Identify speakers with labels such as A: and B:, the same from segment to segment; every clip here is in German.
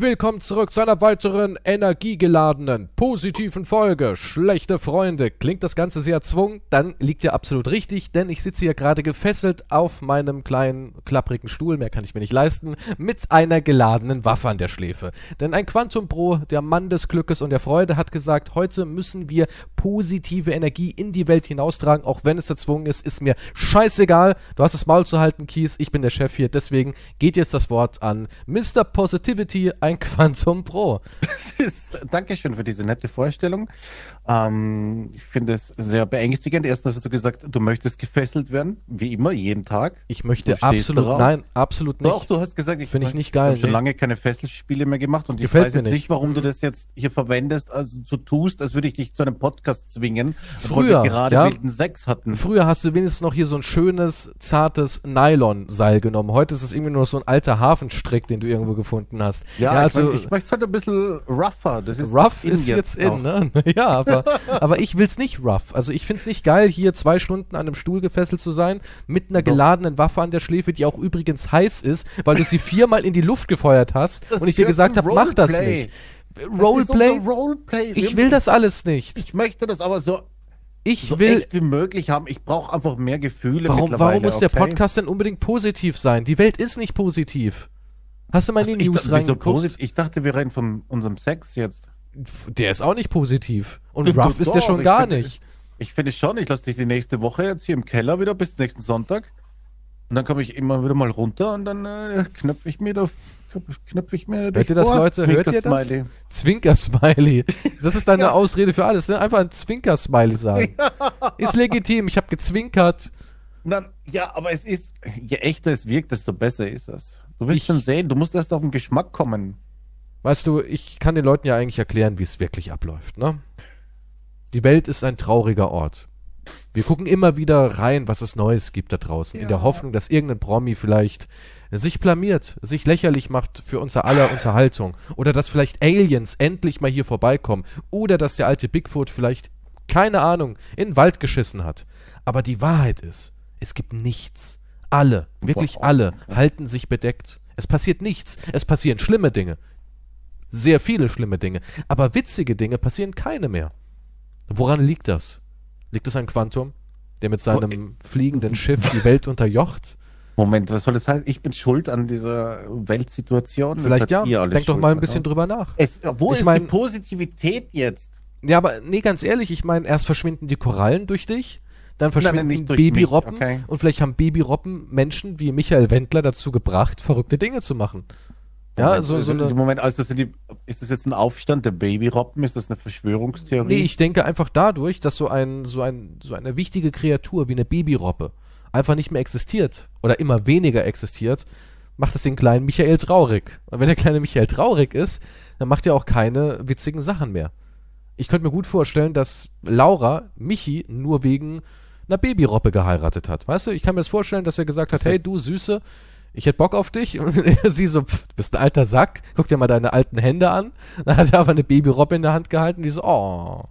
A: Willkommen zurück zu einer weiteren energiegeladenen, positiven Folge. Schlechte Freunde. Klingt das Ganze sehr erzwungen? Dann liegt ihr absolut richtig, denn ich sitze hier gerade gefesselt auf meinem kleinen, klapprigen Stuhl, mehr kann ich mir nicht leisten, mit einer geladenen Waffe an der Schläfe. Denn ein Quantum Pro, der Mann des Glückes und der Freude, hat gesagt, heute müssen wir positive Energie in die Welt hinaustragen, auch wenn es erzwungen ist, ist mir scheißegal. Du hast das Maul zu halten, Kies, ich bin der Chef hier, deswegen geht jetzt das Wort an Mr. Positivity ein Quantum Pro.
B: Das ist, Dankeschön für diese nette Vorstellung. Ähm, ich finde es sehr beängstigend. Erstens hast du gesagt, du möchtest gefesselt werden, wie immer, jeden Tag.
A: Ich möchte absolut, darauf. nein, absolut nicht.
B: Doch, du hast gesagt,
A: ich finde ich nicht geil.
B: Ich schon lange keine Fesselspiele mehr gemacht und
A: Gefällt
B: ich weiß jetzt nicht, warum du mhm. das jetzt hier verwendest, also so tust, als würde ich dich zu einem Podcast zwingen,
A: Früher,
B: wir gerade
A: ja,
B: wilden Sex hatten.
A: Früher hast du wenigstens noch hier so ein schönes, zartes Nylon-Seil genommen. Heute ist es irgendwie nur so ein alter Hafenstrick, den du irgendwo gefunden hast.
B: Ja, ja also ich, ich möchte es halt ein bisschen rougher.
A: Das ist rough ist jetzt, jetzt in, ne? Ja, aber aber ich will's nicht rough. Also ich find's nicht geil, hier zwei Stunden an einem Stuhl gefesselt zu sein, mit einer geladenen Waffe an der Schläfe, die auch übrigens heiß ist, weil du sie viermal in die Luft gefeuert hast das und ich dir gesagt habe, mach das nicht.
B: Roleplay? Roleplay.
A: Ich will das alles nicht.
B: Ich möchte das aber so
A: ich so will
B: wie möglich haben. Ich brauche einfach mehr Gefühle.
A: Warum, warum muss okay? der Podcast denn unbedingt positiv sein? Die Welt ist nicht positiv. Hast du mal in die News reingeguckt?
B: Ich dachte, wir reden von unserem Sex jetzt
A: der ist auch nicht positiv. Und rough doch, ist der schon gar
B: find,
A: nicht.
B: Ich, ich finde schon, ich lasse dich die nächste Woche jetzt hier im Keller wieder bis nächsten Sonntag. Und dann komme ich immer wieder mal runter und dann äh, knöpfe ich mir da knöpfe ich mir
A: Hört ihr das, Leute? Hört ihr das? Zwinker-Smiley. Das ist deine ja. Ausrede für alles, ne? Einfach ein Zwinker-Smiley sagen. Ja. Ist legitim, ich habe gezwinkert.
B: Dann, ja, aber es ist, je echter es wirkt, desto besser ist es. Du wirst ich, schon sehen, du musst erst auf den Geschmack kommen.
A: Weißt du, ich kann den Leuten ja eigentlich erklären, wie es wirklich abläuft, ne? Die Welt ist ein trauriger Ort. Wir gucken immer wieder rein, was es Neues gibt da draußen, ja. in der Hoffnung, dass irgendein Promi vielleicht sich blamiert, sich lächerlich macht für unser aller Unterhaltung. Oder dass vielleicht Aliens endlich mal hier vorbeikommen. Oder dass der alte Bigfoot vielleicht, keine Ahnung, in den Wald geschissen hat. Aber die Wahrheit ist, es gibt nichts. Alle, wirklich alle, halten sich bedeckt. Es passiert nichts. Es passieren schlimme Dinge sehr viele schlimme Dinge. Aber witzige Dinge passieren keine mehr. Woran liegt das? Liegt es an Quantum, der mit seinem oh, fliegenden Schiff die Welt unterjocht?
B: Moment, was soll das heißen? Ich bin schuld an dieser Weltsituation.
A: Vielleicht ja. Denk doch mal ein bisschen drüber nach.
B: Es, wo ich ist mein, die Positivität jetzt?
A: Ja, aber nee, ganz ehrlich, ich meine, erst verschwinden die Korallen durch dich, dann verschwinden Babyrobben okay. und vielleicht haben Babyrobben Menschen wie Michael Wendler dazu gebracht, verrückte Dinge zu machen.
B: Ja, so, so eine Moment, also das die, ist das jetzt ein Aufstand der Babyrobben? Ist das eine Verschwörungstheorie?
A: Nee, ich denke einfach dadurch, dass so ein, so ein, so eine wichtige Kreatur wie eine Babyrobbe einfach nicht mehr existiert oder immer weniger existiert, macht es den kleinen Michael traurig. Und wenn der kleine Michael traurig ist, dann macht er auch keine witzigen Sachen mehr. Ich könnte mir gut vorstellen, dass Laura Michi nur wegen einer Babyrobbe geheiratet hat. Weißt du, ich kann mir das vorstellen, dass er gesagt hat, hey du Süße, ich hätte Bock auf dich. Und sie so, pff, du bist ein alter Sack, guck dir mal deine alten Hände an. Dann hat er aber eine Babyrobbe in der Hand gehalten, die so, oh.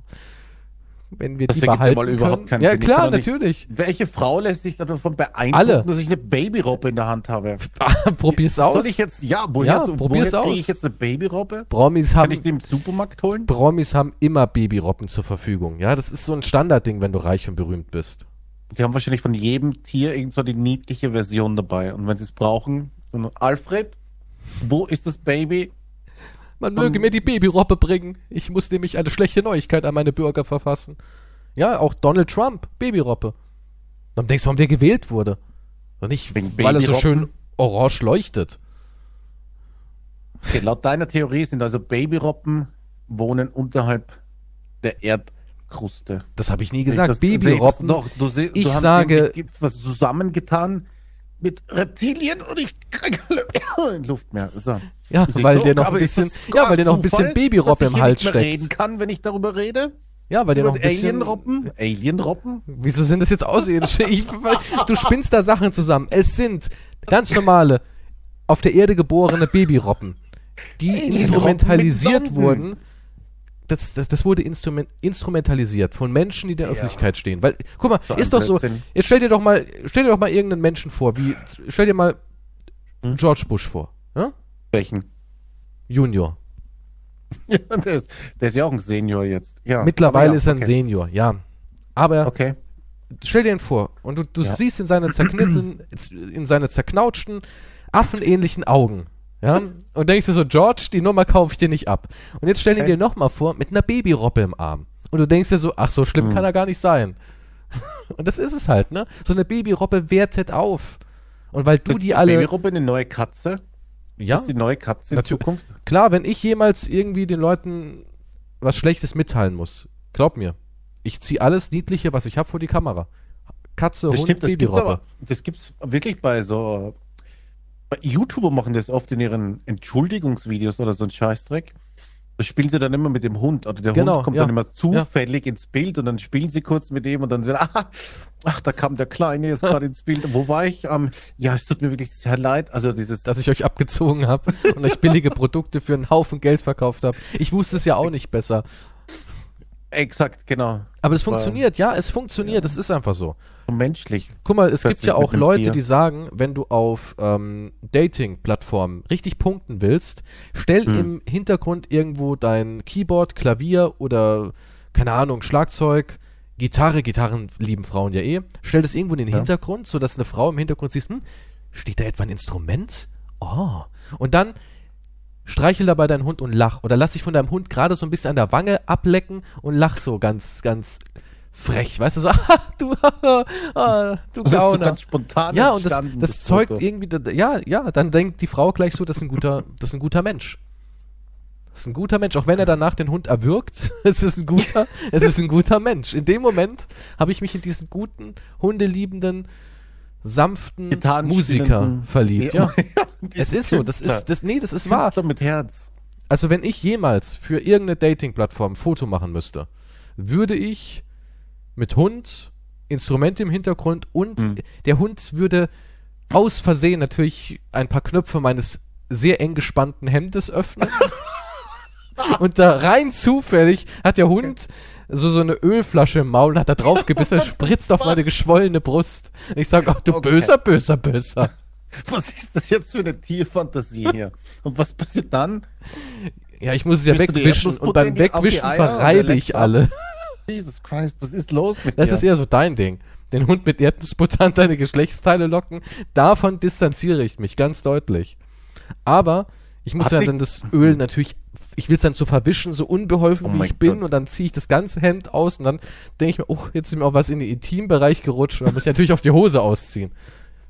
A: Wenn wir das die behalten mal
B: überhaupt
A: können. Ja, Sinn. klar, natürlich.
B: Welche Frau lässt sich davon beeindrucken,
A: Alle.
B: dass ich eine Babyrobbe in der Hand habe?
A: probier's aus.
B: Soll ich jetzt, ja, woher,
A: ja, so, probier's woher
B: aus. ich jetzt eine Babyrobbe?
A: Promis haben,
B: Kann ich die im Supermarkt holen?
A: Promis haben immer Babyrobben zur Verfügung. Ja, das ist so ein Standardding, wenn du reich und berühmt bist.
B: Die haben wahrscheinlich von jedem Tier irgend so die niedliche Version dabei. Und wenn sie es brauchen, so Alfred, wo ist das Baby?
A: Man möge um, mir die Babyrobbe bringen. Ich muss nämlich eine schlechte Neuigkeit an meine Bürger verfassen. Ja, auch Donald Trump, Babyrobbe. Dann denkst du, warum der gewählt wurde. Und nicht, weil er so schön orange leuchtet.
B: Okay, laut deiner Theorie sind also Babyrobben wohnen unterhalb der Erd Kruste.
A: Das habe ich nie gesagt. Babyrobben.
B: Doch, du, du
A: ich sage,
B: was zusammengetan mit Reptilien und ich kriege Luft mehr. So.
A: Ja, weil der noch ein bisschen, ja, weil der noch ein bisschen Babyrobbe im Hals steckt.
B: reden kann, wenn ich darüber rede.
A: Ja, weil der noch ein
B: bisschen? Alienroppen?
A: Wieso sind das jetzt Außerirdische? ich, du spinnst da Sachen zusammen. Es sind ganz normale auf der Erde geborene Babyrobben, die instrumentalisiert wurden das, das, das wurde instrument, instrumentalisiert von Menschen, die in der ja. Öffentlichkeit stehen. Weil, guck mal, so ist doch so, jetzt stell dir doch mal, stell dir doch mal irgendeinen Menschen vor, wie, stell dir mal hm? George Bush vor. Ja?
B: Welchen?
A: Junior.
B: Ja, der, ist, der ist ja auch ein Senior jetzt. Ja,
A: Mittlerweile
B: ja,
A: ist er ein
B: okay.
A: Senior, ja. Aber
B: Okay.
A: stell dir ihn vor und du, du siehst in seine in seine zerknautschten, affenähnlichen Augen. Ja, und denkst dir so, George, die Nummer kaufe ich dir nicht ab. Und jetzt stell ihn
B: Okay.
A: dir nochmal vor, mit einer Babyrobbe im Arm. Und du denkst dir so, ach, so schlimm
B: Hm.
A: kann er gar nicht sein. Und das ist es halt, ne? So eine Babyrobbe wertet auf. Und weil du
B: ist
A: die alle.
B: Babyrobbe eine neue Katze?
A: ja,
B: Ist die neue Katze in
A: Natürlich.
B: Zukunft?
A: klar, wenn ich jemals irgendwie den Leuten was Schlechtes mitteilen muss, glaub mir, ich zieh alles Niedliche, was ich hab, vor die Kamera. Katze,
B: Das
A: Hund,
B: stimmt, das gibt
A: Babyrobbe.
B: aber, das gibt's wirklich bei so, YouTuber machen das oft in ihren Entschuldigungsvideos oder so ein Scheißdreck. Da spielen sie dann immer mit dem Hund oder der
A: Genau,
B: Hund kommt
A: ja.
B: dann immer zufällig ins Bild und dann spielen sie kurz mit ihm und dann sagen, ah, ach, da kam der Kleine jetzt gerade ins Bild. Wo war ich? Ähm, ja, es tut mir wirklich sehr leid. Also dieses,
A: dass ich euch abgezogen habe und euch billige Produkte für einen Haufen Geld verkauft habe. Ich wusste es ja auch nicht besser.
B: Exakt, genau,
A: Aber es funktioniert, ja, es funktioniert, es ist einfach so.
B: menschlich.
A: Guck mal, es gibt ja auch Leute,
B: Tier.
A: die sagen, wenn du auf ähm, Dating-Plattformen richtig punkten willst, stell
B: Hm.
A: im Hintergrund irgendwo dein Keyboard, Klavier oder, keine Ahnung, Schlagzeug, Gitarre, Gitarren lieben Frauen ja eh, stell das irgendwo in den
B: Ja.
A: Hintergrund, sodass eine Frau im Hintergrund siehst, hm, steht da etwa ein Instrument? Oh. Und dann streichel dabei deinen Hund und lach. Oder lass dich von deinem Hund gerade so ein bisschen an der Wange ablecken und lach so ganz, ganz frech. Weißt du, so, ah, du, ah, du
B: Das ist so
A: Gauner.
B: ganz spontan
A: Ja, und das, das zeugt
B: Foto.
A: irgendwie, ja, ja, dann denkt die Frau gleich so, das ist ein guter, das ist ein guter Mensch. Das ist ein guter Mensch, auch wenn er danach den Hund erwürgt, es ist ein guter, es ist ein guter Mensch. In dem Moment habe ich mich in diesen guten, hundeliebenden, sanften
B: Gitarren
A: Musiker verliebt, ja. Es ist so, das ist, das, nee, das ist wahr.
B: Mit Herz.
A: Also wenn ich jemals für irgendeine Dating-Plattform ein Foto machen müsste, würde ich mit Hund, Instrumente im Hintergrund und
B: Hm.
A: der Hund würde aus Versehen natürlich ein paar Knöpfe meines sehr eng gespannten Hemdes öffnen. und da rein zufällig hat der Hund so, so eine Ölflasche im Maul und hat da drauf gebissen, spritzt auf meine geschwollene Brust. Und ich sage, ach du
B: Okay.
A: böser, böser, böser.
B: Was ist das jetzt für eine Tierfantasie hier? Und was passiert dann?
A: Ja, ich muss es ja wegwischen und beim Wegwischen verreibe ich alle.
B: Jesus Christ, was ist los mit
A: Das
B: dir?
A: ist eher so dein Ding. Den Hund mit Erdnussbutter an deine Geschlechtsteile locken, davon distanziere ich mich ganz deutlich. Aber ich muss
B: Hat
A: ja dann das Öl natürlich, ich will es dann so verwischen, so unbeholfen
B: Oh
A: wie ich bin
B: Gott.
A: und dann ziehe ich das ganze Hemd aus und dann denke ich mir, oh, jetzt ist mir auch was in den Intimbereich gerutscht und dann muss ich natürlich auch die Hose ausziehen.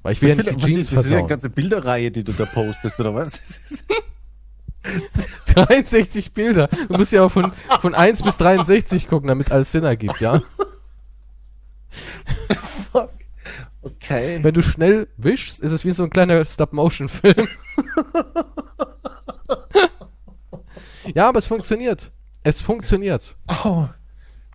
A: Weil ich will ja nicht die Jeans
B: ist, das ist ja eine ganze Bilderreihe, die du da postest, oder was? Das ist-
A: 63 Bilder. Du musst ja auch von, von 1 bis 63 gucken, damit alles Sinn ergibt, ja?
B: Fuck. Okay.
A: Wenn du schnell wischst, ist es wie so ein kleiner Stop-Motion-Film. ja, aber es funktioniert. Es funktioniert.
B: Au.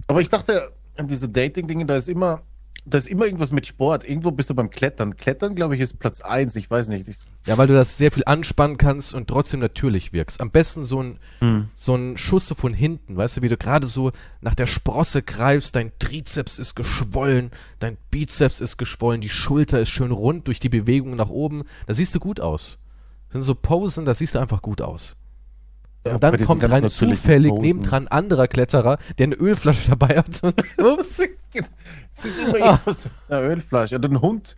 B: Aber ich dachte, an diese Dating-Dinge, da ist immer, da ist immer irgendwas mit Sport. Irgendwo bist du beim Klettern. Klettern, glaube ich, ist Platz eins. Ich weiß nicht. Ich,
A: Ja, weil du das sehr viel anspannen kannst und trotzdem natürlich wirkst. Am besten so ein,
B: Hm.
A: so ein Schuss von hinten, weißt du, wie du gerade so nach der Sprosse greifst, dein Trizeps ist geschwollen, dein Bizeps ist geschwollen, die Schulter ist schön rund durch die Bewegung nach oben. Da siehst du gut aus. Das sind so Posen, da siehst du einfach gut aus. Und dann kommt rein zufällig
B: Posen.
A: nebendran ein anderer Kletterer, der eine Ölflasche dabei hat. Und, ups.
B: Es ist immer mit einer Ölflasche. Und ein Hund,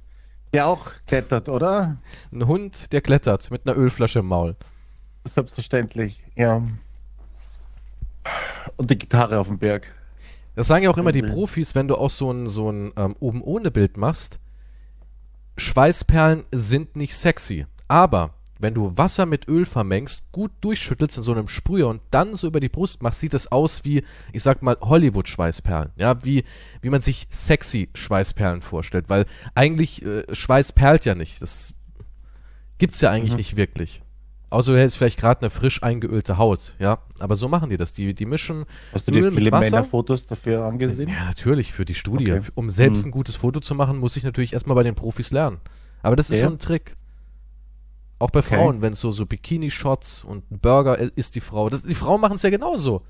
B: der auch klettert, oder?
A: Ein Hund, der klettert mit einer Ölflasche im Maul.
B: Selbstverständlich, ja. Und die Gitarre auf dem Berg.
A: Das sagen ja auch immer die
B: Mhm.
A: Profis, wenn du auch so ein, so ein ähm, oben ohne Bild machst. Schweißperlen sind nicht sexy. Aber wenn du Wasser mit Öl vermengst, gut durchschüttelst in so einem Sprüher und dann so über die Brust machst, sieht es aus wie, ich sag mal, Hollywood-Schweißperlen. Ja, wie, wie man sich sexy Schweißperlen vorstellt. Weil eigentlich äh, Schweiß perlt ja nicht. Das gibt's ja eigentlich
B: Mhm.
A: nicht wirklich. Außer du hättest vielleicht gerade eine frisch eingeölte Haut, ja. Aber so machen die das. Die, die mischen
B: Hast du dir
A: Öl
B: viele? Männerfotos dafür angesehen?
A: Ja, natürlich, für die Studie.
B: Okay.
A: Um selbst
B: Hm.
A: ein gutes Foto zu machen, muss ich natürlich erstmal bei den Profis lernen. Aber das ist
B: Ja.
A: so ein Trick. Auch bei
B: Okay.
A: Frauen, wenn es so, so Bikini-Shots und ein Burger ist die Frau. Das, die Frauen machen es ja genauso.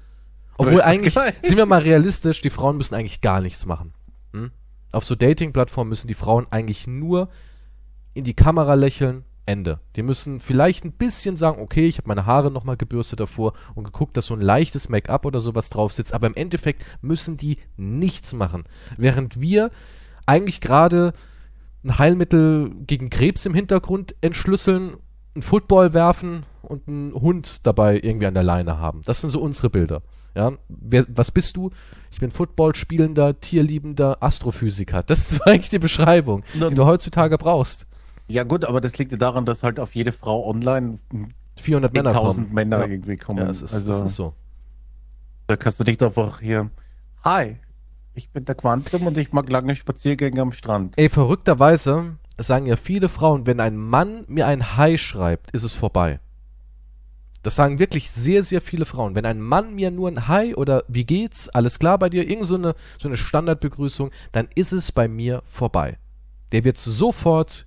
A: Obwohl eigentlich, sind wir mal realistisch, die Frauen müssen eigentlich gar nichts machen. Hm? Auf so Dating-Plattformen müssen die Frauen eigentlich nur in die Kamera lächeln, Ende. Die müssen vielleicht ein bisschen sagen, okay, ich habe meine Haare nochmal gebürstet davor und geguckt, dass so ein leichtes Make-up oder sowas drauf sitzt, aber im Endeffekt müssen die nichts machen. Während wir eigentlich gerade ein Heilmittel gegen Krebs im Hintergrund entschlüsseln, einen Football werfen und einen Hund dabei irgendwie an der Leine haben. Das sind so unsere Bilder. Ja, wer, was bist du? Ich bin Football spielender, tierliebender Astrophysiker. Das ist eigentlich die Beschreibung, die du heutzutage brauchst.
B: Ja gut, aber das liegt ja daran, dass halt auf jede Frau online
A: 400 Männer
B: 1000
A: kommen.
B: Männer
A: Ja.
B: irgendwie kommen.
A: Ja, es ist,
B: also
A: es ist so.
B: da kannst du nicht einfach hier, hi, ich bin der Quantum und ich mag lange Spaziergänge am Strand.
A: Ey, verrückterweise sagen ja viele Frauen, wenn ein Mann mir ein Hi schreibt, ist es vorbei. Das sagen wirklich sehr, sehr viele Frauen. Wenn ein Mann mir nur ein Hi oder wie geht's, alles klar bei dir, irgend so eine, so eine Standardbegrüßung, dann ist es bei mir vorbei. Der wird sofort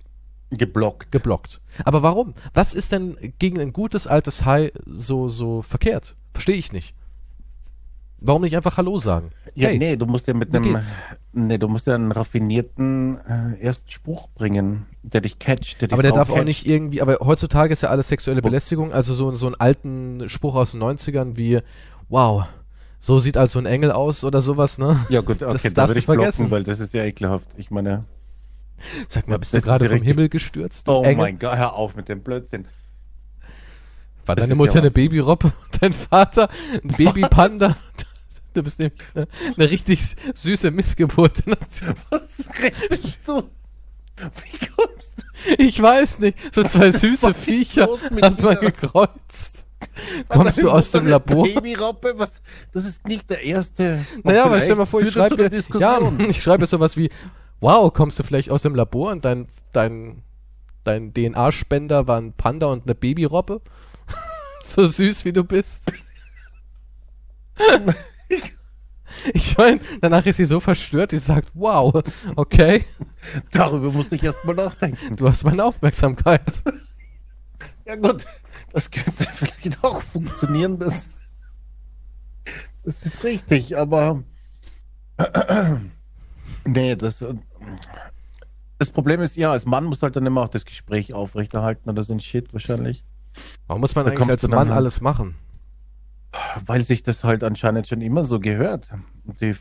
B: Geblockt.
A: geblockt. Aber warum? Was ist denn gegen ein gutes altes Hi so, so verkehrt? Verstehe ich nicht. Warum nicht einfach Hallo sagen?
B: Ja,
A: Hey,
B: nee, du musst ja mit einem, nee, du musst ja einen raffinierten äh, ersten Spruch bringen, der dich catcht, der die
A: Aber der darf auch
B: catcht.
A: nicht irgendwie, aber heutzutage ist ja alles sexuelle Belästigung, also so, so einen alten Spruch aus den 90ern wie, wow, so sieht also ein Engel aus oder sowas, ne?
B: Ja gut,
A: Das
B: okay, da
A: darfst
B: würde ich blocken,
A: vergessen.
B: weil das ist ja ekelhaft. Ich meine,
A: Sag mal, bist
B: Das
A: du gerade vom Himmel gestürzt?
B: oh
A: Engel?
B: mein Gott, hör auf mit dem Blödsinn.
A: War
B: das
A: deine Mutter
B: ja
A: eine und dein Vater ein Babypanda? Du bist nämlich eine, eine richtig süße Missgeburt.
B: Was redest du? Wie kommst du?
A: Ich weiß nicht, so zwei süße Viecher hat man gekreuzt. Kommst du aus dem Labor?
B: Babyraupe? Was? Das ist nicht der erste.
A: Naja, aber stell mal vor, ich schreibe ja, ich schreibe sowas wie, wow, kommst du vielleicht aus dem Labor und dein, dein, dein DNA-Spender war ein Panda und eine Babyrobbe? so süß wie du bist. ich meine, danach ist sie so verstört, die sagt, wow, okay,
B: Darüber musste ich erst mal nachdenken.
A: du hast meine Aufmerksamkeit.
B: Ja gut, das könnte vielleicht auch funktionieren. Das, das ist richtig, aber nee, das, das Problem ist, ja, als Mann muss halt dann immer auch das Gespräch aufrechterhalten oder so ein Shit wahrscheinlich.
A: Warum muss man
B: Da
A: eigentlich als Mann
B: halt-
A: alles machen?
B: Weil sich das halt anscheinend schon immer so gehört. Und, die,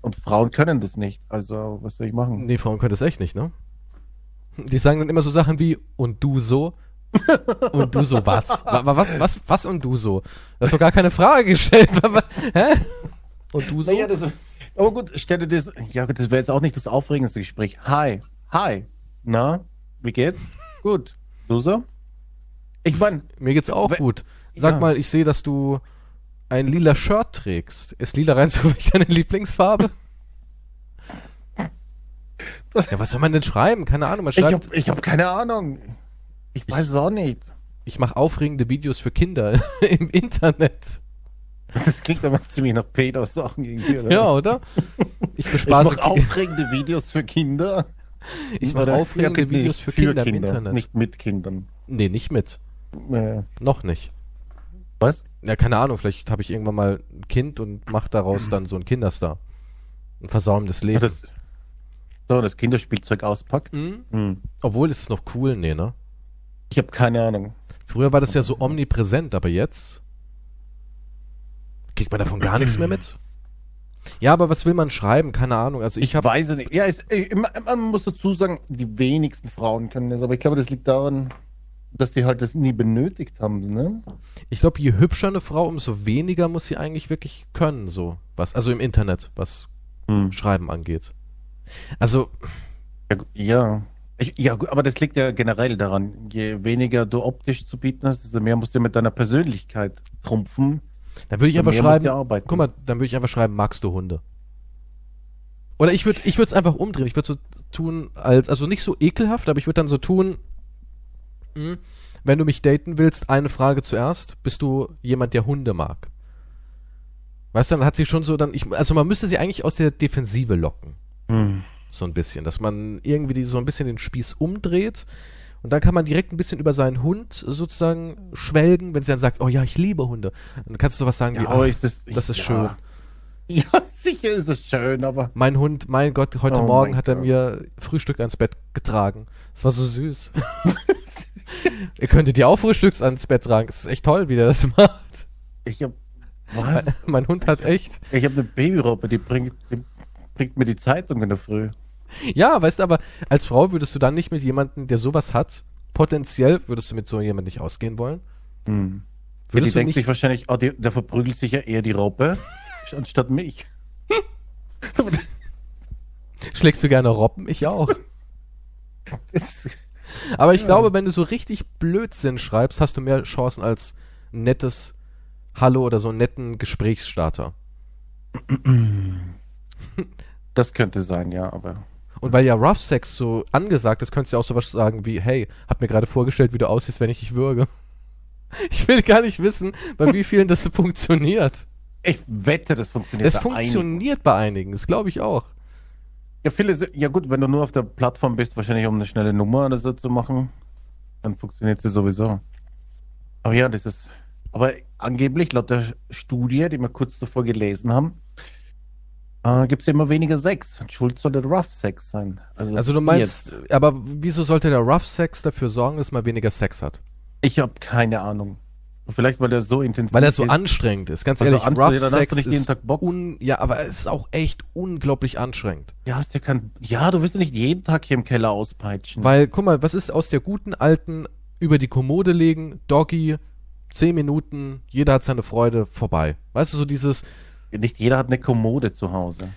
B: und Frauen können das nicht. Also, was soll ich machen?
A: Nee, Frauen können das echt nicht, ne? Die sagen dann immer so Sachen wie, und du so? und du so was? Wa- wa- Was, was, was und du so? Du hast doch gar keine Frage gestellt. Hä? Und du so?
B: Naja, das, aber gut, stell dir das, ja, gut, das wäre jetzt auch nicht das aufregendste Gespräch. Hi, hi, na, wie geht's? Gut, du so? Ich meine,
A: Mir geht's auch gut. Sag
B: Ja.
A: mal, ich sehe, dass du ein lila Shirt trägst. Ist lila rein zufällig deine Lieblingsfarbe? ja, was soll man denn schreiben? Keine Ahnung. Man
B: ich
A: schreibt,
B: ich hab keine Ahnung. Ich weiß es auch nicht.
A: ich mache aufregende Videos für Kinder im Internet.
B: Das klingt aber ziemlich nach Pedos-Sachen irgendwie. oder?
A: Ja, oder? Ich
B: Ich
A: bespaße
B: mache aufregende Videos für Kinder.
A: Ich mache aufregende Videos
B: nicht
A: für Kinder im Internet.
B: Nicht mit Kindern.
A: Nee, nicht mit.
B: Äh,
A: Noch nicht.
B: Was?
A: Ja, keine Ahnung, vielleicht habe ich irgendwann mal ein Kind und mache daraus dann so einen Kinderstar. Ein versauendes
B: Ja,
A: Leben.
B: das, so, das Kinderspielzeug auspackt.
A: Mhm.
B: Hm.
A: Obwohl, ist es noch cool, nee, ne?
B: Ich habe keine Ahnung.
A: Früher war das ja so omnipräsent, aber jetzt kriegt man davon gar nichts mehr mit. Ja, aber was will man schreiben? Keine Ahnung. Also ich
B: Ich weiß es nicht. Ja, es, man man muss dazu sagen, die wenigsten Frauen können das, aber ich glaube, das liegt daran, dass die halt das nie benötigt haben, ne?
A: Ich glaube, je hübscher eine Frau, umso weniger muss sie eigentlich wirklich können, so was. Also im Internet, was
B: Hm.
A: Schreiben angeht. Also,
B: Ja. Ich, ja, aber das liegt ja generell daran, je weniger du optisch zu bieten hast, desto mehr musst du mit deiner Persönlichkeit trumpfen.
A: dann würde ich einfach schreiben, guck mal, dann würde ich einfach schreiben, magst du Hunde? Oder ich würde ich würde es einfach umdrehen. Ich würde so tun, als, also nicht so ekelhaft, aber ich würde dann so tun, hm, wenn du mich daten willst, eine Frage zuerst. Bist du jemand, der Hunde mag? Weißt du, dann hat sie schon so dann, ich, also man müsste sie eigentlich aus der Defensive locken.
B: Hm.
A: So ein bisschen, dass man irgendwie die, so ein bisschen den Spieß umdreht und dann kann man direkt ein bisschen über seinen Hund sozusagen schwelgen, wenn sie dann sagt, oh ja, ich liebe Hunde. Dann kannst du sowas sagen wie,
B: Ja, aber
A: ach,
B: ist das,
A: das ist
B: ja.
A: schön.
B: Ja, sicher ist es schön, aber.
A: Mein Hund, mein Gott, heute
B: Oh
A: Morgen hat er
B: Gott.
A: mir Frühstück ans Bett getragen. Es war so süß. Ihr könntet dir auch Frühstücks ans Bett tragen. Es ist echt toll, wie der das macht.
B: Ich hab. Was?
A: Mein Hund hat echt.
B: Ich habe eine Babyrobbe, die bringt, die bringt mir die Zeitung in der Früh.
A: Ja, weißt du, aber als Frau würdest du dann nicht mit jemandem, der sowas hat, potenziell würdest du mit so jemandem nicht ausgehen wollen?
B: Hm. Ja, die
A: Würdest du
B: denkt
A: nicht,
B: sich wahrscheinlich, oh, die, der verprügelt sich ja eher die Robbe anstatt mich.
A: schlägst du gerne Robben? Ich auch.
B: Das,
A: Aber ich
B: Ja.
A: glaube, wenn du so richtig Blödsinn schreibst, hast du mehr Chancen als ein nettes Hallo oder so einen netten Gesprächsstarter.
B: das könnte sein, ja, aber.
A: Und weil ja Rough Sex so angesagt ist, könntest du auch sowas sagen wie, hey, hab mir gerade vorgestellt, wie du aussiehst, wenn ich dich würge. Ich will gar nicht wissen, bei wie vielen das so funktioniert.
B: Ich wette, das funktioniert.
A: Es
B: bei einigen.
A: funktioniert bei einigen, das glaube ich auch.
B: Ja, viele, ja gut, wenn du nur auf der Plattform bist, wahrscheinlich um eine schnelle Nummer oder so zu machen, dann funktioniert sie sowieso. Aber ja, das ist, aber angeblich laut der Studie, die wir kurz davor gelesen haben, äh, gibt es immer weniger Sex. Schuld soll der Rough Sex sein. Also,
A: Also du meinst, aber wieso sollte der Rough Sex dafür sorgen, dass man weniger Sex hat?
B: Ich habe keine Ahnung. Vielleicht, weil er so intensiv
A: Weil er so
B: ist.
A: anstrengend ist. Ganz
B: Weil er
A: ehrlich,
B: so anstrengend
A: Rough
B: ist, hast
A: Sex
B: nicht jeden
A: ist
B: Tag Bock.
A: un ja, aber es ist auch echt unglaublich anstrengend.
B: Ja, hast ja kein, ja, du wirst ja nicht jeden Tag hier im Keller auspeitschen.
A: Weil, guck mal, was ist aus der guten alten über die Kommode legen, Doggy, 10 Minuten, jeder hat seine Freude, vorbei. Weißt du, so dieses,
B: nicht jeder hat eine Kommode zu Hause.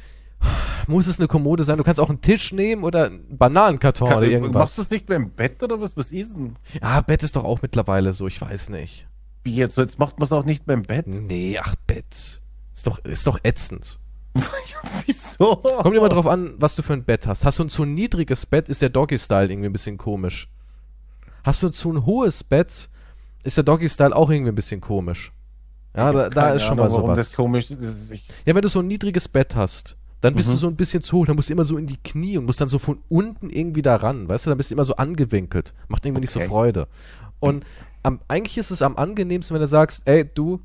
A: muss es eine Kommode sein? Du kannst auch einen Tisch nehmen oder einen Bananenkarton oder
B: Machst du
A: irgendwas.
B: es nicht mehr im Bett oder was? Was ist denn?
A: Ja, Bett ist doch auch mittlerweile so, ich weiß nicht.
B: Jetzt? Jetzt macht man es auch nicht mehr im Bett?
A: Nee, ach, Bett. Ist doch, ist doch ätzend.
B: Wieso?
A: Kommt immer drauf an, was du für ein Bett hast. Hast du ein zu niedriges Bett, ist der Doggy-Style irgendwie ein bisschen komisch. Hast du zu ein hohes Bett, ist der Doggy-Style auch irgendwie ein bisschen komisch. Ja, da, da ist schon
B: Ahnung,
A: mal
B: warum das
A: sowas.
B: komisch. Das ist
A: Ja, wenn du so ein niedriges Bett hast, dann bist
B: Mhm.
A: du so ein bisschen zu hoch, dann musst du immer so in die Knie und musst dann so von unten irgendwie da ran, weißt du, dann bist du immer so angewinkelt. Macht irgendwie nicht so
B: Okay.
A: Freude. Und am, eigentlich ist es am angenehmsten, wenn du sagst, ey, du,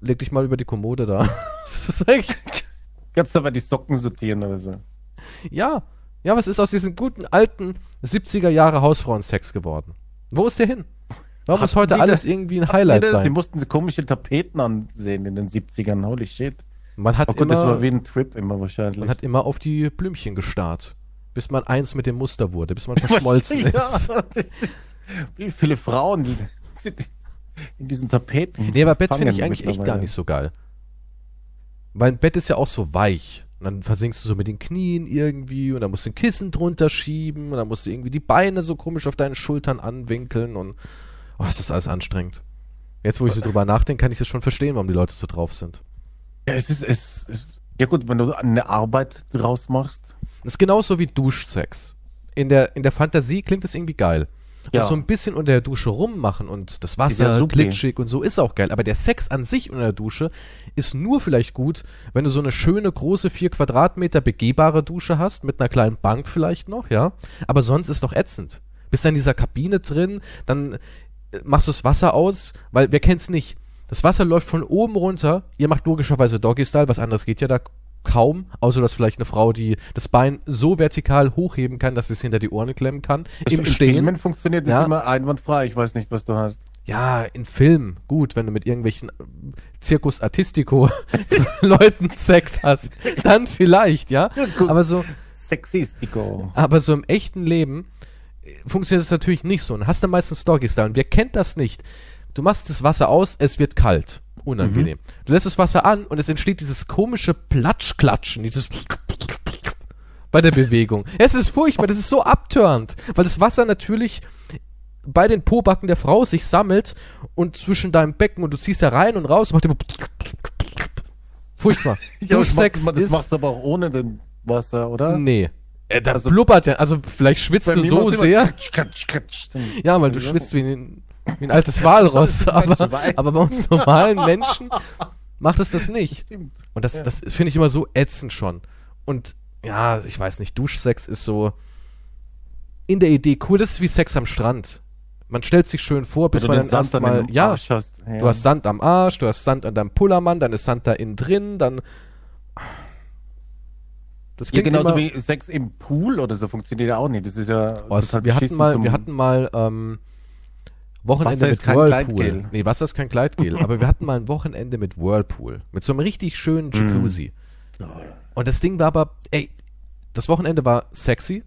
A: leg dich mal über die Kommode da. das ist eigentlich,
B: kannst aber die Socken sortieren oder so.
A: ja, ja, was ist aus diesem guten alten 70er Jahre Hausfrauensex geworden? Wo ist der hin? Warum muss
B: Hatten
A: heute
B: die
A: alles
B: das-
A: irgendwie ein Highlight
B: das? Die
A: sein?
B: mussten so komische Tapeten ansehen in den 70ern. Holy shit.
A: Man hat
B: Oh Gott, das war
A: immer,
B: wie ein Trip immer wahrscheinlich.
A: man hat immer auf die Blümchen gestarrt, bis man eins mit dem Muster wurde, bis man verschmolzen
B: ja,
A: ist.
B: das wie viele Frauen die sind in diesen Tapeten.
A: Nee, aber Bett finde ich eigentlich echt gar nicht so geil. Weil ein Bett ist ja auch so weich. Und dann versinkst du so mit den Knien irgendwie und dann musst du ein Kissen drunter schieben und dann musst du irgendwie die Beine so komisch auf deinen Schultern anwinkeln und oh, ist das alles anstrengend. Jetzt, wo ich so drüber nachdenke, kann ich das schon verstehen, warum die Leute so drauf sind.
B: Ja, es ist, es ist, ja gut, wenn du eine Arbeit draus machst.
A: Das ist genauso wie Duschsex. In der, in der Fantasie klingt das irgendwie geil.
B: Ja.
A: Und so ein bisschen unter der Dusche rummachen und das
B: ja
A: Wasser
B: supi.
A: glitschig und so ist auch geil. Aber der Sex an sich unter der Dusche ist nur vielleicht gut, wenn du so eine schöne, große, vier Quadratmeter begehbare Dusche hast, mit einer kleinen Bank vielleicht noch, ja. Aber sonst ist doch ätzend. Bist dann in dieser Kabine drin, dann machst du das Wasser aus, weil wer kennt's nicht? Das Wasser läuft von oben runter, ihr macht logischerweise Doggy-Style, was anderes geht ja da kaum, außer dass vielleicht eine Frau, die das Bein so vertikal hochheben kann, dass sie es hinter die Ohren klemmen kann, im
B: in
A: Stehen.
B: Filmen funktioniert das
A: Ja.
B: immer einwandfrei. Ich weiß nicht, was du hast.
A: Ja, in Film, gut, wenn du mit irgendwelchen äh, Zirkus Artistico Leuten Sex hast, dann vielleicht, ja. Aber so,
B: Sexistico.
A: aber so im echten Leben äh, funktioniert das natürlich nicht so. Und hast dann meistens Doggy-Style. Und wer kennt das nicht? Du machst das Wasser aus, es wird kalt. Unangenehm. Du lässt das Wasser an und es entsteht dieses komische Platschklatschen, dieses bei der Bewegung. Es ist furchtbar, das ist so abtörend, weil das Wasser natürlich bei den Pobacken der Frau sich sammelt und zwischen deinem Becken und du ziehst da rein und raus, macht immer furchtbar. Duschsex
B: das
A: ist
B: machst du aber auch ohne den Wasser, oder?
A: Nee. Äh, da
B: Also-
A: blubbert ja, also vielleicht schwitzt du so
B: immer
A: sehr.
B: Dann-
A: Ja, weil du
B: Ja.
A: schwitzt wie ein, wie ein altes Walross. Aber, aber bei uns normalen Menschen macht es das nicht.
B: Stimmt.
A: Und das,
B: Ja.
A: das finde ich immer so ätzend schon. Und ja, ich weiß nicht, Duschsex ist so in der Idee cool. Das ist wie Sex am Strand. Man stellt sich schön vor, bis man dann erstmal, ja,
B: Arsch hast. Ja.
A: du hast Sand am Arsch, du hast Sand an deinem Pullermann, dann ist Sand da innen drin, dann Das
B: Ja,
A: klingt
B: genauso
A: immer,
B: wie Sex im Pool oder so funktioniert ja auch nicht. Das ist ja.
A: Oh, es-
B: total
A: wir hatten mal,
B: zum-
A: wir hatten mal ähm, Wochenende mit
B: kein
A: Whirlpool. Nee, Wasser ist kein Gleitgel, aber wir hatten mal ein Wochenende mit Whirlpool. Mit so einem richtig schönen Jacuzzi. Und das Ding war aber, ey, das Wochenende war sexy,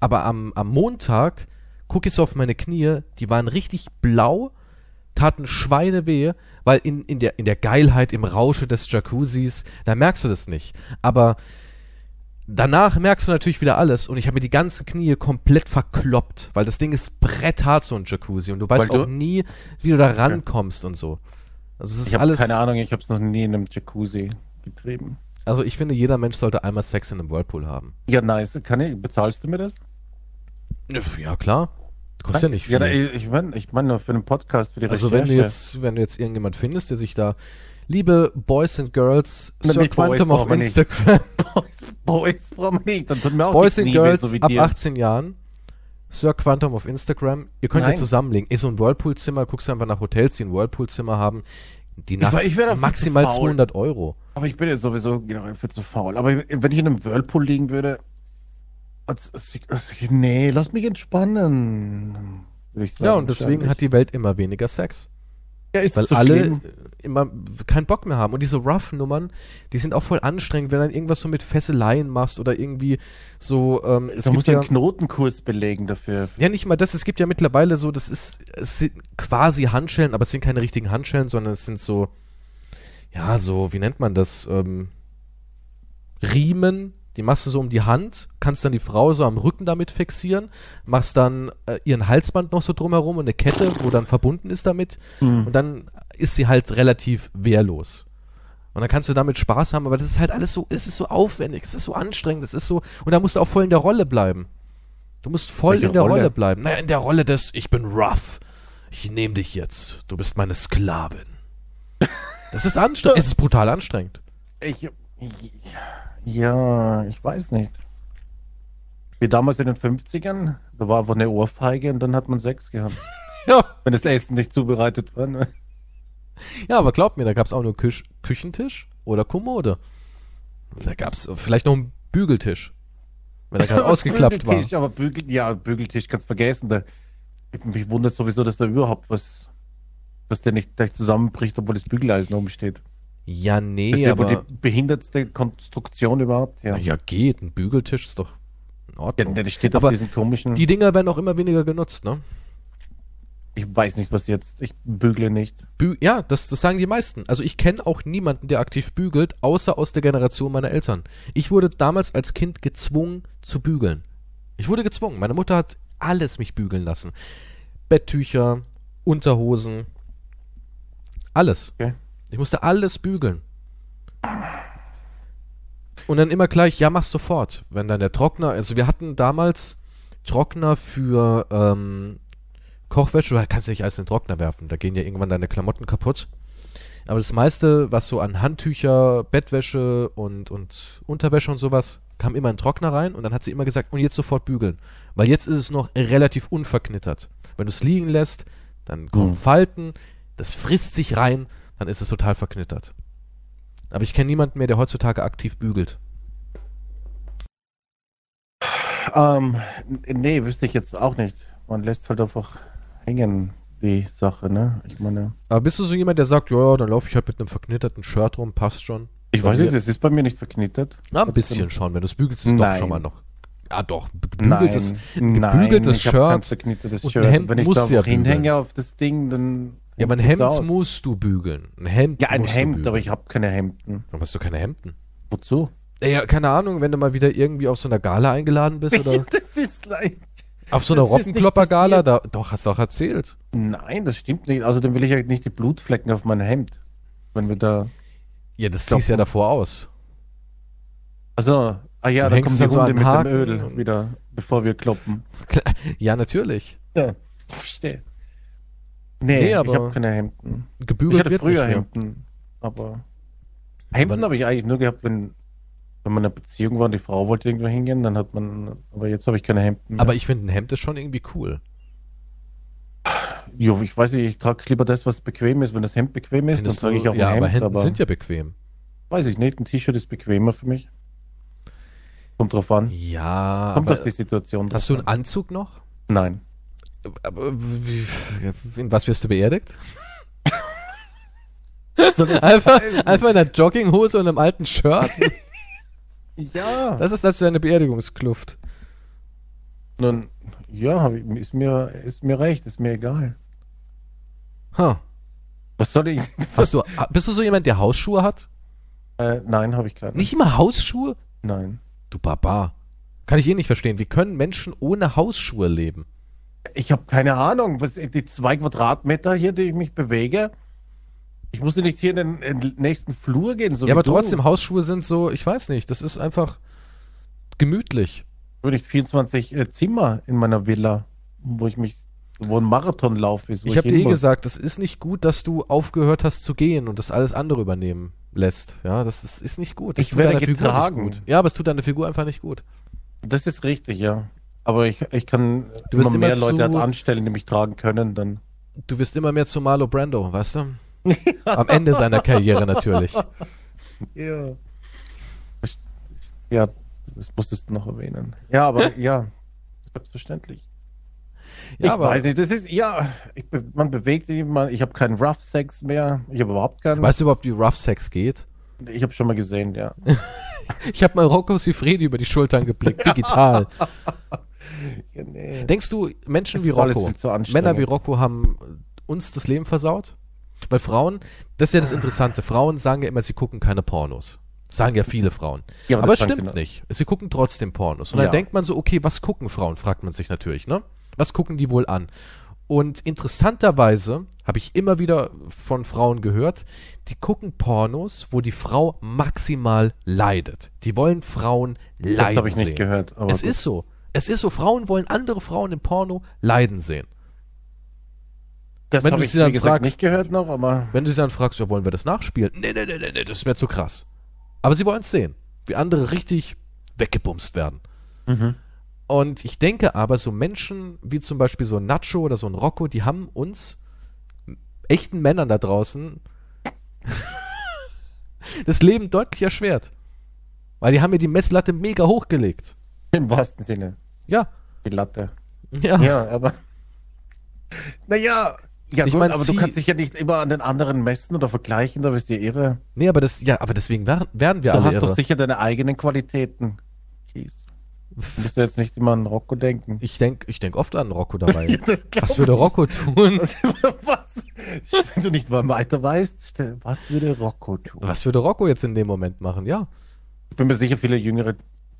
A: aber am, am Montag gucke ich so auf meine Knie, die waren richtig blau, taten Schweine weh, weil in, in, der, in der Geilheit, im Rausche des Jacuzzis, da merkst du das nicht. Aber danach merkst du natürlich wieder alles und ich habe mir die ganzen Knie komplett verkloppt, weil das Ding ist bretthart, so ein Jacuzzi und du weißt
B: Weil du-
A: auch nie, wie du da rankommst und so. Also es ist
B: Ich
A: alles,
B: keine Ahnung, ich habe es noch nie in einem Jacuzzi getrieben.
A: also ich finde, jeder Mensch sollte einmal Sex in einem Whirlpool haben.
B: Ja, nice. Kann ich, bezahlst du mir das?
A: Ja, klar. Kostet ja nicht viel.
B: Ja, ich meine, ich meine nur für einen Podcast, für die
A: also
B: Recherche.
A: wenn du jetzt, wenn du jetzt irgendjemand findest, der sich da, liebe Boys and Girls,
B: Na,
A: Sir
B: nicht Boys
A: Quantum auf. Instagram,
B: Boys, Boys brauchen wir nicht, dann tun mir auch
A: Boys and Girls
B: so
A: ab
B: dir.
A: 18 Jahren, Sir Quantum auf Instagram, ihr könnt ja
B: Nein.
A: zusammenlegen. Ist so ein Whirlpool-Zimmer, guckst einfach nach Hotels, die ein Whirlpool-Zimmer haben, die nach
B: war- ich wär dafür
A: maximal
B: zu faul.
A: 200 Euro.
B: Aber ich bin ja sowieso genau für zu faul. Aber wenn ich in einem Whirlpool liegen würde, nee, lass mich entspannen. ich
A: Ja, und deswegen hat die Welt immer weniger Sex.
B: Ja, ist
A: Weil
B: so
A: alle
B: schlimm?
A: immer keinen Bock mehr haben. Und diese Rough-Nummern, die sind auch voll anstrengend, wenn du dann irgendwas so mit Fesseleien machst oder irgendwie so, ähm, es
B: Da
A: gibt
B: musst du
A: ja,
B: einen Knotenkurs belegen dafür.
A: ja nicht mal das, es gibt ja mittlerweile so, das ist, es sind quasi Handschellen, aber es sind keine richtigen Handschellen, sondern es sind so, ja, so, wie nennt man das, ähm, Riemen, die machst du so um die Hand, kannst dann die Frau so am Rücken damit fixieren, machst dann äh, ihren Halsband noch so drumherum und eine Kette, wo dann verbunden ist damit
B: Mhm.
A: und dann ist sie halt relativ wehrlos. Und dann kannst du damit Spaß haben, aber das ist halt alles so, es ist so aufwendig, es ist so anstrengend, es ist so, und da musst du auch voll in der Rolle bleiben. Du musst voll
B: Welche
A: in der Rolle?
B: Rolle?
A: bleiben. Naja, in der Rolle des, ich bin rough. Ich nehme dich jetzt. Du bist meine Sklavin. Das ist anstrengend. es ist brutal anstrengend.
B: Ich, ja, ich weiß nicht. Wie damals in den 50ern, da war einfach eine Ohrfeige und dann hat man Sex gehabt.
A: Ja.
B: Wenn das Essen nicht zubereitet war. Ne?
A: Ja, aber glaub mir, da gab's auch nur Küch Küchentisch oder Kommode. Da gab's vielleicht noch einen Bügeltisch. Wenn er gerade ausgeklappt war.
B: Bügeltisch, aber Bügel, ja, Bügeltisch kannst vergessen. Da, ich, mich wundert sowieso, dass da überhaupt was, dass der nicht gleich zusammenbricht, obwohl das Bügeleisen oben
A: Ja,
B: Das ist
A: nee,
B: ja
A: aber.
B: die behindertste Konstruktion überhaupt. Ja,
A: Ja. geht. Ein Bügeltisch ist doch in
B: ja
A: Ordnung.
B: der steht
A: Aber
B: auf diesen komischen.
A: Die Dinger werden auch immer weniger genutzt, ne?
B: ich weiß nicht, was jetzt. Ich bügle nicht.
A: Bü ja, das, das sagen die meisten. Also ich kenne auch niemanden, der aktiv bügelt, außer aus der Generation meiner Eltern. Ich wurde damals als Kind gezwungen zu bügeln. Ich wurde gezwungen. Meine Mutter hat alles mich bügeln lassen. Betttücher, Unterhosen, alles.
B: Okay.
A: Ich musste alles bügeln. Und dann immer gleich, ja, mach sofort. Wenn dann der Trockner, also wir hatten damals Trockner für ähm, Kochwäsche, du kannst nicht alles in den Trockner werfen, da gehen ja irgendwann deine Klamotten kaputt. Aber das meiste, was so an Handtücher, Bettwäsche und, und Unterwäsche und sowas, kam immer in den Trockner rein und dann hat sie immer gesagt, und jetzt sofort bügeln. Weil jetzt ist es noch relativ unverknittert. Wenn du es liegen lässt, dann kommen
B: Hm.
A: Falten, das frisst sich rein, dann ist es total verknittert. Aber ich kenne niemanden mehr, der heutzutage aktiv bügelt.
B: Ähm, nee, wüsste ich jetzt auch nicht. Man lässt halt einfach hängen, die Sache, ne? Ich meine,
A: Aber bist du so jemand, der sagt, ja, dann laufe ich halt mit einem verknitterten Shirt rum, passt schon?
B: ich weiß nicht, das ist bei mir nicht verknittert.
A: Na, ein bisschen schon. Wenn du es bügelst, ist es doch
B: Nein.
A: schon mal noch. Ja, doch. Gebügeltes,
B: nein,
A: gebügeltes
B: ich kein
A: Shirt.
B: verknittertes
A: und ein
B: Shirt. Wenn ich einfach hinhänge auf das Ding, dann.
A: Ja, aber ein
B: sieht's
A: Hemd
B: aus.
A: musst du bügeln. Ein Hemd
B: Ja, ein Hemd, aber ich habe keine Hemden.
A: Warum hast du keine Hemden?
B: Wozu?
A: Ja, keine Ahnung, wenn du mal wieder irgendwie auf so einer Gala eingeladen bist oder
B: das ist leid.
A: auf so einer Robbenklopper-Gala, da, doch, hast du auch erzählt.
B: Nein, das stimmt nicht. Außerdem will ich ja nicht die Blutflecken auf mein Hemd. Wenn wir da.
A: Ja, das
B: Kloppen.
A: ziehst du ja davor aus.
B: Also, ah ja,
A: Du
B: da
A: hängst
B: kommt die
A: dann so
B: Runde
A: an
B: mit
A: Haken
B: dem Öl wieder, bevor wir kloppen.
A: Ja, natürlich.
B: Ja, ich verstehe. Nee,
A: Nee,
B: ich
A: aber
B: habe keine Hemden. Ich
A: Gebügelt
B: hatte
A: wird
B: früher. Hemden, aber Hemden
A: Aber-
B: habe ich eigentlich nur gehabt, wenn, wenn man in einer Beziehung war und die Frau wollte irgendwo hingehen, dann hat man, aber jetzt habe ich keine Hemden mehr.
A: Aber ich finde, ein Hemd ist schon irgendwie cool.
B: jo, ich weiß nicht, ich trage lieber das, was bequem ist. Wenn das Hemd bequem ist,
A: Findest
B: dann trage ich auch
A: ja,
B: ein
A: aber
B: Hemd,
A: Hemden
B: aber,
A: sind ja bequem.
B: weiß ich nicht, ein T-Shirt ist bequemer für mich. Kommt drauf an.
A: Ja,
B: Kommt
A: aber
B: auf die Situation
A: hast du
B: drauf
A: einen Anzug noch?
B: Nein.
A: In was wirst du beerdigt? Einfach, einfach in einer Jogginghose und einem alten Shirt?
B: Ja.
A: Das ist also deine Beerdigungskluft.
B: Nun, ja, ist, mir, ist mir recht, ist mir egal.
A: Huh.
B: Was soll ich?
A: Hast du, bist du so jemand, der Hausschuhe hat?
B: Äh, nein, habe ich keine.
A: Nicht immer Hausschuhe?
B: Nein.
A: Du Barbar. Kann ich eh nicht verstehen. Wie können Menschen ohne Hausschuhe leben?
B: Ich habe keine Ahnung. Was, die zwei Quadratmeter hier, die ich mich bewege. Ich musste nicht hier in den, in den nächsten Flur gehen. So
A: ja, aber
B: du.
A: trotzdem, Hausschuhe sind so, ich weiß nicht, das ist einfach gemütlich.
B: Nur nicht 24 äh, Zimmer in meiner Villa, wo ich mich, wo ein Marathonlauf ist.
A: Ich habe dir eh gesagt, es ist nicht gut, dass du aufgehört hast zu gehen und das alles andere übernehmen lässt. Ja, das ist, ist nicht gut. Das
B: Ich werde
A: Figur
B: getragen.
A: Ja, aber es tut deiner Figur einfach nicht gut.
B: Das ist richtig, ja. Aber ich, ich kann
A: Du wirst
B: immer mehr
A: immer
B: Leute
A: zu-
B: halt anstellen, die mich tragen können, dann.
A: Du wirst immer mehr zu Marlo Brando, weißt du? Am Ende seiner Karriere natürlich.
B: Ja. Das- Ja, das musstest du noch erwähnen. Ja, aber ja, selbstverständlich.
A: Ja,
B: ich
A: aber
B: weiß nicht, das ist, ja, ich, man bewegt sich, man, ich habe keinen Rough Sex mehr. Ich habe überhaupt keinen.
A: weißt du überhaupt, wie Rough Sex geht?
B: Ich habe schon mal gesehen, ja.
A: Ich habe mal Rocco Sifredi über die Schultern geblickt, digital.
B: Ja nee.
A: Denkst du, Menschen
B: Das
A: wie Rocco. Männer wie Rocco haben uns das Leben versaut? Weil Frauen, das ist ja das Interessante, Frauen sagen ja immer, sie gucken keine Pornos. Sagen ja viele Frauen.
B: Ja,
A: aber es stimmt nicht. Sie gucken trotzdem Pornos. Und dann
B: Ja.
A: denkt man so, okay, was gucken Frauen, fragt man sich natürlich, ne? Was gucken die wohl an? Und interessanterweise habe ich immer wieder von Frauen gehört, die gucken Pornos, wo die Frau maximal leidet. Die wollen Frauen leiden
B: Das habe ich nicht
A: sehen.
B: gehört. Aber
A: Es
B: gut.
A: ist so. Es ist so. Frauen wollen andere Frauen im Porno leiden sehen.
B: das
A: wenn du
B: ich
A: sie dann
B: gesagt
A: fragst-
B: nicht gehört noch, aber
A: Wenn du sie dann fragst, ja, wollen wir das nachspielen? Nee, nee, nee, nee, nee, das ist mir zu krass. Aber sie wollen es sehen. Wie andere richtig weggebumst werden.
B: Mhm.
A: Und ich denke aber, so Menschen wie zum Beispiel so ein Nacho oder so ein Rocco, die haben uns echten Männern da draußen das Leben deutlich erschwert. Weil die haben mir die Messlatte mega hochgelegt.
B: im wahrsten Sinne
A: Ja,
B: die Latte.
A: ja.
B: Ja, aber naja, ja
A: Ich
B: gut,
A: mein,
B: aber
A: sie-
B: du kannst dich ja nicht immer an den anderen messen oder vergleichen, da bist du irre.
A: Nee, aber das, ja, aber deswegen werden, werden wir
B: Du
A: alle
B: hast
A: irre.
B: doch sicher deine eigenen Qualitäten. Kies. Du musst du jetzt nicht immer an Rocco denken.
A: Ich denke ich denk oft an Rocco dabei. Was würde. Rocco tun?
B: was? Wenn du nicht mal weiter weißt, was würde Rocco tun?
A: Was würde Rocco jetzt in dem Moment machen? Ja.
B: Ich bin mir sicher, viele jüngere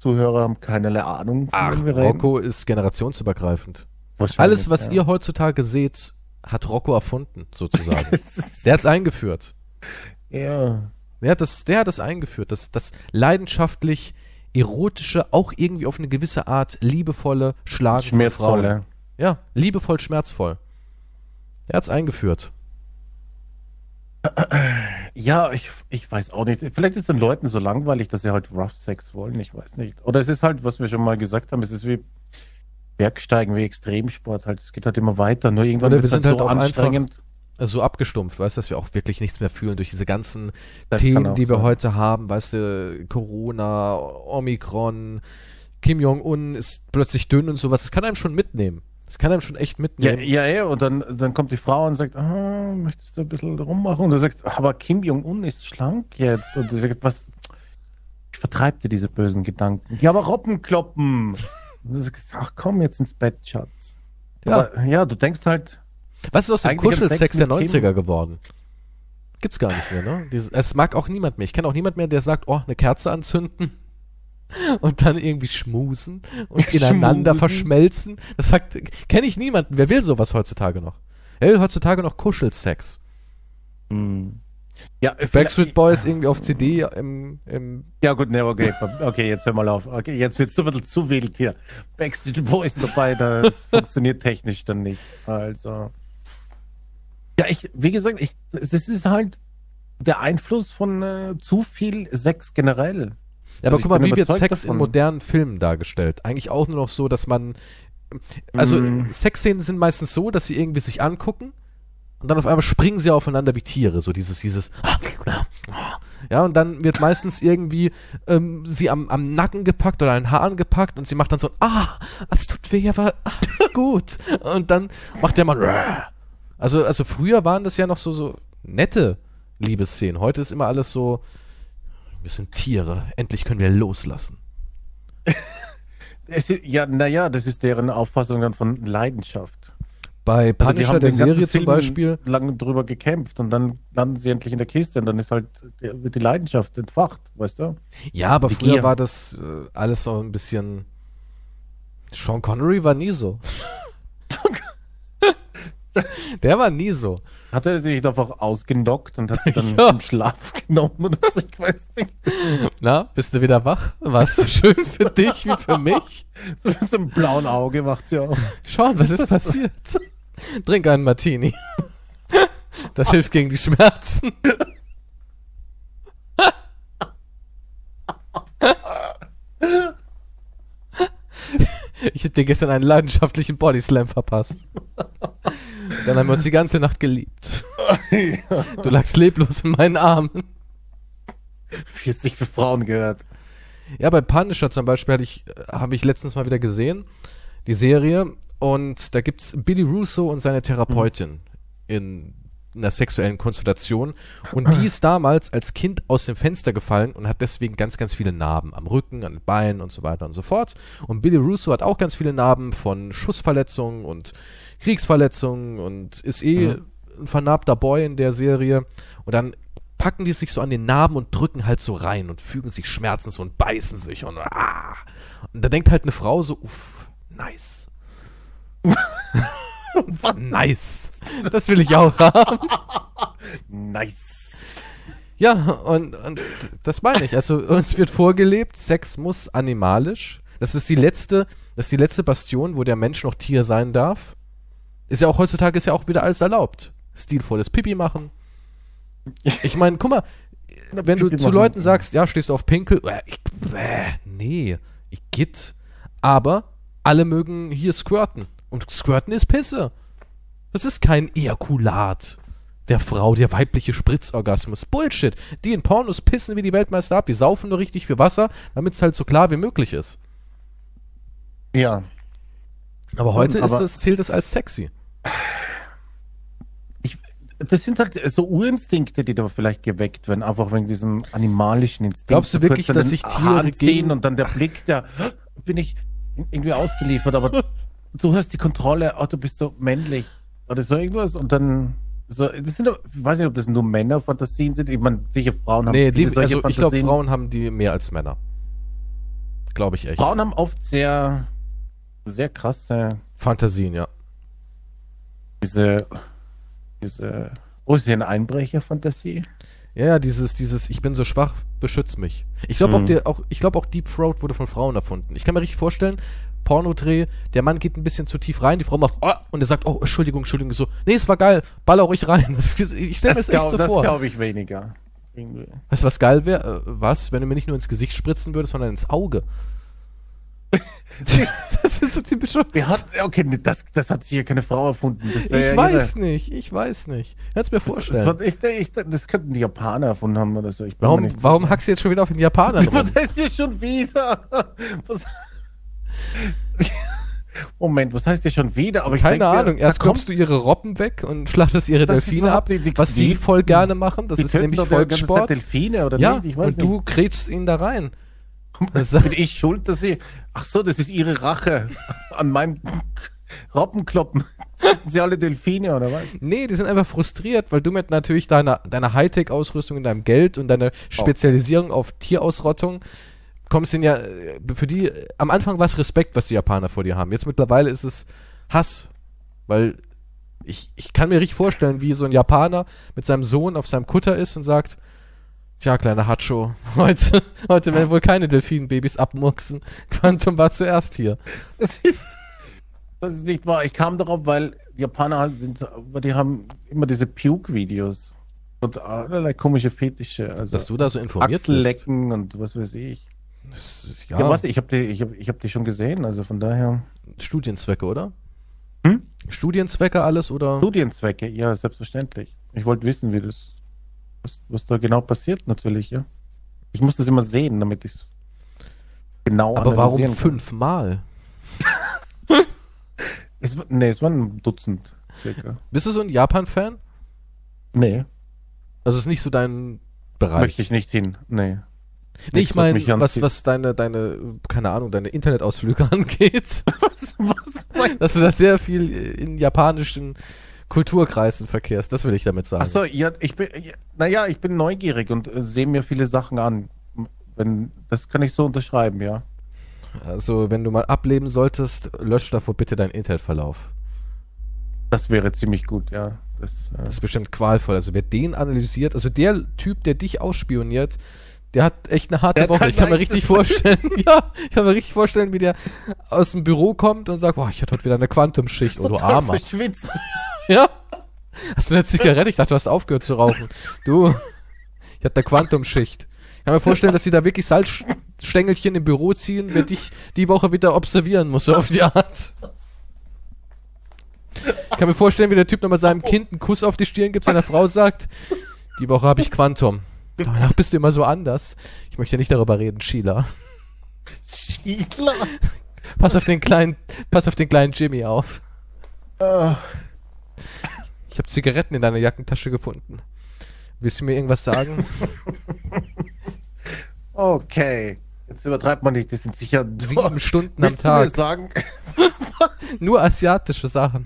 B: Zuhörer haben keinerlei Ahnung, von
A: Ach. Rocco ist generationsübergreifend. Alles, was
B: ja.
A: ihr heutzutage seht, hat Rocco erfunden, sozusagen. Der hat's eingeführt.
B: ja.
A: Der hat das, der hat das eingeführt. Das, das leidenschaftlich erotische, auch irgendwie auf eine gewisse Art liebevolle Schlagen von
B: Schmerzvoll,
A: Frauen.
B: ja.
A: Liebevoll, schmerzvoll. Der hat's eingeführt.
B: Ja, ich, ich weiß auch nicht. Vielleicht ist den Leuten so langweilig, dass sie halt Rough Sex wollen. Ich weiß nicht. Oder es ist halt, was wir schon mal gesagt haben, es ist wie Bergsteigen, wie Extremsport halt. Es geht halt immer weiter. Nur irgendwann
A: Oder wir
B: wird's
A: sind halt
B: so anstrengend.
A: so abgestumpft, weißt du, dass wir auch wirklich nichts mehr fühlen durch diese ganzen
B: Das
A: Themen, die wir
B: sein.
A: heute haben, weißt du, Corona, Omikron, Kim Jong-un ist plötzlich dünn und sowas. Das kann einem schon mitnehmen. Das kann einem schon echt
B: Ja,
A: mitnehmen.
B: ja, ja, und dann, dann kommt die Frau und sagt, ah, möchtest du ein bisschen rummachen? Und du sagst, aber Kim Jong-un ist schlank jetzt. Und du sagst, was, ich vertreib dir diese bösen Gedanken. Ja, aber Robbenkloppen. Und du sagst, ach komm jetzt ins Bett, Schatz.
A: Ja.
B: Aber, ja, du denkst halt,
A: Was ist aus dem Kuschelsex
B: Sex
A: der
B: mit Kim.
A: 90er geworden? Gibt's gar nicht mehr, ne? Dieses, es mag auch niemand mehr. Ich kenne auch niemand mehr, der sagt, oh, eine Kerze anzünden und dann irgendwie schmusen und ineinander
B: Schmusen.
A: verschmelzen. Das sagt, kenne ich niemanden. Wer will sowas heutzutage noch? Wer will heutzutage noch Kuschelsex?
B: hm. ja,
A: Backstreet Boys irgendwie auf CD im, im
B: Ja, gut, ne, okay. Okay, jetzt hör mal auf. Okay, jetzt wird's so ein bisschen zu wild hier. Backstreet Boys dabei, das funktioniert technisch dann nicht. Also. Ja, ich, wie gesagt, ich, das ist halt der Einfluss von äh, zu viel Sex generell.
A: Ja, aber
B: Also
A: guck mal, wie wird Sex in
B: davon.
A: modernen Filmen dargestellt? Eigentlich auch nur noch so, dass man. Also,
B: Mm.
A: Sexszenen sind meistens so, dass sie irgendwie sich angucken und dann auf einmal springen sie aufeinander wie Tiere. So dieses, dieses. Ja, und dann wird meistens irgendwie ähm, sie am, am Nacken gepackt oder an den Haaren gepackt und sie macht dann so, ah, es tut weh, aber ah, gut. Und dann macht der Mann, also, also früher waren das ja noch so, so nette Liebesszenen. Heute ist immer alles so, wir sind Tiere, endlich können wir loslassen.
B: Es ist, ja, naja, das ist deren Auffassung dann von Leidenschaft.
A: Bei
B: Also
A: Punisher,
B: haben
A: der Serie zum Beispiel,
B: lange drüber gekämpft und dann landen sie endlich in der Kiste und dann ist halt wird die Leidenschaft entfacht, weißt du?
A: ja, aber
B: Die
A: früher
B: Gier.
A: war das äh, alles so ein bisschen. Sean Connery war nie so. der war nie so.
B: Hat er sich einfach ausgenockt und hat sie dann
A: Ja.
B: im Schlaf genommen oder so, ich weiß nicht.
A: Na, bist du wieder wach? War es so schön für dich wie für mich?
B: So mit so einem blauen Auge macht sie auch.
A: Sean, was ist passiert? Trink einen Martini. Das hilft gegen die Schmerzen. Ich hätte dir gestern einen leidenschaftlichen Bodyslam verpasst. Dann haben wir uns die ganze Nacht geliebt. Du lagst leblos in meinen Armen.
B: 40 für Frauen gehört.
A: Ja, bei Punisher zum Beispiel hatte ich, äh, habe ich letztens mal wieder gesehen, die Serie, und da gibt's Billy Russo und seine Therapeutin in einer sexuellen Konstellation. Und die ist damals als Kind aus dem Fenster gefallen und hat deswegen ganz, ganz viele Narben am Rücken, an den Beinen und so weiter und so fort. Und Billy Russo hat auch ganz viele Narben von Schussverletzungen und Kriegsverletzungen und ist eh
B: Mhm.
A: ein vernarbter Boy in der Serie. Und dann packen die sich so an den Narben und drücken halt so rein und fügen sich Schmerzen zu und beißen sich und ah. Und da denkt halt eine Frau so, uff, nice. nice. Das will ich auch haben.
B: Nice.
A: Ja, und, und das meine ich. Also uns wird vorgelebt, Sex muss animalisch. Das ist die letzte, das ist die letzte Bastion, wo der Mensch noch Tier sein darf. Ist ja auch heutzutage ist ja auch wieder alles erlaubt. Stilvolles Pipi machen. Ich meine, guck mal, wenn du
B: Pipi
A: zu
B: machen.
A: Leuten sagst, ja, stehst du auf Pinkel, äh, ich, äh, nee, ich geht. Aber alle mögen hier squirten. Und squirten ist Pisse. Das ist kein Ejakulat der Frau, der weibliche Spritzorgasmus. Bullshit. Die in Pornos pissen wie die Weltmeister ab. Die saufen nur richtig für Wasser, damit es halt so klar wie möglich ist.
B: Ja.
A: Aber heute
B: aber-
A: ist das, zählt es als sexy.
B: Ich, das sind halt so Urinstinkte, die da vielleicht geweckt werden, einfach wegen diesem animalischen Instinkt.
A: Glaubst du wirklich, dass sich Tiere
B: sehen und dann der Blick, der bin ich irgendwie ausgeliefert, aber du hast die Kontrolle, oh, du bist so männlich oder so irgendwas und dann so, das sind, ich weiß nicht, ob das nur Männerfantasien sind. Ich meine, sicher Frauen haben
A: Nee, die, also ich glaube. Frauen haben die mehr als Männer. Glaube ich echt.
B: Frauen haben oft sehr, sehr krasse,
A: Fantasien, ja.
B: diese, diese, oh, ist hier eine Einbrecher-Fantasie?
A: Ja, ja, dieses, dieses, ich bin so schwach, beschütz mich. Ich glaube auch,
B: Hm.
A: der, auch, ich glaube auch Deep Throat wurde von Frauen erfunden. Ich kann mir richtig vorstellen, Pornodreh, der Mann geht ein bisschen zu tief rein, die Frau macht, oh, und er sagt, oh, Entschuldigung, Entschuldigung, so, nee, es war geil, baller ruhig rein. Das, ich stelle mir
B: Das,
A: das echt so
B: das
A: vor.
B: glaube ich weniger. Irgendwie.
A: Weißt du, was geil wäre? Äh, was, wenn du mir nicht nur ins Gesicht spritzen würdest, sondern ins Auge? das sind so typische.
B: Wer hat, okay, nee, das, das hat hier keine Frau erfunden. Das
A: Ich
B: ja
A: weiß nicht, ich weiß nicht. Kannst mir
B: Das,
A: vorstellen.
B: das, war, ich, ich, das könnten die Japaner erfunden haben oder so.
A: Warum warum hackst du jetzt schon wieder auf den Japanern rum?
B: Was heißt hier schon wieder? Was, Moment, was heißt hier schon wieder? Aber ich
A: Keine
B: denk mir,
A: Ahnung. Erst kommst du ihre Robben weg und schlachtest ihre
B: Das
A: Delfine ab,
B: nicht- die-
A: was sie
B: die-
A: voll gerne machen. Das
B: die
A: ist nämlich
B: die
A: Volkssport.
B: Delfine oder
A: Ja,
B: nicht? Ich weiß
A: und du kretschst ihn da rein.
B: Nicht. Bin ich schuld, dass sie. Ach so, das ist ihre Rache an meinem Robbenkloppen. Töten sie alle Delfine oder was?
A: Nee, die sind einfach frustriert, weil du mit natürlich deiner, deiner Hightech-Ausrüstung und deinem Geld und deiner Spezialisierung auf Tierausrottung kommst in ja, für die, am Anfang war es Respekt, was die Japaner vor dir haben. Jetzt mittlerweile ist es Hass, weil ich, ich kann mir richtig vorstellen, wie so ein Japaner mit seinem Sohn auf seinem Kutter ist und sagt, Tja, kleiner Hacho, heute, heute werden wohl keine Delfinbabys abmurksen. Quantum war zuerst hier.
B: Das ist, das ist nicht wahr. Ich kam darauf, weil Japaner halt sind, aber die haben immer diese Puke-Videos und allerlei komische Fetische. Also
A: Dass du da so informiert bist.
B: Achsellecken und was weiß ich.
A: Ist,
B: Ja,
A: ja,
B: was? Ich habe die, ich hab, ich hab die schon gesehen, also von daher.
A: Studienzwecke, oder?
B: Hm?
A: Studienzwecke alles oder?
B: Studienzwecke, ja, selbstverständlich. Ich wollte wissen, wie das was, was da genau passiert, natürlich, ja. Ich muss das immer sehen, damit ich es genau
A: Aber warum
B: kann.
A: fünfmal?
B: Es, nee, es waren ein Dutzend, circa.
A: Bist du so ein Japan-Fan?
B: Nee,
A: Also ist nicht so dein Bereich.
B: möchte ich nicht hin. Nee.
A: Nee, ich meine, was, was deine, deine, keine Ahnung, deine Internetausflüge angeht,
B: was, was mein
A: dass du da sehr viel in japanischen Kulturkreisen verkehrst, das will ich damit sagen.
B: Ach so, ja, ich bin, ja, naja, ich bin neugierig und äh, sehe mir viele Sachen an. Wenn, das kann ich so unterschreiben, ja.
A: Also, wenn du mal ableben solltest, lösch davor bitte deinen Internetverlauf.
B: Das wäre ziemlich gut, ja. Das, äh,
A: Das ist bestimmt qualvoll. Also, wer den analysiert, also der Typ, der dich ausspioniert, der hat echt eine harte
B: Der
A: Woche. Ich kann mir richtig vorstellen, ja, ich kann mir richtig vorstellen, wie der aus dem Büro kommt und sagt, boah, ich hatte heute wieder eine Quantumschicht. Oh, du
B: total
A: Armer.
B: verschwitzt.
A: Ja. Hast du eine Zigarette? Ich dachte, du hast aufgehört zu rauchen. Du, ich hatte eine Quantumschicht. Ich kann mir vorstellen, dass sie da wirklich Salzstängelchen im Büro ziehen, wer dich die Woche wieder observieren muss, so auf die Art. Ich kann mir vorstellen, wie der Typ nochmal seinem Kind einen Kuss auf die Stirn gibt, seiner Frau sagt, die Woche habe ich Quantum. Danach bist du immer so anders. Ich möchte nicht darüber reden, Sheila.
B: Schiedler.
A: Pass auf den kleinen, pass auf den kleinen Jimmy auf.
B: Äh,
A: Ich habe Zigaretten in deiner Jackentasche gefunden. Willst du mir irgendwas sagen?
B: okay. Jetzt übertreibt man nicht, das sind sicher
A: Sieben Stunden am
B: Willst du mir
A: Tag.
B: sagen,
A: Nur asiatische Sachen.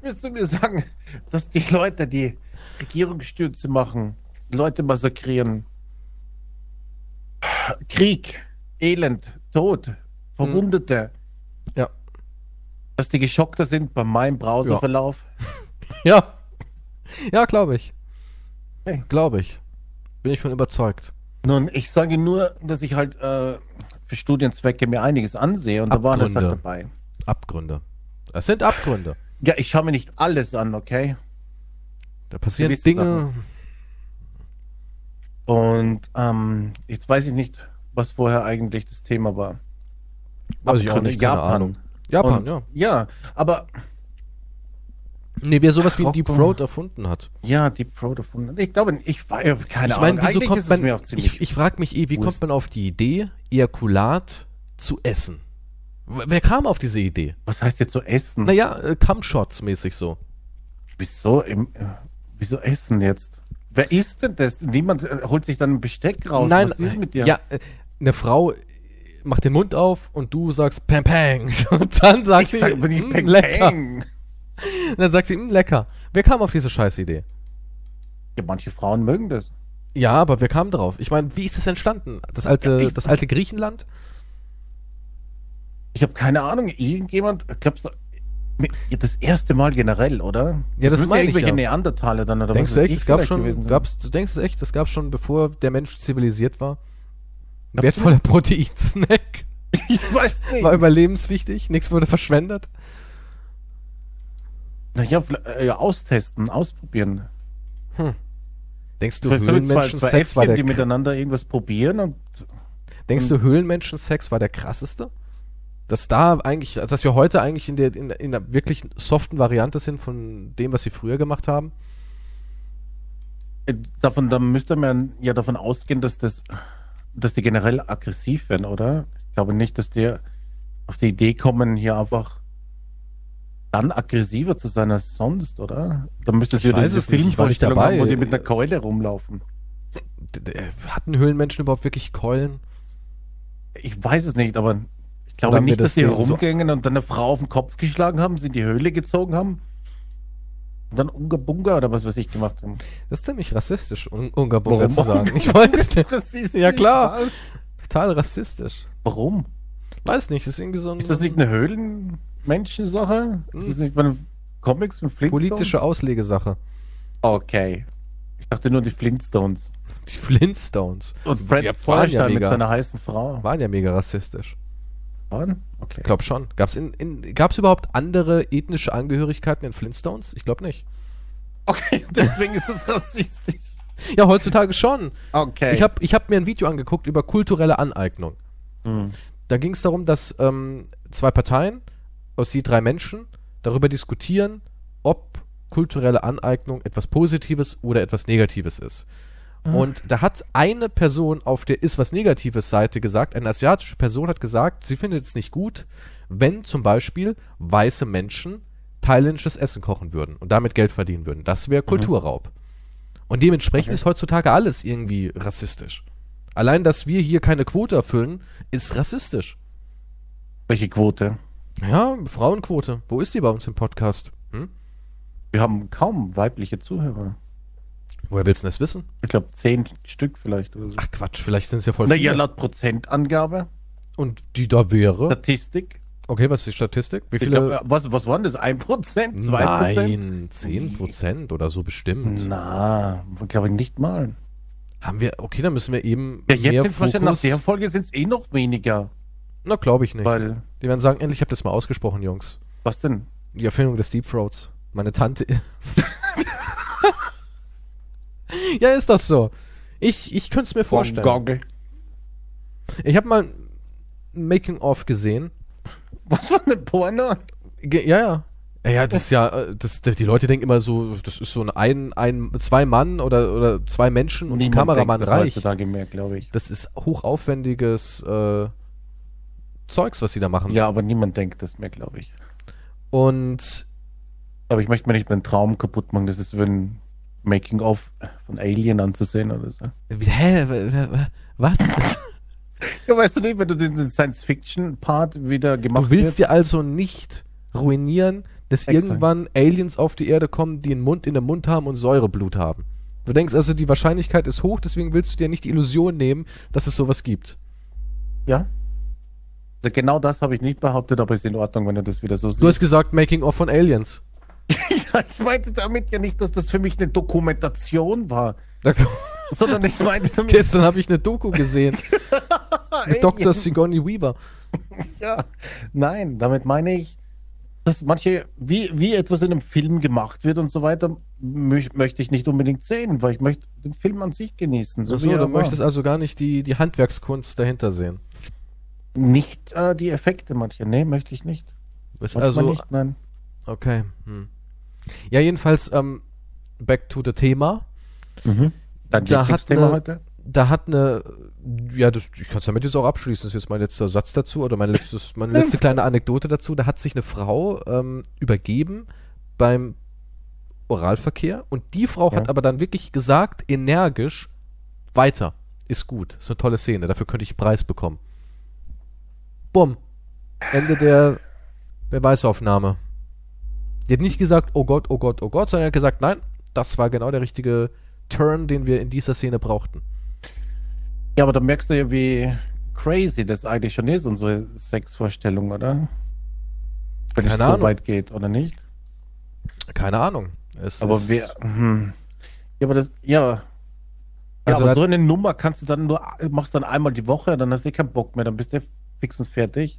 B: willst du mir sagen, dass die Leute, die Regierungsstürze machen, Leute massakrieren, Krieg, Elend, Tod, Verwundete,
A: Ja.
B: dass die geschockter sind bei meinem Browserverlauf?
A: Ja. Ja, glaube ich.
B: Okay.
A: Glaube ich. Bin ich von überzeugt.
B: Nun, ich sage nur, dass ich halt äh, für Studienzwecke mir einiges ansehe und da war das halt
A: Abgründe.
B: dabei.
A: Abgründe. Es sind Abgründe.
B: Ja, ich schaue mir nicht alles an, okay?
A: Da passieren Dinge.
B: Und ähm, jetzt weiß ich nicht, was vorher eigentlich das Thema war.
A: Weiß ich auch
B: Abgründe,
A: nicht, keine
B: Japan.
A: Ahnung. Japan,
B: Und,
A: ja.
B: Ja, aber
A: Nee, wer sowas wie
B: Ach,
A: Deep. Throat erfunden hat.
B: ja, Deep Throat erfunden. Ich glaube, ich war ja keine
A: ich meine,
B: Ahnung.
A: wieso
B: Eigentlich
A: kommt man.
B: mir auch ziemlich
A: Ich, ich frage mich eh, wie kommt man auf die Idee, Ejakulat zu essen? Wer kam auf diese Idee?
B: Was heißt jetzt so essen?
A: Naja, äh, Cumshots mäßig so.
B: Wieso im, äh, wieso essen jetzt? Wer isst denn das? Niemand äh, holt sich dann ein Besteck raus.
A: Nein,
B: Was ist mit dir?
A: ja, äh, eine Frau macht den Mund auf und du sagst Pam Pam. Und dann sagt
B: ich
A: sie,
B: sag nicht
A: "Mm,
B: Peng
A: lecker.
B: Peng.
A: Und dann sagt sie, "Mm, lecker. Wer kam auf diese Scheißidee?
B: Ja, manche Frauen mögen das.
A: Ja, aber wer kam drauf? Ich meine, wie ist es entstanden? Das alte,
B: Ja, ich-
A: das alte Griechenland?
B: Ich habe keine Ahnung, irgendjemand, glaubst du, das erste Mal generell, oder?
A: Ja, das
B: müssen
A: meine ich
B: irgendwelche
A: ja.
B: Neandertaler dann, oder
A: Denkst
B: was
A: du echt,
B: ich
A: es gab schon, gab's, du denkst es echt, das gab schon, bevor der Mensch zivilisiert war? Ein wertvoller Proteinsnack
B: Ich weiß nicht.
A: war überlebenswichtig, nichts wurde verschwendet.
B: Naja, äh, ja, austesten, ausprobieren.
A: Denkst du,
B: Vielleicht
A: Höhlenmenschen Sex war der
B: die miteinander irgendwas probieren und
A: Denkst du, Höhlenmenschen-Sex war der krasseste? Dass da eigentlich, dass wir heute eigentlich in der, in, in der wirklich soften Variante sind von dem, was sie früher gemacht haben?
B: äh, davon, da müsste man ja davon ausgehen, dass das, dass die generell aggressiv werden, oder? Ich glaube nicht, dass die auf die Idee kommen, hier einfach dann aggressiver zu sein als sonst, oder? Da müsste es
A: Ich
B: ja
A: weiß
B: diese Filmvorstellung haben, wo sie mit einer Keule rumlaufen.
A: D- Hatten Höhlenmenschen überhaupt wirklich Keulen?
B: Ich weiß es nicht, aber ich glaube nicht,
A: das
B: dass sie
A: denen so-
B: und dann eine Frau auf den Kopf geschlagen haben, sie in die Höhle gezogen haben und dann Unga Bunga oder was weiß ich gemacht haben.
A: Das ist ziemlich rassistisch, Un Unga Bunga
B: Warum?
A: zu sagen. Ich weiß nicht. Ja, klar.
B: was.
A: Total rassistisch.
B: Warum?
A: Weiß nicht, das ist irgendwie so ein
B: Ist das nicht eine Höhlenmenschensache? Ist das nicht bei den Comics von Flintstones?
A: politische Auslegesache.
B: Okay. Ich dachte nur die Flintstones.
A: Die Flintstones
B: Und Fred
A: Ja,
B: Feuerstein
A: ja
B: mit seiner heißen Frau.
A: waren ja mega rassistisch.
B: Okay.
A: Ich glaube schon. Gab's in, in, gab's überhaupt andere ethnische Angehörigkeiten in Flintstones? Ich glaube nicht.
B: Okay, deswegen ist es rassistisch.
A: Ja, heutzutage schon.
B: Okay.
A: Ich habe ich hab mir ein Video angeguckt über kulturelle Aneignung.
B: Hm.
A: Da ging es darum, dass ähm, zwei Parteien aus je drei Menschen darüber diskutieren, ob kulturelle Aneignung etwas Positives oder etwas Negatives ist. Und da hat eine Person auf der ist was Negatives Seite gesagt, eine asiatische Person hat gesagt, sie findet es nicht gut, wenn zum Beispiel weiße Menschen thailändisches Essen kochen würden und damit Geld verdienen würden. Das wäre Kulturraub. Und dementsprechend
B: Okay.
A: ist heutzutage alles irgendwie rassistisch. Allein, dass wir hier keine Quote erfüllen, ist rassistisch.
B: Welche Quote?
A: Ja, Frauenquote. Wo ist die bei uns im Podcast? Hm?
B: Wir haben kaum weibliche Zuhörer.
A: Woher willst du das wissen?
B: Ich glaube, zehn Stück vielleicht oder so.
A: Ach Quatsch, vielleicht sind es ja voll
B: Naja,
A: viele.
B: laut Prozentangabe,
A: Und die da wäre.
B: Statistik.
A: Okay, was ist die Statistik? Wie viele?
B: glaub, was, was waren das? Ein Prozent? Zwei Prozent?
A: Nein, 10 Prozent oder so bestimmt.
B: Na, glaube ich nicht mal.
A: Haben wir, okay, dann müssen wir eben
B: Ja, jetzt
A: mehr
B: sind es wahrscheinlich nach der Folge sind es eh noch weniger.
A: Na, glaube ich nicht.
B: Weil,
A: Die werden sagen, endlich habt ihr das mal ausgesprochen, Jungs.
B: was denn?
A: Die Erfindung des Deep Throats. Meine Tante. ja, ist das so. Ich, ich könnte es mir vorstellen.
B: Goggle.
A: Ich habe mal ein Making-of gesehen.
B: Was war denn Porno?
A: Ge ja, ja. Ja, das ist ja, äh, das, die Leute denken immer so, das ist so ein, ein, ein zwei Mann oder, oder zwei Menschen und ein Kameramann
B: denkt das
A: reicht.
B: heutzutage mehr, ich.
A: Das ist hochaufwendiges äh, Zeugs, was sie da machen.
B: Ja, aber niemand denkt das mehr, glaube ich.
A: Und
B: Aber ich möchte mir nicht meinen Traum kaputt machen. Das ist wie ein Making-of von Alien anzusehen oder so.
A: hä, was?
B: Ja, weißt du nicht, wenn du den Science-Fiction-Part wieder gemacht
A: Du willst dir also nicht ruinieren, dass
B: Exakt.
A: irgendwann Aliens auf die Erde kommen, die einen Mund in den Mund haben und Säureblut haben. Du denkst also, die Wahrscheinlichkeit ist hoch, deswegen willst du dir nicht die Illusion nehmen, dass es sowas gibt.
B: Ja. Genau das habe ich nicht behauptet, aber ist in Ordnung, wenn du das wieder so
A: Du hast
B: siehst.
A: gesagt, Making of von Aliens.
B: ich meinte damit ja nicht, dass das für mich eine Dokumentation war, sondern ich meinte damit,
A: gestern habe ich eine Doku gesehen mit Dr. Sigourney Weaver.
B: Ja, nein, damit meine ich, dass manche, wie, wie etwas in einem Film gemacht wird und so weiter, mö möchte ich nicht unbedingt sehen, weil ich möchte den Film an sich genießen. So
A: Achso, du möchtest also gar nicht die, die Handwerkskunst dahinter sehen.
B: Nicht äh, die Effekte manche. Nee, möchte ich nicht.
A: Also,
B: nicht, nein.
A: okay. Hm. Ja, jedenfalls, ähm, back to the Thema.
B: Dein
A: Da hat
B: Lieblingsthema
A: eine-
B: heute?
A: Da hat eine, ja, das, ich kann es damit jetzt auch abschließen, das ist jetzt mein letzter Satz dazu oder mein letztes, meine letzte kleine Anekdote dazu. Da hat sich eine Frau ähm, übergeben beim Oralverkehr und die Frau
B: Ja.
A: hat aber dann wirklich gesagt, energisch, weiter, ist gut, ist eine tolle Szene, dafür könnte ich einen Preis bekommen. Bumm. Ende der Beweisaufnahme. Die hat nicht gesagt, oh Gott, oh Gott, oh Gott, sondern hat gesagt, nein, das war genau der richtige Turn, den wir in dieser Szene brauchten.
B: Ja, aber da merkst du ja, wie crazy das eigentlich schon ist, unsere Sexvorstellung, oder? Wenn es
A: Keine
B: so
A: Ahnung.
B: weit geht, oder nicht?
A: Keine Ahnung. Es
B: Aber
A: ist,
B: wer. Hm. Ja, aber das. Ja. Ja,
A: Also
B: aber
A: da-
B: so eine Nummer kannst du dann nur, machst dann einmal die Woche, dann hast du eh keinen Bock mehr, dann bist du fixens fertig.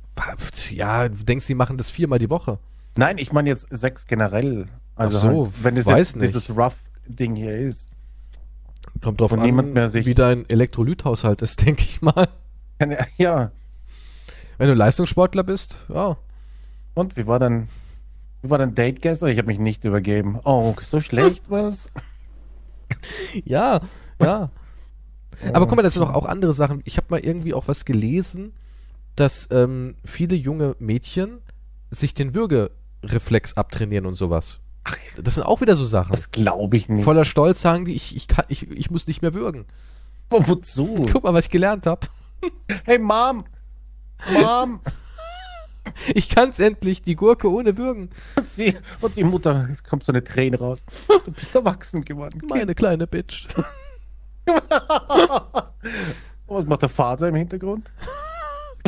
A: Ja, du denkst, sie machen das viermal die Woche.
B: Nein, ich meine jetzt Sex generell. Also
A: Ach so,
B: halt, wenn es
A: weiß
B: jetzt
A: nicht.
B: dieses Rough-Ding hier ist.
A: Kommt drauf an,
B: niemand mehr sich-
A: wie dein Elektrolythaushalt ist, denke ich mal.
B: Ja-
A: Wenn du Leistungssportler bist, ja.
B: und wie war dann, wie war dein Date gestern? Ich habe mich nicht übergeben. Oh, so schlecht war's?
A: Ja, ja. Aber guck mal, das sind doch auch andere Sachen. Ich habe mal irgendwie auch was gelesen, dass ähm, viele junge Mädchen sich den Würgereflex abtrainieren und sowas. Das sind auch wieder so Sachen.
B: Das glaube ich nicht.
A: Voller Stolz sagen die, ich, ich, kann, ich, ich muss nicht mehr würgen.
B: Oh, wozu?
A: Guck mal, was ich gelernt habe.
B: Hey, Mom! Mom!
A: Ich kann's endlich, die Gurke ohne Würgen.
B: Und, sie, und die Mutter, es kommt so eine Träne raus. Du bist erwachsen geworden.
A: Meine kleine Bitch.
B: Was macht der Vater im Hintergrund?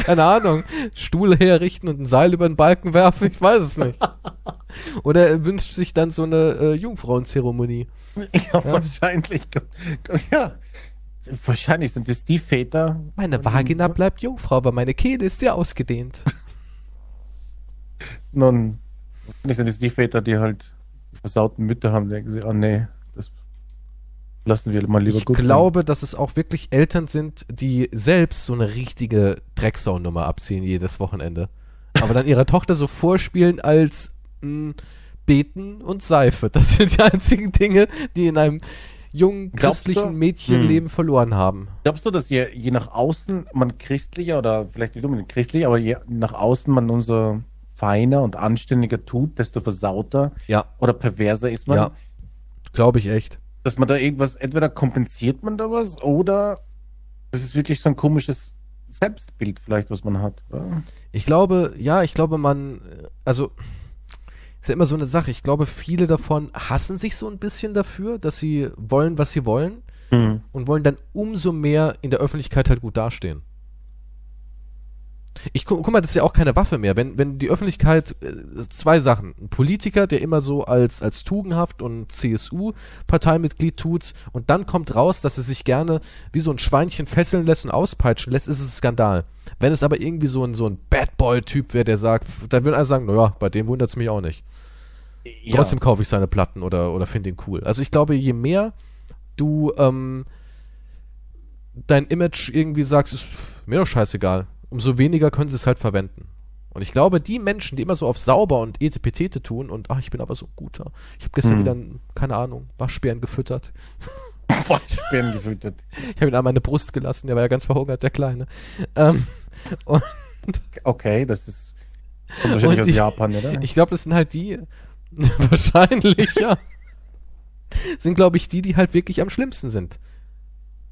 A: Keine Ahnung. Stuhl herrichten und ein Seil über den Balken werfen, ich weiß es nicht. Oder er wünscht sich dann so eine äh, Jungfrauenzeremonie.
B: Ja, wahrscheinlich. Ja, wahrscheinlich sind es die Väter.
A: Meine Vagina bleibt Jungfrau, aber meine Kehle ist sehr ausgedehnt.
B: Nun, wahrscheinlich sind es die Väter, die halt versauten Mütter haben, denken sie, oh nee, lassen wir mal lieber
A: Ich
B: gut
A: glaube, dass es auch wirklich Eltern sind, die selbst so eine richtige Drecksaunummer abziehen jedes Wochenende. Aber dann ihrer Tochter so vorspielen als mh, Beten und Seife. Das sind die einzigen Dinge, die in einem jungen christlichen? Mädchenleben verloren haben.
B: Glaubst du, dass je, je nach außen man christlicher oder vielleicht nicht unbedingt christlich, aber je nach außen man unser feiner und anständiger tut, desto versauter
A: Ja,
B: oder perverser ist man?
A: ja. Glaube ich echt.
B: Dass man da irgendwas, entweder kompensiert man da was oder das ist wirklich so ein komisches Selbstbild vielleicht, was man hat. Ja?
A: Ich glaube, ja, ich glaube, man, also, ist ja immer so eine Sache. Ich glaube, viele davon hassen sich so ein bisschen dafür, dass sie wollen, was sie wollen
B: Mhm.
A: und wollen dann umso mehr in der Öffentlichkeit halt gut dastehen. Ich gu guck mal, das ist ja auch keine Waffe mehr. Wenn, wenn die Öffentlichkeit, äh, zwei Sachen. Ein Politiker, der immer so als, als tugendhaft und CSU-Parteimitglied tut und dann kommt raus, dass er sich gerne wie so ein Schweinchen fesseln lässt und auspeitschen lässt, ist es ein Skandal. Wenn es aber irgendwie so ein, so ein Bad Boy-Typ wäre, der sagt, dann würden alle sagen, naja, bei dem wundert es mich auch nicht.
B: Ja.
A: Trotzdem kaufe ich seine Platten oder, oder finde ihn cool. Also ich glaube, je mehr du ähm, dein Image irgendwie sagst, ist mir doch scheißegal, umso weniger können sie es halt verwenden. Und ich glaube, die Menschen, die immer so auf sauber und etepetete tun und ach, ich bin aber so ein guter. Ich habe gestern
B: Hm.
A: wieder, keine Ahnung, Waschbären gefüttert.
B: Waschbären gefüttert.
A: Ich habe ihn an meine Brust gelassen, der war ja ganz verhungert, der Kleine. Ähm, und
B: Okay, das ist kommt wahrscheinlich aus
A: ich-
B: Japan, oder?
A: Ich glaube, das sind halt die, wahrscheinlich, ja. Sind, glaube ich, die, die halt wirklich am schlimmsten sind.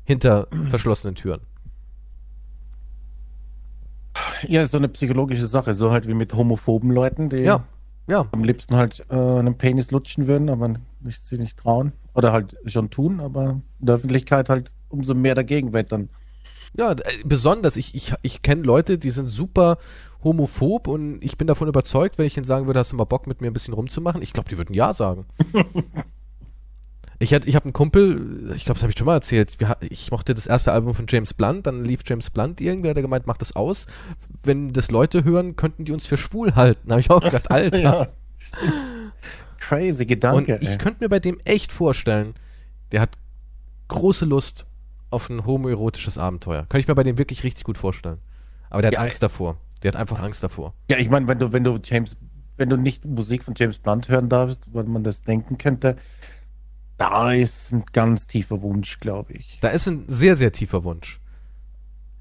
A: Hinter verschlossenen Türen.
B: Ja, ist so eine psychologische Sache, so halt wie mit homophoben Leuten, die
A: Ja, ja.
B: am liebsten halt äh, einen Penis lutschen würden, aber nicht, sie nicht trauen. Oder halt schon tun, aber in der Öffentlichkeit halt umso mehr dagegen wettern.
A: Ja, äh, besonders, ich, ich, ich kenne Leute, die sind super homophob und ich bin davon überzeugt, wenn ich ihnen sagen würde, hast du mal Bock mit mir ein bisschen rumzumachen? Ich glaube, die würden Ja sagen. Ich, hatte- ich habe einen Kumpel, ich glaube, das habe ich schon mal erzählt. Wir, ich mochte das erste Album von James Blunt, dann lief James Blunt irgendwer, der gemeint, mach das aus. Wenn das Leute hören, könnten die uns für schwul halten. Da habe ich auch gedacht, Alter.
B: Ja, stimmt. Crazy Gedanke.
A: und ich könnte mir bei dem echt vorstellen, der hat große Lust auf ein homoerotisches Abenteuer. Könnte ich mir bei dem wirklich richtig gut vorstellen. Aber der hat
B: Ja,
A: Angst davor. Der hat einfach Angst davor.
B: Ja, ich meine, wenn du, wenn du James, wenn du nicht Musik von James Blunt hören darfst, weil man das denken könnte, da ist ein ganz tiefer Wunsch, glaube ich.
A: Da ist ein sehr, sehr tiefer Wunsch.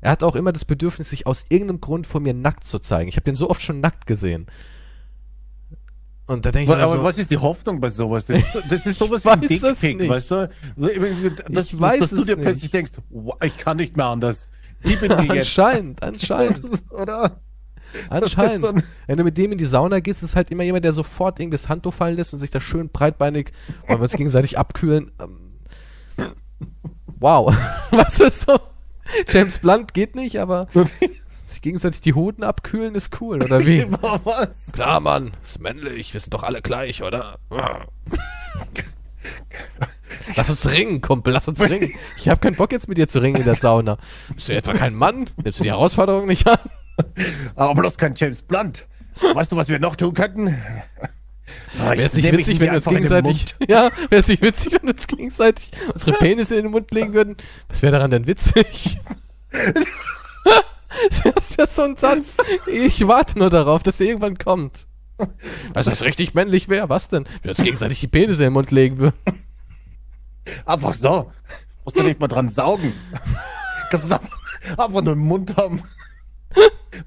A: Er hat auch immer das Bedürfnis, sich aus irgendeinem Grund vor mir nackt zu zeigen. Ich habe den so oft schon nackt gesehen. Und da denke ich
B: Aber,
A: mir so,
B: was ist die Hoffnung bei sowas? Das ist, das ist sowas wie ein Dickpick, weißt du? Dass,
A: Ich weiß
B: dass du dir
A: nicht.
B: plötzlich denkst, ich kann nicht mehr anders. Die bin ich jetzt.
A: anscheinend, anscheinend,
B: Oder?
A: anscheinend.
B: so
A: Wenn du mit dem in die Sauna gehst, ist halt immer jemand, der sofort irgendwie das Handtuch fallen lässt und sich da schön breitbeinig, wollen wir uns gegenseitig abkühlen. Ähm, Wow. Was ist so? James Blunt geht nicht, aber sich gegenseitig die Hoden abkühlen ist cool, oder wie?
B: Was?
A: Klar, Mann, ist männlich, wir sind doch alle gleich, oder? Lass uns ringen, Kumpel, lass uns ringen. Ich habe keinen Bock jetzt mit dir zu ringen in der Sauna. Bist du etwa kein Mann? Nimmst du die Herausforderung nicht an?
B: Aber bloß kein James Blunt. Weißt du, was wir noch tun könnten? Ah,
A: Wäre es
B: ich
A: nicht witzig, wenn wir uns gegenseitig, ja, wäre es nicht witzig, wenn wir uns gegenseitig unsere Penisse in den Mund legen würden? Was wäre daran denn witzig? Das wäre so ein Satz. Ich warte nur darauf, dass der irgendwann kommt. Also das richtig männlich wäre, was denn? Wenn wir uns gegenseitig die Penisse in den Mund legen würden.
B: Einfach so. Musst du nicht mal dran saugen. Kannst du einfach nur im Mund haben.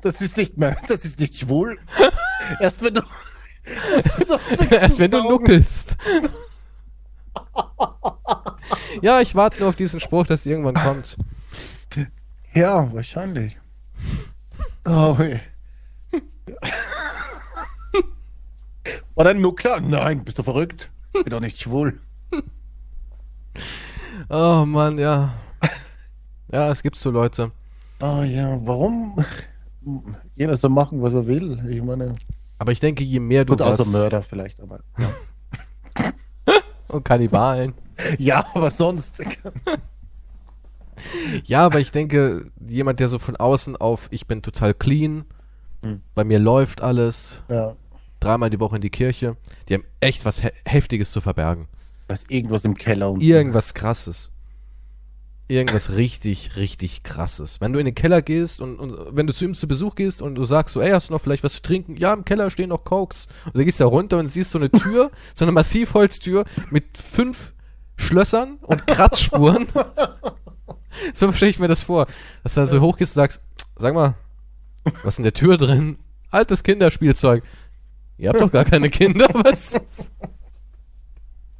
B: Das ist nicht mehr, das ist nicht schwul. Erst wenn du. Erst wenn du,
A: nuckelst. ja, ich warte nur auf diesen Spruch, dass irgendwann kommt.
B: Ja, wahrscheinlich. Oh, hey. War dein Nuckler? Nein, bist du verrückt? Bin doch nicht schwul.
A: Oh Mann, ja. Ja, es gibt so Leute.
B: Oh ja, warum? Jeder soll machen, was er will. Ich meine,
A: Aber ich denke, je mehr du
B: gut, außer
A: was...
B: Mörder vielleicht, aber.
A: Und Kannibalen.
B: Ja, aber sonst.
A: Ja, aber ich denke, jemand, der so von außen auf, ich bin total clean,
B: Hm.
A: bei mir läuft alles,
B: Ja,
A: dreimal die Woche in die Kirche, die haben echt was He Heftiges zu verbergen.
B: ist irgendwas im Keller und.
A: Irgendwas krasses. Irgendwas richtig, richtig krasses. Wenn du in den Keller gehst und, und wenn du zu ihm zu Besuch gehst und du sagst so, ey, hast du noch vielleicht was zu trinken? Ja, im Keller stehen noch Cokes. Und dann gehst du da runter und siehst so eine Tür, so eine Massivholztür mit fünf Schlössern und Kratzspuren. so stelle ich mir das vor. Dass du da so hochgehst und sagst, sag mal, was ist in der Tür drin? Altes Kinderspielzeug. Ihr habt doch gar keine Kinder, was?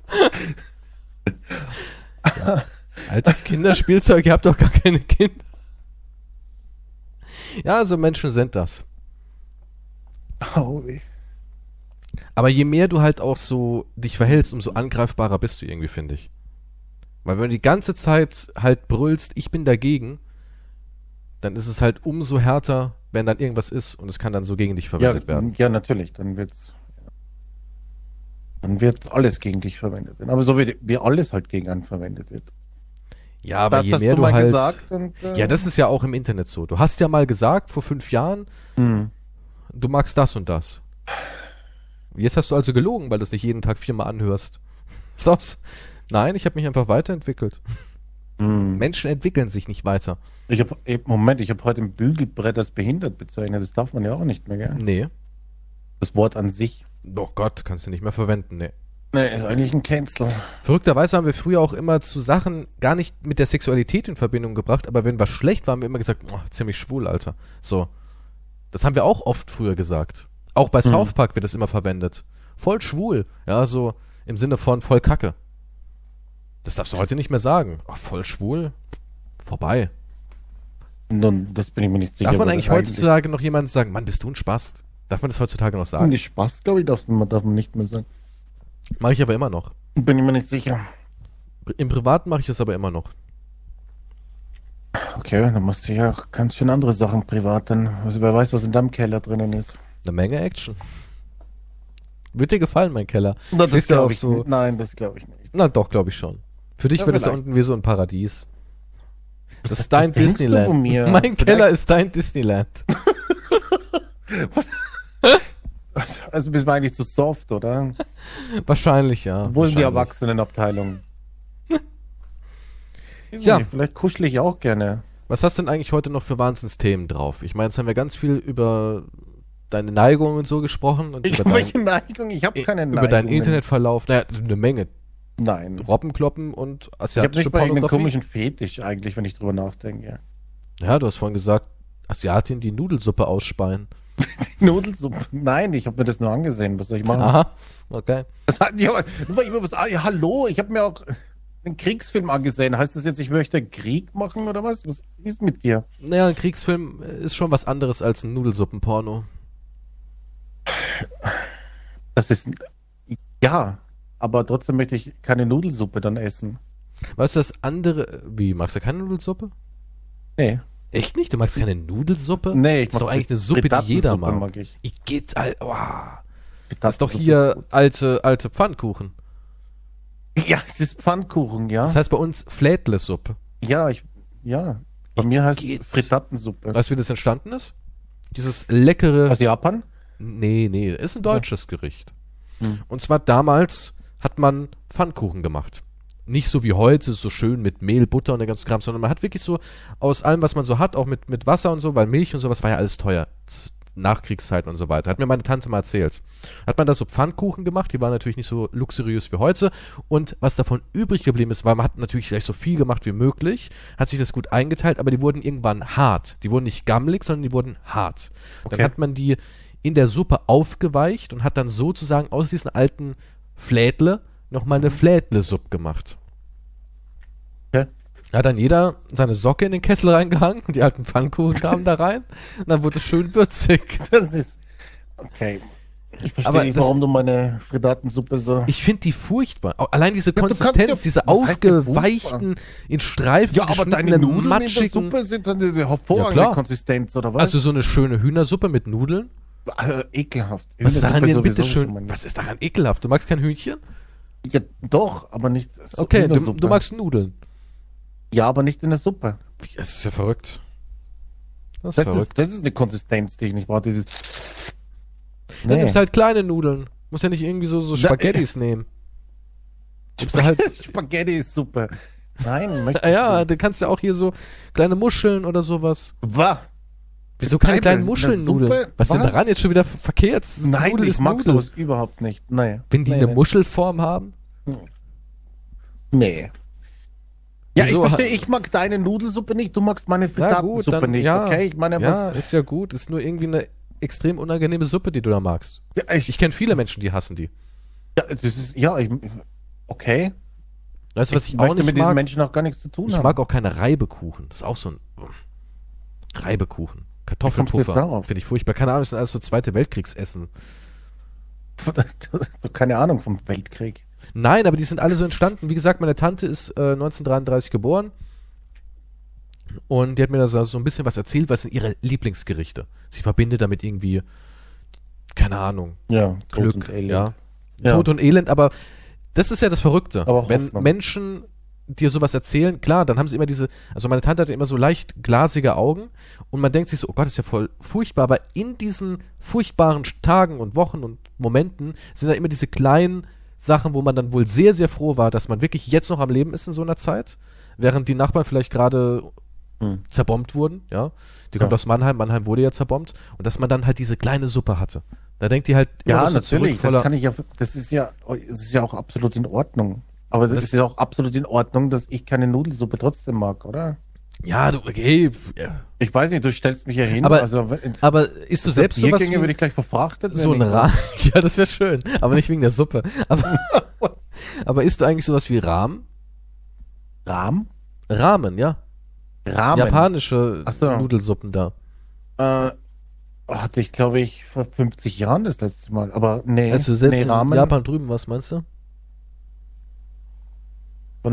A: ja. Altes Kinderspielzeug, ihr habt doch gar keine Kinder. Ja, so Menschen sind das.
B: Oh, weh.
A: Aber je mehr du halt auch so dich verhältst, umso angreifbarer bist du irgendwie, finde ich. Weil wenn du die ganze Zeit halt brüllst, ich bin dagegen, dann ist es halt umso härter, wenn dann irgendwas ist und es kann dann so gegen dich
B: Ja,
A: verwendet werden.
B: ja, natürlich. Dann wird's. Dann wird alles gegen dich verwendet werden. Aber so wie, wie alles halt gegen einen verwendet wird.
A: Ja, aber
B: Das
A: je
B: hast
A: mehr
B: du
A: du,
B: mal
A: halt.
B: gesagt und, äh,
A: ja, das ist ja auch im Internet so. Du hast ja mal gesagt, vor fünf Jahren,
B: Hm.
A: du magst das und das. Jetzt hast du also gelogen, weil du es nicht jeden Tag viermal anhörst. Aus. Nein, ich habe mich einfach weiterentwickelt.
B: Hm.
A: Menschen entwickeln sich nicht weiter.
B: Ich hab, Moment, ich habe heute ein Bügelbrett als behindert bezeichnet. Das darf man ja auch nicht mehr, gell?
A: Nee.
B: Das Wort an sich.
A: Doch Gott, kannst du nicht mehr verwenden, nee.
B: Nee, ist eigentlich ein Cancel.
A: Verrückterweise haben wir früher auch immer zu Sachen gar nicht mit der Sexualität in Verbindung gebracht, aber wenn was schlecht war, haben wir immer gesagt, oh, ziemlich schwul, Alter. So. Das haben wir auch oft früher gesagt. Auch bei
B: Hm.
A: South Park wird das immer verwendet. Voll schwul. Ja, so im Sinne von voll Kacke. Das darfst du heute nicht mehr sagen. Oh, voll schwul? Vorbei.
B: Nun, das bin ich mir nicht sicher.
A: Darf man eigentlich heutzutage noch jemandem sagen, Mann, bist du ein Spast? Darf man das heutzutage noch sagen?
B: Nicht Spaß, glaube ich, darf man, darf man nicht mehr sagen.
A: Mache ich aber immer noch.
B: Bin ich mir nicht sicher.
A: Im Privaten mache ich das aber immer noch.
B: Okay, dann musst du ja auch ganz schön andere Sachen privat dann. Also wer weiß, was in deinem Keller drinnen ist.
A: Eine Menge Action. Wird dir gefallen, mein Keller?
B: Na, das
A: Ist ja auch so-
B: nicht. Nein, das glaube ich nicht.
A: Na doch, glaube ich schon. Für dich
B: Ja,
A: wird es da unten wie so ein Paradies. Das
B: Was-
A: ist dein
B: du
A: Disneyland. Mein
B: Vielleicht-
A: Keller ist dein Disneyland.
B: Also bist du eigentlich zu soft, oder?
A: Wahrscheinlich, ja.
B: Wo sind die. Erwachsenenabteilung?
A: Ja.
B: nicht, Vielleicht kuschel ich auch gerne.
A: Was hast du denn eigentlich heute noch für Wahnsinnsthemen drauf? Ich meine, jetzt haben wir ganz viel über deine Neigungen und so gesprochen und
B: Ich
A: über, dein,
B: welche Neigung? Ich habe keine Neigung.
A: über deinen Internetverlauf. Naja, eine Menge.
B: Nein.
A: Robbenkloppen und
B: Ich habe
A: asiatische
B: nicht mal irgendeinen komischen Fetisch eigentlich, wenn ich drüber nachdenke.
A: Ja, du hast vorhin gesagt, Asiatin die Nudelsuppe ausspeien.
B: Nudelsuppe. Nein, ich habe mir das nur angesehen. Was soll ich machen?
A: Aha, okay.
B: Das hat ja, was. Ah, ja, hallo, ich habe mir auch einen Kriegsfilm angesehen. Heißt das jetzt, ich möchte Krieg machen oder was? Was ist mit dir?
A: Naja, ein Kriegsfilm ist schon was anderes als ein Nudelsuppenporno.
B: Das ist ja, aber trotzdem möchte ich keine Nudelsuppe dann essen.
A: Weißt du, das andere. Wie, magst du keine Nudelsuppe?
B: Nee,
A: Echt nicht? Du magst keine Nudelsuppe?
B: nee,
A: Das ist doch eigentlich eine Suppe, die jeder mag.
B: mag ich.
A: Ich geht, all, oh. Das ist doch hier alte, alte Pfannkuchen.
B: Ja, es ist Pfannkuchen, ja.
A: Das heißt bei uns Flädlesuppe.
B: ja, ich, ja. Bei mir heißt
A: geht's.
B: es Frittatensuppe.
A: Weißt du, wie das entstanden ist? Dieses leckere.
B: Aus Japan?
A: nee, nee, ist ein deutsches Gericht.
B: Hm.
A: Und zwar damals hat man Pfannkuchen gemacht. Nicht so wie heute, so schön mit Mehl, Butter und der ganze Kram, sondern man hat wirklich so aus allem, was man so hat, auch mit, mit Wasser und so, weil Milch und sowas war ja alles teuer. Nachkriegszeiten und so weiter. Hat mir meine Tante mal erzählt. Hat man da so Pfannkuchen gemacht, die waren natürlich nicht so luxuriös wie heute. Und was davon übrig geblieben ist, weil man hat natürlich gleich so viel gemacht wie möglich, hat sich das gut eingeteilt, aber die wurden irgendwann hart. Die wurden nicht gammelig, sondern die wurden hart. Dann
B: Okay.
A: hat man die in der Suppe aufgeweicht und hat dann sozusagen aus diesen alten Flädle nochmal eine Flädle-Suppe gemacht.
B: Okay.
A: Da hat dann jeder seine Socke in den Kessel reingehangen und die alten Pfannkuchen kamen da rein und dann wurde es schön würzig.
B: Das ist. Okay. Ich verstehe
A: Aber
B: nicht,
A: das-
B: warum du meine Frittatensuppe so.
A: Ich finde die furchtbar. Allein diese
B: kannst
A: Konsistenz,
B: ja-
A: diese aufgeweichten, in Streifen
B: Ja, aber deine Nudeln in der
A: matschigen.
B: Suppe sind dann eine
A: Ja,
B: hervorragende
A: klar.
B: Konsistenz, oder was?
A: Also so eine schöne Hühnersuppe mit Nudeln.
B: Also, ekelhaft.
A: Was ist daran denn bitte schön? Was ist daran ekelhaft? Du magst kein Hühnchen?
B: Ja, doch, aber nicht. so
A: Okay, du, du magst Nudeln.
B: Ja, aber nicht in der Suppe.
A: Das ist ja verrückt. Das ist
B: Das
A: verrückt.
B: ist, das ist eine Konsistenz, die ich nicht brauche. Dieses.
A: Dann nimmst halt kleine Nudeln. Muss ja nicht irgendwie so, so
B: Da-
A: Spaghettis nehmen. Nimmst du halt,
B: Spaghetti ist super. Nein, möchte
A: ja, du kannst ja auch hier so kleine Muscheln oder sowas.
B: Wah.
A: Wieso keine
B: Nein,
A: kleinen
B: eine
A: Muschelnudeln?
B: Suppe?
A: Was, denn
B: Was?
A: daran jetzt schon wieder verkehrt?
B: Nein,
A: Nudel
B: ich
A: ist
B: mag
A: Nudel.
B: sowas überhaupt nicht. Nee.
A: Wenn die
B: nee,
A: eine
B: nee.
A: Muschelform haben?
B: Nee. Ja,
A: Wieso?
B: ich verstehe, ich mag deine Nudelsuppe nicht, du magst meine
A: Ja, gut,
B: Fritatensuppe
A: dann,
B: nicht,
A: ja.
B: okay? Ich meine,
A: ja,
B: was...
A: ist ja gut. Ist nur irgendwie eine extrem unangenehme Suppe, die du da magst.
B: Ja, ich,
A: Ich kenne viele Menschen, die hassen die.
B: ja, das ist, ja, ich, okay.
A: Weißt du, was ich,
B: ich
A: auch
B: möchte
A: nicht
B: mit diesen
A: mag?
B: Menschen auch gar nichts zu tun
A: Ich
B: haben.
A: mag auch keine Reibekuchen. Das ist auch so ein Reibekuchen. Kartoffelpuffer. Finde ich furchtbar. Keine Ahnung, das sind alles so Zweite Weltkriegsessen.
B: so keine Ahnung vom Weltkrieg.
A: Nein, aber die sind alle so entstanden. Wie gesagt, meine Tante ist äh, 1933 geboren. Und die hat mir da so so ein bisschen was erzählt, was sind ihre Lieblingsgerichte. Sie verbindet damit irgendwie, keine Ahnung,
B: Ja, Tod
A: Glück,
B: Elend.
A: ja.
B: Ja.
A: Tod und Elend, aber das ist ja das Verrückte.
B: Aber
A: Wenn
B: Hoffnung.
A: Menschen dir sowas erzählen, klar, dann haben sie immer diese, also meine Tante hatte immer so leicht glasige Augen und man denkt sich so, oh Gott, ist ja voll furchtbar, aber in diesen furchtbaren Tagen und Wochen und Momenten sind da immer diese kleinen Sachen, wo man dann wohl sehr, sehr froh war, dass man wirklich jetzt noch am Leben ist in so einer Zeit, während die Nachbarn vielleicht gerade
B: Hm.
A: zerbombt wurden, ja. Die kommt
B: Ja.
A: aus Mannheim, Mannheim wurde ja zerbombt und dass man dann halt diese kleine Suppe hatte. Da denkt die halt
B: Ja,
A: zurück
B: natürlich. Das kann ich ja, das ist ja, das ist ja auch absolut in Ordnung. Aber das,
A: Das-
B: ist ja auch absolut in Ordnung, dass ich keine Nudelsuppe trotzdem mag, oder?
A: Ja, du, okay, ja.
B: Ich weiß nicht, du stellst mich ja hin.
A: Aber-
B: also,
A: Aber isst du selbst sowas
B: Biergänge würde ich gleich verfrachtet
A: so ein. Rahmen? Ja, das wäre schön. Aber nicht wegen der Suppe. Aber, aber isst du eigentlich sowas wie Rahmen?
B: Rahmen?
A: Ramen, ja.
B: Rahmen?
A: Japanische
B: so.
A: Nudelsuppen da.
B: Äh, hatte ich, glaube ich, vor 50 Jahren das letzte Mal. Aber nee,
A: Als du selbst
B: nee,
A: in
B: Ramen
A: Japan drüben warst, meinst du?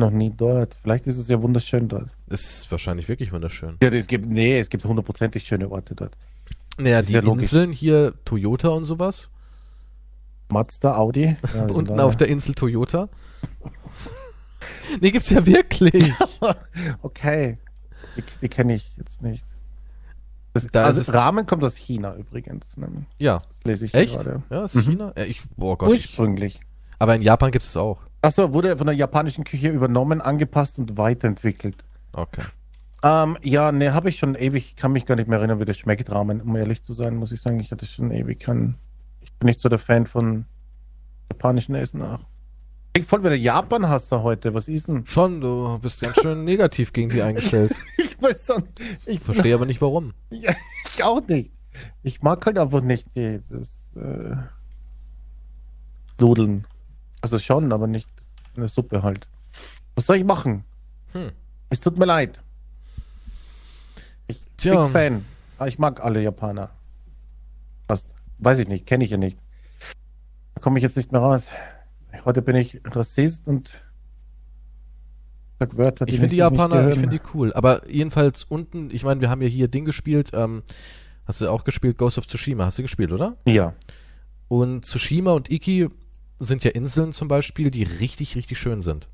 B: War noch nie dort. Vielleicht ist es ja wunderschön dort.
A: Das ist wahrscheinlich wirklich wunderschön.
B: Ja, es gibt, nee, es gibt hundertprozentig schöne Orte dort.
A: Naja,
B: ist
A: die
B: ja.
A: Inseln hier, Toyota und sowas.
B: Mazda, Audi. Ja, sind
A: Unten auf der Insel Toyota. nee, gibt's ja wirklich.
B: Okay. Die, die kenne ich jetzt nicht. Das,
A: Da
B: also
A: ist es-
B: Rahmen kommt aus China übrigens. Ne?
A: ja.
B: Das lese ich
A: Echt?
B: gerade.
A: Ja, ist
B: Mhm.
A: China? Ich, boah Gott. Ich,
B: Ursprünglich.
A: aber in Japan gibt's es auch.
B: Achso, wurde von der japanischen Küche übernommen, angepasst und weiterentwickelt.
A: Okay.
B: Ähm, ja, ne, habe ich schon ewig, kann mich gar nicht mehr erinnern, wie das schmeckt, Ramen. Um ehrlich zu sein, muss ich sagen, ich hatte schon ewig keinen. Ich bin nicht so der Fan von japanischen Essen auch. Klingt voll wie der Japan-Hasser heute. Was ist denn?
A: Schon, du bist ganz schön negativ gegen die eingestellt.
B: Ich weiß auch nicht. Ich,
A: Verstehe aber nicht warum.
B: Ja, ich auch nicht. Ich mag halt einfach nicht die, das äh, Nudeln. Also schon, aber nicht in der Suppe halt. Was soll ich machen?
A: Hm.
B: Es tut mir leid. Ich
A: Tja.
B: bin Fan. Aber ich mag alle Japaner. Fast. Weiß ich nicht, kenne ich ja nicht. Da komme ich jetzt nicht mehr raus. Heute bin ich Rassist und sag Wörter,
A: Ich finde die Japaner, ich finde die cool. Aber jedenfalls unten, ich meine, wir haben ja hier Ding gespielt, ähm, hast du auch gespielt, Ghost of Tsushima, hast du gespielt, oder?
B: Ja.
A: Und Tsushima und Iki sind ja Inseln zum Beispiel, die richtig, richtig schön sind.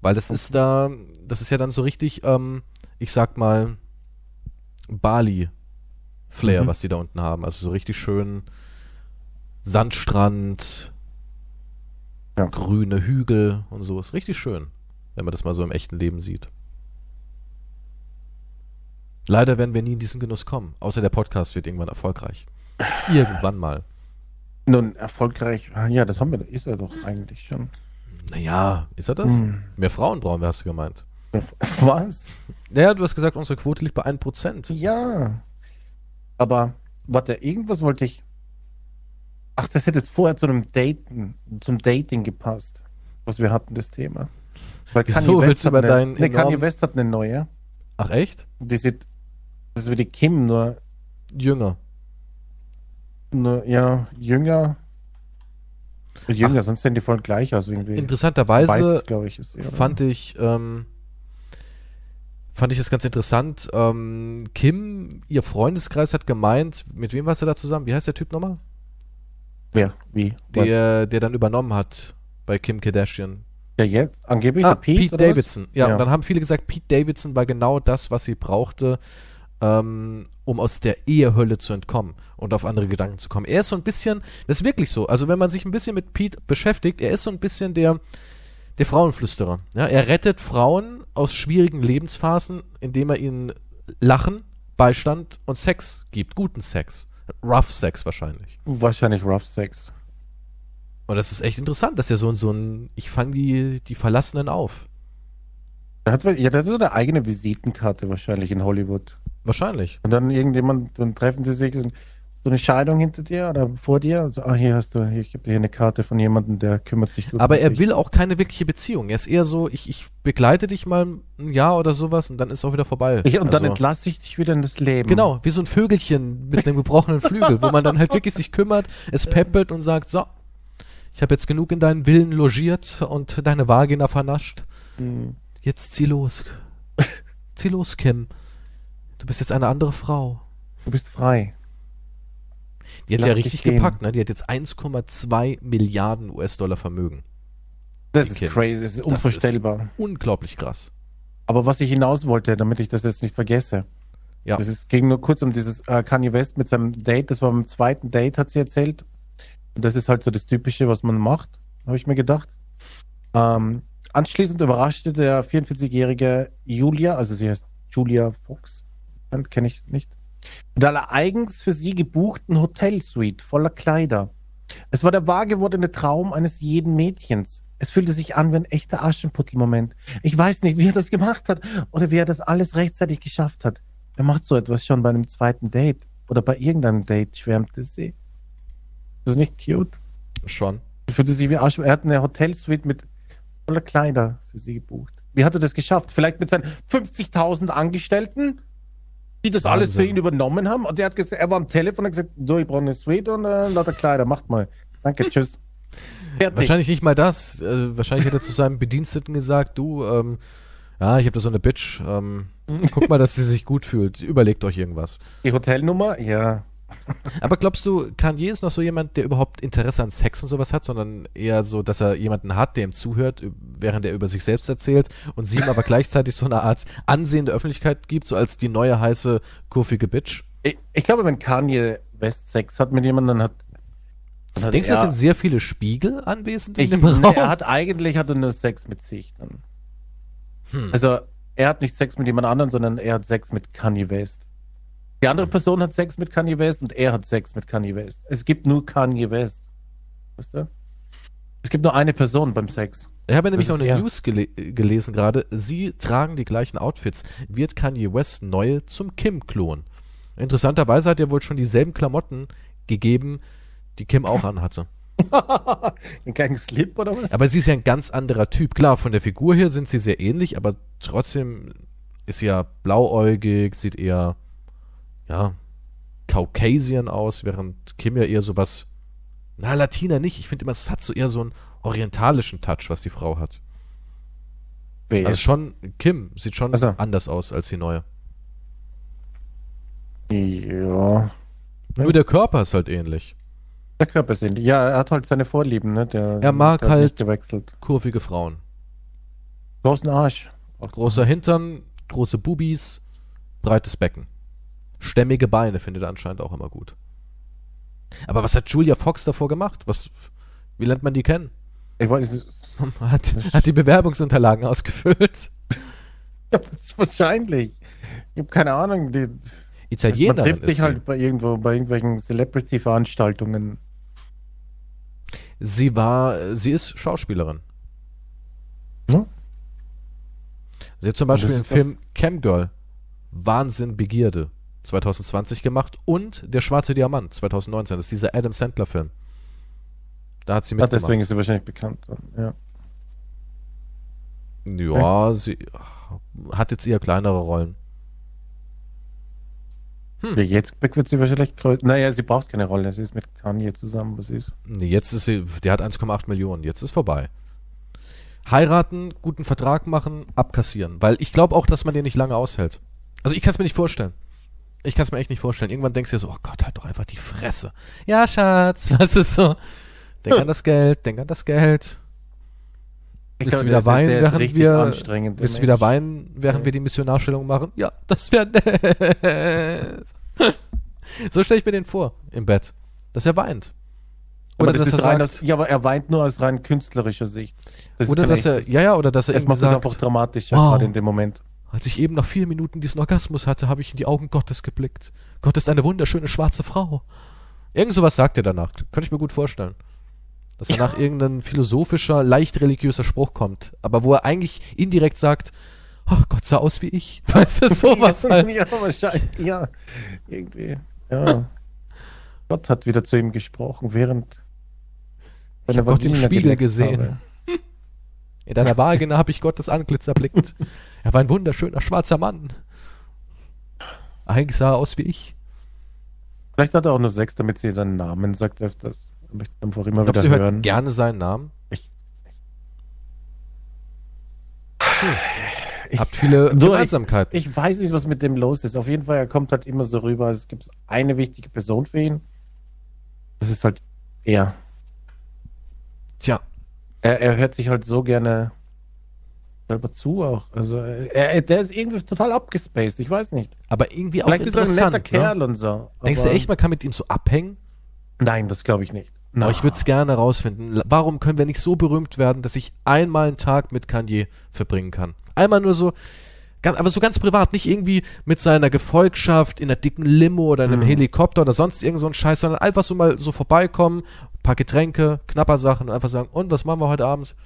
A: Weil das ist da, das ist ja dann so richtig, ähm, ich sag mal, Bali-Flair,
B: Mhm.
A: was die da unten haben. Also so richtig schön Sandstrand,
B: Ja.
A: grüne Hügel und so. Ist richtig schön, wenn man das mal so im echten Leben sieht. Leider werden wir nie in diesen Genuss kommen, außer der Podcast wird irgendwann erfolgreich. Irgendwann mal.
B: Nun, erfolgreich. Ah, Ja, das haben wir, ist er doch eigentlich schon.
A: Naja, ist er das?
B: Hm.
A: Mehr Frauen brauchen wir, hast du gemeint.
B: Was?
A: Naja, du hast gesagt, unsere Quote liegt bei 1%.
B: Ja. Aber, warte, irgendwas wollte ich. Ach, das hätte jetzt vorher zu einem Daten, zum Dating gepasst, was wir hatten, das Thema. Weil
A: Wieso? Willst du
B: hat
A: über
B: eine,
A: deinen
B: nee, Kanye
A: enormen-
B: West hat eine neue.
A: Ach echt?
B: Die sieht, das ist wie die Kim, nur,
A: Jünger.
B: Nur ja, jünger. Jünger, sonst sehen die voll gleich aus irgendwie.
A: Interessanterweise
B: Weiß, ich, ist
A: fand ich, ähm, fand ich das ganz interessant. Ähm, Kim, ihr Freundeskreis hat gemeint, mit wem warst du da zusammen? Wie heißt der Typ nochmal?
B: Wer? Wie?
A: Der, der dann übernommen hat bei Kim Kardashian.
B: Ja, jetzt? Angeblich
A: Ah,
B: der Pete,
A: Pete? Davidson. Ja,
B: Ja.
A: und dann haben viele gesagt, Pete Davidson war genau das, was sie brauchte, ähm, um aus der Ehehölle zu entkommen und auf andere Gedanken zu kommen. Er ist so ein bisschen, das ist wirklich so. Also wenn man sich ein bisschen mit Pete beschäftigt, er ist so ein bisschen der, Der Frauenflüsterer. Ja, er rettet Frauen aus schwierigen Lebensphasen, indem er ihnen Lachen, Beistand und Sex gibt. Guten Sex. Rough Sex wahrscheinlich.
B: Wahrscheinlich Rough Sex.
A: Und das ist echt interessant, dass er so, so ein, ich fange die, die Verlassenen auf.
B: Der hat, ja, der hat so eine eigene Visitenkarte wahrscheinlich in Hollywood.
A: Wahrscheinlich.
B: Und dann irgendjemand, dann treffen sie sich, so eine Scheidung hinter dir oder vor dir. Also, ah, hier hast du, hier, ich gebe dir hier eine Karte von jemandem, der kümmert sich gut
A: Aber er
B: dich.
A: will auch keine wirkliche Beziehung. Er ist eher so, ich, ich begleite dich mal ein Jahr oder sowas und dann ist auch wieder vorbei.
B: Ich, und dann
A: Also-
B: entlasse ich dich wieder in das Leben.
A: Genau, wie so ein Vögelchen mit einem gebrochenen Flügel, wo man dann halt wirklich sich kümmert, es peppelt und sagt, so, ich habe jetzt genug in deinen Willen logiert und deine Vagina vernascht.
B: Hm.
A: Jetzt zieh los. zieh los, Kim. Du bist jetzt eine andere Frau.
B: Du bist frei.
A: Die hat
B: Lass
A: ja richtig gepackt, ne? Die hat jetzt 1,2 Milliarden US-Dollar Vermögen.
B: Das ist
A: Kim.
B: crazy, das ist
A: Das
B: unvorstellbar.
A: Ist unglaublich krass.
B: Aber was ich hinaus wollte, damit ich das jetzt nicht vergesse.
A: Ja.
B: Das ist, ging nur kurz um dieses äh, Kanye West mit seinem Date. Das war beim zweiten Date, hat sie erzählt. Und das ist halt so das Typische, was man macht, habe ich mir gedacht. Ähm, anschließend überraschte der 44-jährige Julia, also sie heißt Julia Fox, kenne ich nicht, mit einer eigens für sie gebuchten Hotelsuite voller Kleider. Es war der wahr gewordene Traum eines jeden Mädchens. Es fühlte sich an wie ein echter Aschenputtel-Moment. Ich weiß nicht, wie er das gemacht hat oder wie er das alles rechtzeitig geschafft hat. Er macht so etwas schon bei einem zweiten Date oder bei irgendeinem Date, schwärmte sie. Das ist nicht cute.
A: Schon.
B: Er fühlte sich wie Arsch. Er hat eine Hotelsuite mit voller Kleider für sie gebucht. Wie hat er das geschafft? Vielleicht mit seinen 50.000 Angestellten, die das alles für ihn übernommen haben. Und der hat gesagt, er war am Telefon und hat gesagt, so, ich brauche eine Suite und äh, lauter Kleider, macht mal. Danke, tschüss. Fertig.
A: Wahrscheinlich nicht mal das. Äh, wahrscheinlich hätte er zu seinem Bediensteten gesagt, du, ähm, ja, ich habe da so eine Bitch. Ähm, guck mal, dass sie sich gut fühlt. Überlegt euch irgendwas.
B: Die Hotelnummer? Ja.
A: Aber glaubst du, Kanye ist noch so jemand, der überhaupt Interesse an Sex und sowas hat, sondern eher so, dass er jemanden hat, der ihm zuhört, während er über sich selbst erzählt und sie ihm aber gleichzeitig so eine Art Ansehen der Öffentlichkeit gibt, so als die neue heiße, kurvige Bitch?
B: Ich, ich glaube, wenn Kanye West Sex hat mit jemandem, dann hat. Dann
A: Denkst du, es sind sehr viele Spiegel anwesend in
B: ich,
A: dem Raum?
B: er hat eigentlich hat er nur Sex mit sich dann.
A: Hm.
B: Also er hat nicht Sex mit jemand anderem, sondern er hat Sex mit Kanye West. Die andere Person hat Sex mit Kanye West und er hat Sex mit Kanye West. Es gibt nur Kanye West. Weißt du? Es gibt nur eine Person beim Sex.
A: Ich habe nämlich
B: Das
A: noch eine
B: er.
A: News gele gelesen gerade. Sie tragen die gleichen Outfits. Wird Kanye West neue zum Kim-Klon? Interessanterweise hat er wohl schon dieselben Klamotten gegeben, die Kim auch anhatte.
B: Ein kleinen Slip oder was?
A: Aber sie ist ja ein ganz anderer Typ. Klar, von der Figur her sind sie sehr ähnlich, aber trotzdem ist sie ja blauäugig, sieht eher, ja, Caucasian aus, während Kim ja eher sowas, na, Latina nicht. Ich finde immer, es hat so eher so einen orientalischen Touch, was die Frau hat.
B: Wer
A: Also schon, Kim sieht schon
B: Ach so.
A: anders aus als die neue.
B: ja.
A: Nur der Körper ist halt ähnlich.
B: Der Körper ist ähnlich. Ja, er hat halt seine Vorlieben, ne? Der,
A: Er mag halt-
B: gewechselt.
A: Kurvige Frauen.
B: Großen Arsch.
A: Großer Hintern, große Bubis, breites Becken. Stämmige Beine findet er anscheinend auch immer gut. Aber was hat Julia Fox davor gemacht? Was, wie lernt man die kennen?
B: Ich weiß,
A: Hat, hat die Bewerbungsunterlagen ausgefüllt.
B: ja, wahrscheinlich. Ich habe keine Ahnung. Die,
A: Italienerin
B: man trifft sich
A: sie.
B: halt bei irgendwo, bei irgendwelchen Celebrity-Veranstaltungen.
A: Sie war, sie ist Schauspielerin.
B: Ja.
A: Sie hat zum Beispiel
B: doch-
A: Film Camgirl, Wahnsinn, Begierde, 2020 gemacht und Der schwarze Diamant, 2019. Das ist dieser Adam Sandler-Film. Da hat sie mitgemacht.
B: deswegen ist sie wahrscheinlich bekannt. Ja.
A: Ja, sie hat jetzt eher kleinere Rollen. Hm.
B: Ja, Jetzt wird sie wahrscheinlich größer. Naja, sie braucht keine Rolle. Sie ist mit Kanye zusammen, was sie ist.
A: Nee, jetzt ist sie, der hat 1,8 Millionen, jetzt ist vorbei. Heiraten, guten Vertrag machen, abkassieren. Weil ich glaube auch, dass man den nicht lange aushält. Also ich kann es mir nicht vorstellen. Ich kann es mir echt nicht vorstellen. Irgendwann denkst du dir so, oh Gott, halt doch einfach die Fresse. Ja, Schatz, was ist so? Denk an das Geld, denk an das Geld.
B: Ich
A: Willst du
B: glaube,
A: wieder weinen, während wir, willst du wieder weinen, während
B: Ja.
A: wir die Missionarstellung machen? Ja, das wäre nett. so stelle ich mir den vor, im Bett. Dass er weint. Oder
B: das
A: dass er
B: rein
A: sagt-
B: ja, aber er weint nur aus rein künstlerischer Sicht. Das
A: Oder dass er, ja, ja, oder dass er
B: Es macht es einfach dramatischer,
A: Wow.
B: gerade in dem Moment.
A: Als ich eben nach vier Minuten diesen Orgasmus hatte, habe ich in die Augen Gottes geblickt. Gott ist eine wunderschöne schwarze Frau. Irgend sowas sagt er danach. Könnte ich mir gut vorstellen. Dass danach irgendein philosophischer, leicht religiöser Spruch kommt. Aber wo er eigentlich indirekt sagt, oh, Gott sah aus wie ich. Weißt du, sowas
B: ja,
A: halt.
B: ja, wahrscheinlich, ja. Irgendwie, ja. Gott hat wieder zu ihm gesprochen, während
A: Ich hab Gott im Spiegel gesehen.
B: habe.
A: In deiner Vagina habe ich Gottes Antlitz erblickt. Er war ein wunderschöner schwarzer Mann. Eigentlich sah er aus wie ich.
B: Vielleicht hat er auch nur Sex, damit sie seinen Namen sagt öfters. Ich möchte einfach immer
A: Ich glaube,
B: wieder
A: sie hört
B: hören.
A: gerne seinen Namen.
B: Ich-
A: Habt viele
B: Du,
A: Gemeinsamkeiten.
B: Ich weiß nicht, was mit dem los ist. Auf jeden Fall, er kommt halt immer so rüber. Es gibt eine wichtige Person für ihn. Das ist halt er.
A: Tja,
B: Er, er hört sich halt so gerne selber zu auch. Also er, er, der ist irgendwie total abgespaced. Ich weiß nicht.
A: aber irgendwie auch
B: Vielleicht ist er ein
A: interessant.
B: netter
A: ne?
B: Kerl und so.
A: Denkst du echt, man kann mit ihm so abhängen?
B: Nein, das glaube ich nicht.
A: Aber ich würde es gerne rausfinden. Warum können wir nicht so berühmt werden, dass ich einmal einen Tag mit Kanye verbringen kann? Einmal nur so, ganz, aber so ganz privat, nicht irgendwie mit seiner Gefolgschaft in einer dicken Limo oder in einem
B: Mhm.
A: Helikopter oder sonst irgend so ein Scheiß, sondern einfach so mal so vorbeikommen, paar Getränke, knapper Sachen und einfach sagen, und was machen wir heute Abend?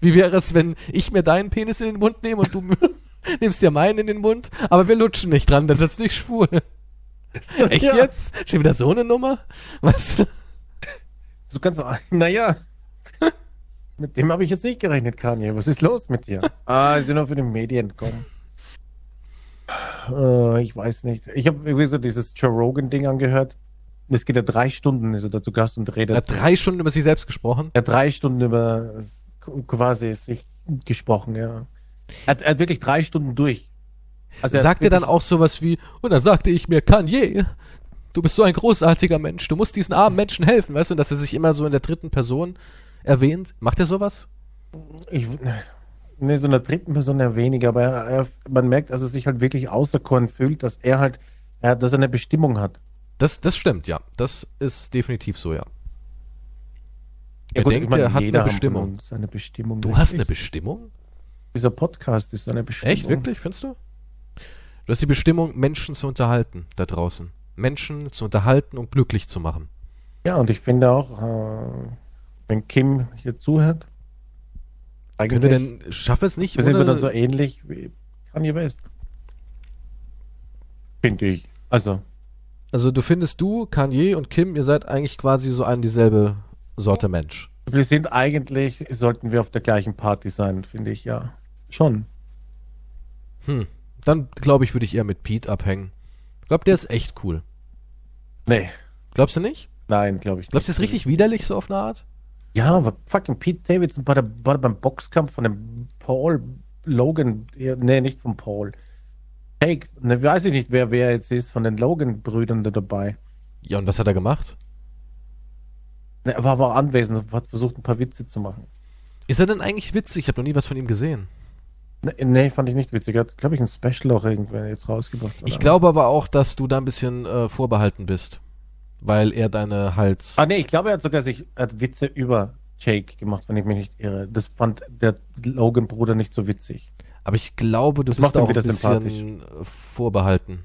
A: Wie wäre es, wenn ich mir deinen Penis in den Mund nehme und du nimmst dir meinen in den Mund, aber wir lutschen nicht dran, dann wird's nicht schwul. Echt
B: Ja.
A: jetzt? Schon wieder so eine Nummer? Was?
B: So ganz, naja. mit dem habe ich jetzt nicht gerechnet, Kanye. Was ist los mit dir? ah, ist ja nur für die Medien kommen. Äh, ich weiß nicht. Ich habe irgendwie so dieses Joe Rogan-Ding angehört. Es geht ja drei Stunden, ist er da zu Gast und
A: Er
B: redet.
A: hat drei Stunden über sich selbst gesprochen.
B: Er hat drei Stunden über quasi sich gesprochen, ja. Er hat, er hat wirklich drei Stunden durch. Also hat
A: Sagt er dann auch sowas wie, und dann sagte ich mir, Kanye, du bist so ein großartiger Mensch, du musst diesen armen Menschen helfen, weißt du, und dass er sich immer so in der dritten Person erwähnt. Macht er sowas?
B: Ich, ne, so einer dritten Person eher weniger, aber er, er, man merkt, dass er sich halt wirklich auserkoren fühlt, dass er halt, er, dass er eine Bestimmung hat.
A: Das, das stimmt, ja. Das ist definitiv so, ja.
B: Ja,
A: Er
B: gut,
A: denkt,
B: ich meine,
A: er hat
B: jeder
A: eine Bestimmung.
B: von uns eine Bestimmung.
A: Du hast eine
B: ich.
A: Bestimmung?
B: Dieser Podcast ist eine Bestimmung.
A: Echt, wirklich, findest du? Du hast die Bestimmung, Menschen zu unterhalten da draußen. Menschen zu unterhalten und glücklich zu machen.
B: Ja, und ich finde auch, äh, wenn Kim hier zuhört,
A: Können wir denn, schaffen es nicht,
B: wir sind wir dann so ähnlich wie Kanye West. Finde ich. Also,
A: also du findest du, Kanye und Kim, ihr seid eigentlich quasi so ein dieselbe Sorte Mensch.
B: wir sind eigentlich, sollten wir auf der gleichen Party sein, finde ich, ja. Schon.
A: Hm. Dann glaube ich, würde ich eher mit Pete abhängen. Ich glaube, der ist echt cool.
B: Nee,
A: Glaubst du nicht?
B: nein, glaube ich
A: Glaubst du, das ist
B: nicht.
A: richtig widerlich so auf eine Art?
B: Ja, aber fucking Pete Davidson bei der, bei, beim Boxkampf von dem Paul Logan, nee, nicht von Paul. Hey, ne, weiß ich nicht, wer wer jetzt ist, von den Logan-Brüdern da dabei.
A: Ja, und was hat er gemacht?
B: Ne, er war aber anwesend und hat versucht, ein paar Witze zu machen.
A: Ist er denn eigentlich witzig? Ich habe noch nie was von ihm gesehen.
B: Ne, nee, fand ich nicht witzig. Er hat, glaube ich, ein Special auch irgendwann jetzt rausgebracht.
A: Ich glaube aber auch, dass du da ein bisschen äh, vorbehalten bist. Weil er deine halt.
B: Ah, nee, ich glaube, er hat sogar sich hat Witze über Jake gemacht, wenn ich mich nicht irre. Das fand der Logan-Bruder nicht so witzig.
A: Aber ich glaube, du
B: Das
A: bist auch ein bisschen vorbehalten.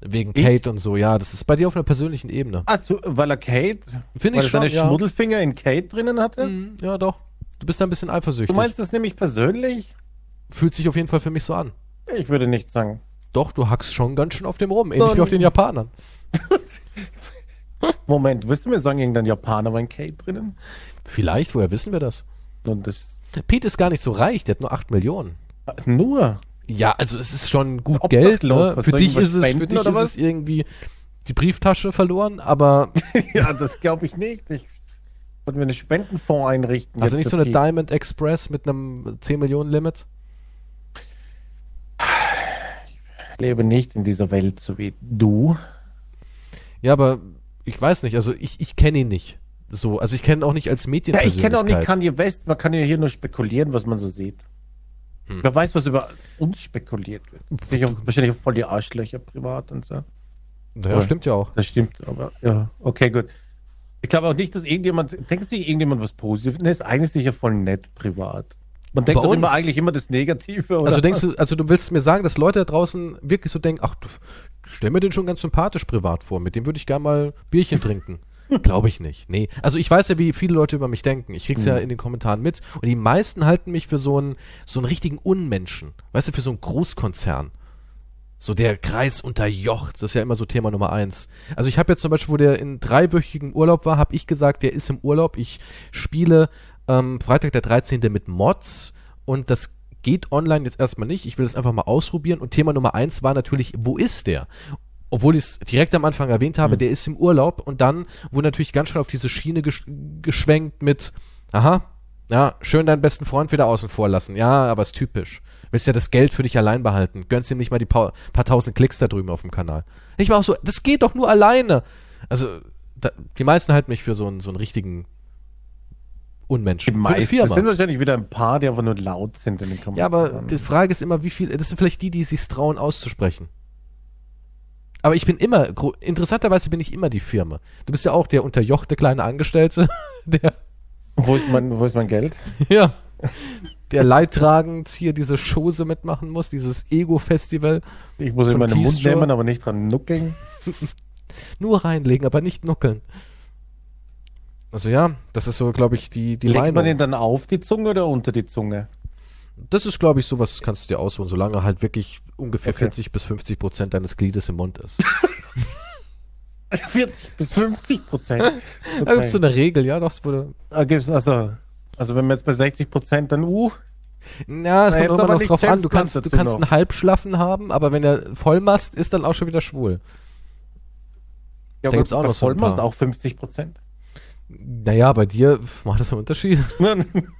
A: Wegen
B: Ich?
A: Kate und so, ja. Das ist bei dir auf einer persönlichen Ebene.
B: Ach so, weil er Kate,
A: Finde
B: weil
A: ich
B: er seine
A: schon, ja.
B: Schmuddelfinger in Kate drinnen hatte?
A: Mhm, ja, doch. Du bist da ein bisschen eifersüchtig.
B: Du meinst das nämlich persönlich?
A: Fühlt sich auf jeden Fall für mich so an.
B: Ich würde nicht sagen.
A: Doch, du hackst schon ganz schön auf dem rum. Ähnlich
B: Dann-
A: wie auf den Japanern.
B: Moment, wirst du mir sagen, irgendein Japaner war in Kate drinnen?
A: Vielleicht, woher wissen wir das?
B: Und das
A: Pete ist gar nicht so reich, der hat nur 8 Millionen.
B: nur.
A: Ja, also es ist schon gut
B: Obdachlos,
A: Geld. Ne? Für dich ist es, für dich ist
B: was?
A: es irgendwie die Brieftasche verloren, aber
B: ja, das glaube ich nicht. Ich wollte mir einen Spendenfonds einrichten.
A: also nicht so eine
B: Pete.
A: Diamond Express mit einem 10 Millionen Limit.
B: Ich lebe nicht in dieser Welt, so wie du.
A: Ja, aber ich weiß nicht, also ich, ich kenne ihn nicht. So, also ich kenne ihn auch nicht als
B: Ja,
A: Mädchenpersönlichkeit.
B: ich kenne auch nicht Kanye West. Man kann ja hier nur spekulieren, was man so sieht.
A: Hm.
B: Wer weiß, was über uns spekuliert wird. Sicher, wahrscheinlich auch voll die Arschlöcher privat und so.
A: Naja,
B: Ja.
A: stimmt ja auch.
B: Das stimmt, aber ja, okay, gut. Ich glaube auch nicht, dass irgendjemand, denkt sich irgendjemand was Positives? Ne, ist eigentlich sicher voll nett privat. Man denkt doch immer eigentlich immer das Negative, oder?
A: Also denkst du, also du willst mir sagen, dass Leute da draußen wirklich so denken, ach, du, stell mir den schon ganz sympathisch privat vor, mit dem würde ich gerne mal Bierchen trinken. Glaube ich nicht. Nee. Also ich weiß ja, wie viele Leute über mich denken. Ich krieg's ja in den Kommentaren mit. Und die meisten halten mich für so einen, so einen richtigen Unmenschen. Weißt du, für so einen Großkonzern. So der Kreis unterjocht. Das ist ja immer so Thema Nummer eins. Also ich habe jetzt zum Beispiel, wo der in dreiwöchigem Urlaub war, habe ich gesagt, der ist im Urlaub. Ich spiele ähm, Freitag der 13. mit Mods und das geht online jetzt erstmal nicht. Ich will das einfach mal ausprobieren. Und Thema Nummer eins war natürlich, wo ist der? Obwohl ich es direkt am Anfang erwähnt habe, der ist im Urlaub und dann wurde natürlich ganz schnell auf diese Schiene gesch geschwenkt mit, aha, ja, schön deinen besten Freund wieder außen vor lassen. Ja, aber ist typisch. Willst ja das Geld für dich allein behalten. Gönnst ihm nicht mal die paar, paar tausend Klicks da drüben auf dem Kanal. Ich war auch so, das geht doch nur alleine. Also, da, die meisten halten mich für so einen, so einen richtigen Unmenschen.
B: die meisten,
A: Firma.
B: das sind wahrscheinlich wieder ein paar, die einfach nur laut sind in den Kommentaren.
A: Ja, aber die Frage ist immer, wie viel, das sind vielleicht die, die sich trauen auszusprechen. Aber ich bin immer, interessanterweise bin ich immer die Firma. Du bist ja auch der unterjochte kleine Angestellte, der,
B: Wo ist mein, wo ist mein Geld?
A: ja, der leidtragend hier diese Chose mitmachen muss, dieses Ego-Festival.
B: Ich muss in meinen Mund nehmen, aber nicht dran nuckeln.
A: Nur reinlegen, aber nicht nuckeln. Also ja, das ist so, glaube ich, die, die
B: Legt man
A: Meinung.
B: den dann auf die Zunge oder unter die Zunge?
A: Das ist, glaube ich, sowas, das kannst du dir aussuchen, solange halt wirklich ungefähr
B: Okay.
A: 40 bis 50 Prozent deines Gliedes im Mund ist.
B: 40 bis 50 Prozent.
A: Da gibt's so eine Regel, ja, doch, es wurde,
B: gibt's also, also wenn wir jetzt bei 60 Prozent dann, uh,
A: Ja, es
B: Na,
A: kommt immer
B: aber
A: noch
B: nicht
A: drauf an.
B: James
A: Du kannst, du kannst
B: noch.
A: einen Halbschlaffen haben, aber wenn er Vollmast ist, dann auch schon wieder schwul.
B: ja,
A: Da gibt's auch noch so
B: Vollmast
A: paar.
B: auch 50 Prozent.
A: Naja, bei dir macht das einen Unterschied.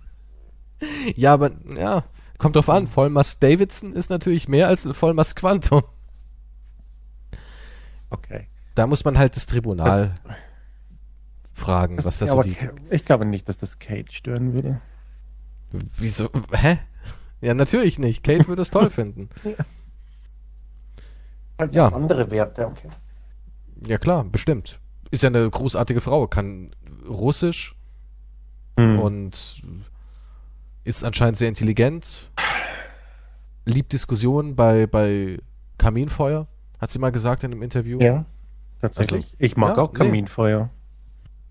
A: ja, aber ja, kommt drauf an. Vollmast Davidson ist natürlich mehr als ein Vollmast Quantum.
B: okay.
A: Da muss man halt das Tribunal fragen, was das
B: ja,
A: so
B: aber
A: die.
B: Ich glaube nicht, dass das Kate stören würde.
A: Wieso? Hä? Ja, natürlich nicht. Kate würde es toll finden.
B: Halt
A: Ja.
B: Andere Werte, okay.
A: Ja, klar, bestimmt. Ist ja eine großartige Frau, kann Russisch,
B: Hm.
A: und ist anscheinend sehr intelligent, liebt Diskussionen bei, bei Kaminfeuer, hat sie mal gesagt in einem Interview.
B: ja, tatsächlich.
A: Also,
B: ich mag
A: ja,
B: auch Kaminfeuer.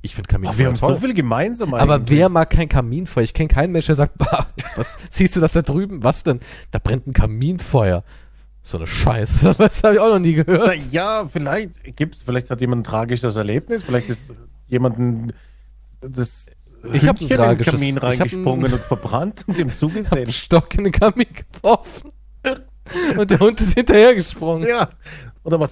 A: Ich finde
B: Oh,
A: Kaminfeuer
B: wir haben
A: toll.
B: so viel gemeinsam
A: aber
B: eigentlich.
A: wer mag kein Kaminfeuer? Ich kenne keinen Menschen, der sagt, bah, was siehst du das da drüben? Was denn? Da brennt ein Kaminfeuer. So eine Scheiße. Das habe ich auch noch nie
B: Na,
A: gehört.
B: ja, vielleicht gibt's, vielleicht hat jemand ein tragisches Erlebnis, vielleicht ist jemanden das
A: Ich hab ein
B: Hündchen in den Kamin
A: hab
B: reingesprungen
A: ein-
B: und verbrannt und dem
A: Ich habe
B: zugesehen.
A: einen Stock in den Kamin geworfen. Und der Hund ist hinterhergesprungen.
B: ja. Oder was?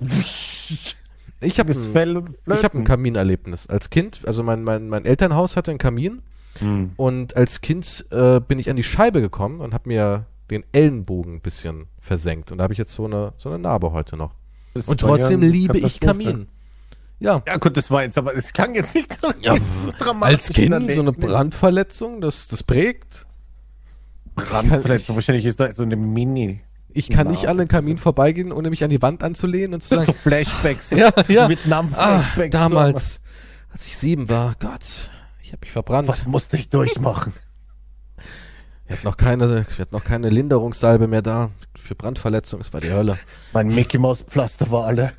A: Ich habe Ich habe ein Kaminerlebnis. Als Kind, also mein, mein, mein Elternhaus hatte einen Kamin
B: Hm.
A: und als Kind äh, bin ich an die Scheibe gekommen und habe mir den Ellenbogen ein bisschen versenkt. Und da habe ich jetzt so eine, so eine Narbe heute noch.
B: Das
A: Und trotzdem liebe ich. Kamin. Ja.
B: Ja gut, das war jetzt, aber es klang jetzt nicht so
A: Ja,
B: dramatisch.
A: Als Kind so eine Brandverletzung, das, das prägt.
B: Brandverletzung. Wahrscheinlich ist da so eine Mini.
A: Ich kann
B: Na,
A: nicht an den Kamin vorbeigehen, ohne mich an die Wand anzulehnen und zu
B: So
A: sagen,
B: Flashbacks.
A: ja, ja, ah,
B: Vietnam-Flashbacks.
A: damals, als ich sieben war, Gott, ich habe mich verbrannt.
B: Was musste ich durchmachen?
A: Ich hatte noch keine, ich hatte noch keine Linderungssalbe mehr da für Brandverletzung. Es war die Hölle.
B: Mein Mickey Maus Pflaster war alle.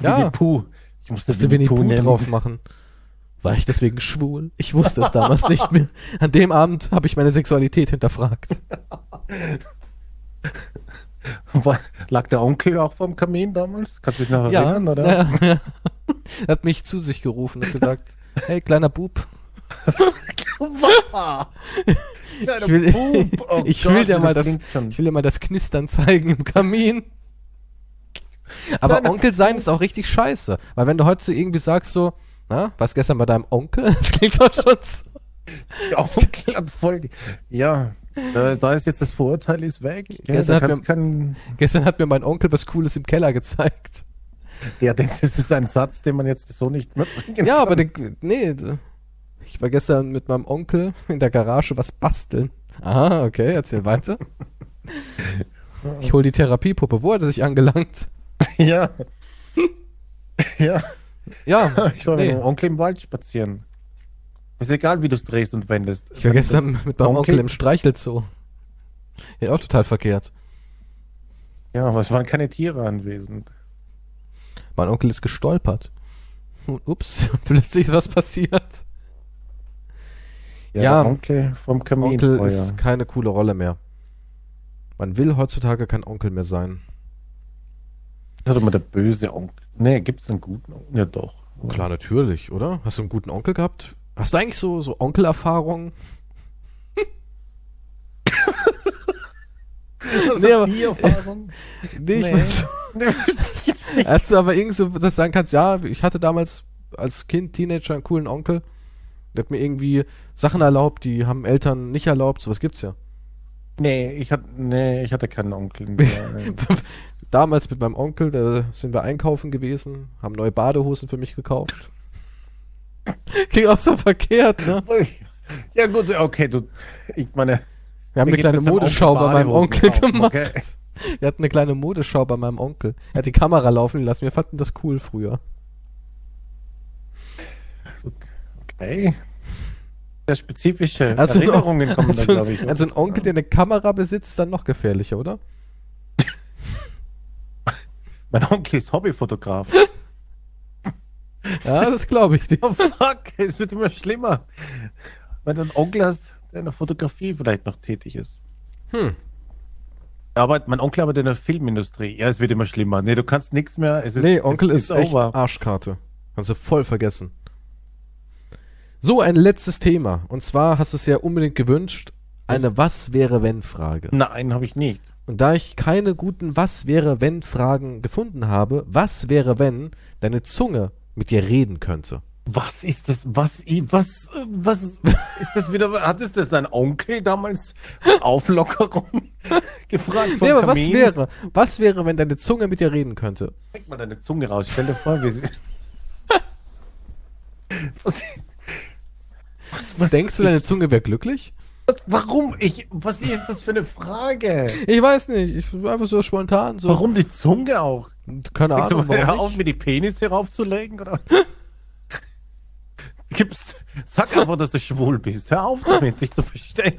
A: Ja.
B: Winnie Pooh. Ich musste
A: Musste Winnie Pooh
B: nehmen.
A: drauf machen. War ich deswegen schwul? Ich wusste es damals nicht mehr. An dem Abend habe ich meine Sexualität hinterfragt.
B: War, lag der Onkel auch vorm Kamin damals? Kannst du dich noch
A: Ja,
B: erinnern, oder?
A: ja, ja. Er hat mich zu sich gerufen und gesagt, hey, kleiner Bub,
B: Wow.
A: ich will,
B: Oh
A: ich
B: Gott,
A: will dir mal das, ich will dir mal das Knistern zeigen im Kamin. Aber
B: Kleiner
A: Onkel sein ist auch richtig scheiße. Weil wenn du heute so irgendwie sagst so, na, was gestern bei deinem Onkel? Das klingt doch schon so.
B: Onkel hat voll. Ja, da, da ist jetzt das Vorurteil ist weg. Ja,
A: Gestern hat
B: kannst kein,
A: Gestern hat mir mein Onkel was Cooles im Keller gezeigt.
B: ja, das ist ein Satz, den man jetzt so nicht mitbringen
A: Ja,
B: kann.
A: aber den, nee, ich war gestern mit meinem Onkel in der Garage was basteln. Aha, okay, erzähl weiter. Ich hol die Therapiepuppe. Wo hat er sich angelangt?
B: Ja. ja.
A: Ja,
B: Ich war
A: nee.
B: mit dem Onkel im Wald spazieren. Ist egal, wie du es drehst und wendest.
A: Ich war gestern mit meinem Onkel,
B: Onkel-
A: im Streichelzoo. Ja, auch total verkehrt.
B: Ja, aber es waren keine Tiere anwesend.
A: Mein Onkel ist gestolpert. Und ups, plötzlich ist was passiert. Ja.
B: der Onkel vom
A: Onkel
B: Kaminfeuer.
A: ist keine coole Rolle mehr. Man will heutzutage kein Onkel mehr sein.
B: Das hat immer der böse Onkel. Nee, gibt's einen guten Onkel? Ja, doch.
A: Klar, natürlich, oder? Hast du einen guten Onkel gehabt? Hast du eigentlich so, so Onkelerfahrungen? Nee, aber-
B: die Erfahrung?
A: Nee, ich
B: Nee.
A: weiß.
B: Nee.
A: Als du aber irgend so das sagen kannst, ja, ich hatte damals als Kind, Teenager einen coolen Onkel. Der hat mir irgendwie Sachen erlaubt, die haben Eltern nicht erlaubt. Sowas gibt's ja.
B: Nee, ich hatte, nee, ich hatte keinen Onkel mehr.
A: Damals mit meinem Onkel, da sind wir einkaufen gewesen, haben neue Badehosen für mich gekauft. Klingt auch so verkehrt, ne?
B: Ja gut, okay, du, ich meine,
A: Wir haben eine kleine Modeschau bei meinem Onkel
B: kaufen,
A: gemacht.
B: okay.
A: Wir hatten eine kleine Modeschau bei meinem Onkel. Er hat die Kamera laufen lassen. Wir fanden das cool früher.
B: okay. Sehr spezifische
A: Also,
B: Erinnerungen kommen
A: also,
B: glaube ich.
A: also ein Onkel, der eine Kamera besitzt, ist dann noch gefährlicher, oder?
B: Mein Onkel ist Hobbyfotograf.
A: Ja, das glaube ich dir.
B: Oh fuck, es wird immer schlimmer. Wenn du einen Onkel hast, der in der Fotografie vielleicht noch tätig ist.
A: Hm.
B: Aber mein Onkel arbeitet in der Filmindustrie. Ja, es wird immer schlimmer. Nee, du kannst nichts mehr. Es ist,
A: Nee, Onkel
B: es
A: ist echt Arschkarte. Kannst du voll vergessen. So, ein letztes Thema. Und zwar hast du es ja unbedingt gewünscht. Eine Was-wäre-wenn-Frage.
B: Nein, habe ich nicht.
A: Und da ich keine guten Was-wäre-wenn-Fragen gefunden habe, was wäre, wenn deine Zunge mit dir reden könnte?
B: Was ist das? Was, was, was ist das wieder? Hat es das dein Onkel damals Auflockerung gefragt? vom
A: Nee, aber was
B: Kamin?
A: wäre, was wäre, wenn deine Zunge mit dir reden könnte?
B: Steck mal deine Zunge raus. Stell dir vor, wie sie. was, was, was
A: Denkst du, deine Zunge wäre glücklich?
B: was, warum? Ich, was ist das für eine Frage?
A: Ich weiß nicht. Ich bin einfach so spontan. So.
B: Warum die Zunge auch?
A: Keine
B: Denkst du,
A: Ahnung.
B: hör
A: Warum
B: auf,
A: nicht?
B: mir die Penisse raufzulegen? Oder? Gibt's, sag einfach, dass du schwul bist. Hör auf damit, dich zu verstehen.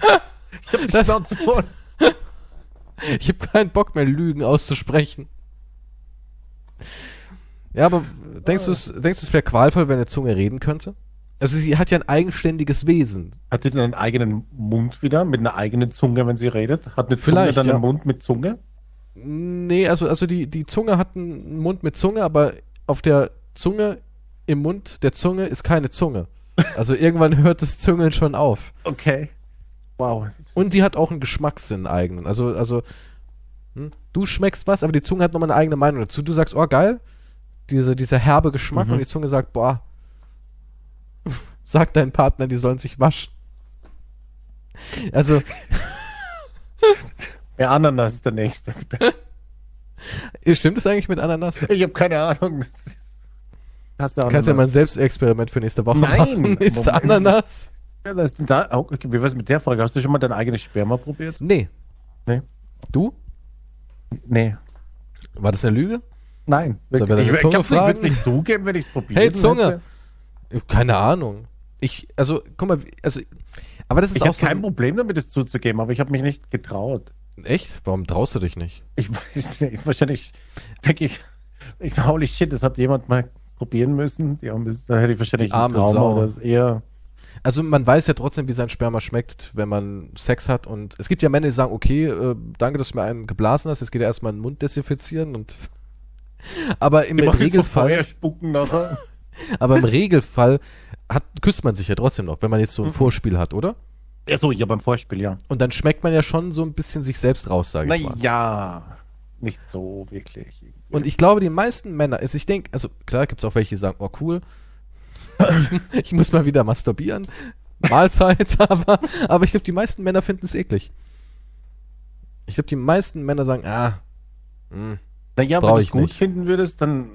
B: Ich hab die
A: Das-
B: Schnauze voll.
A: Ich habe keinen Bock mehr, Lügen auszusprechen. Ja, aber denkst du, denkst du, es wäre qualvoll, wenn eine Zunge reden könnte? Also sie hat ja ein eigenständiges Wesen.
B: Hat die denn einen eigenen Mund wieder mit einer eigenen Zunge, wenn sie redet? Hat eine
A: Vielleicht,
B: Zunge dann
A: ja.
B: einen Mund mit Zunge?
A: Nee, also, also die, die Zunge hat einen Mund mit Zunge, aber auf der Zunge, im Mund der Zunge ist keine Zunge. Also irgendwann hört das Züngeln schon auf.
B: Okay. Wow.
A: Und die hat auch einen Geschmackssinn eigenen. Also, also, hm, du schmeckst was, aber die Zunge hat nochmal eine eigene Meinung dazu. Du sagst, oh geil, diese, dieser herbe Geschmack
B: Mhm.
A: und die Zunge sagt, boah, sag deinen Partner, die sollen sich waschen. Also,
B: Ja, Ananas ist der nächste.
A: stimmt das eigentlich mit Ananas?
B: Ich habe keine Ahnung. Das ist, hast du
A: kannst ja mal ein Selbstexperiment für nächste Woche
B: Nein,
A: machen. Ist
B: Moment.
A: Ananas?
B: Ja, das ist da, okay, wie war's mit der Frage? Hast du schon mal dein eigenes Sperma probiert?
A: Nee.
B: Nee.
A: Du?
B: Nee.
A: War das eine Lüge?
B: Nein.
A: Deine
B: ich ich glaube, ich würde es nicht zugeben, wenn ich es probiert
A: Hey, Zunge! Keine Ahnung. Ich, also, guck mal, also, aber das ist
B: Ich
A: auch
B: habe
A: so.
B: kein Problem damit, es zuzugeben, aber ich habe mich nicht getraut.
A: Echt? Warum traust du dich nicht?
B: Ich weiß nicht, wahrscheinlich denke ich, ich holy shit, das hat jemand mal probieren müssen. Die haben, da hätte ich wahrscheinlich
A: Die arme
B: Trauma
A: Sau.
B: oder eher.
A: Also man weiß ja trotzdem, wie sein Sperma schmeckt, wenn man Sex hat. Und es gibt ja Männer, die sagen, okay, äh, danke, dass du mir einen geblasen hast, jetzt geht er erstmal den Mund desinfizieren und aber im
B: Die machen so
A: Regelfall,
B: Feuer spucken nachher.
A: Aber im Regelfall hat, küsst man sich ja trotzdem noch, wenn man jetzt so ein
B: Mhm.
A: Vorspiel hat, oder?
B: Ja, so, ja, beim Vorspiel, ja.
A: Und dann schmeckt man ja schon so ein bisschen sich selbst raus, sage ich mal.
B: Naja, nicht so wirklich.
A: Und ich glaube, die meisten Männer, also ich denke, also klar gibt es auch welche, die sagen, oh cool, ich, muss mal wieder masturbieren, Mahlzeit, aber, aber ich glaube, die meisten Männer finden es eklig. Ich glaube, die meisten Männer sagen, ah, hm,
B: Naja, wenn du
A: ich
B: es gut
A: nicht.
B: finden würdest, dann,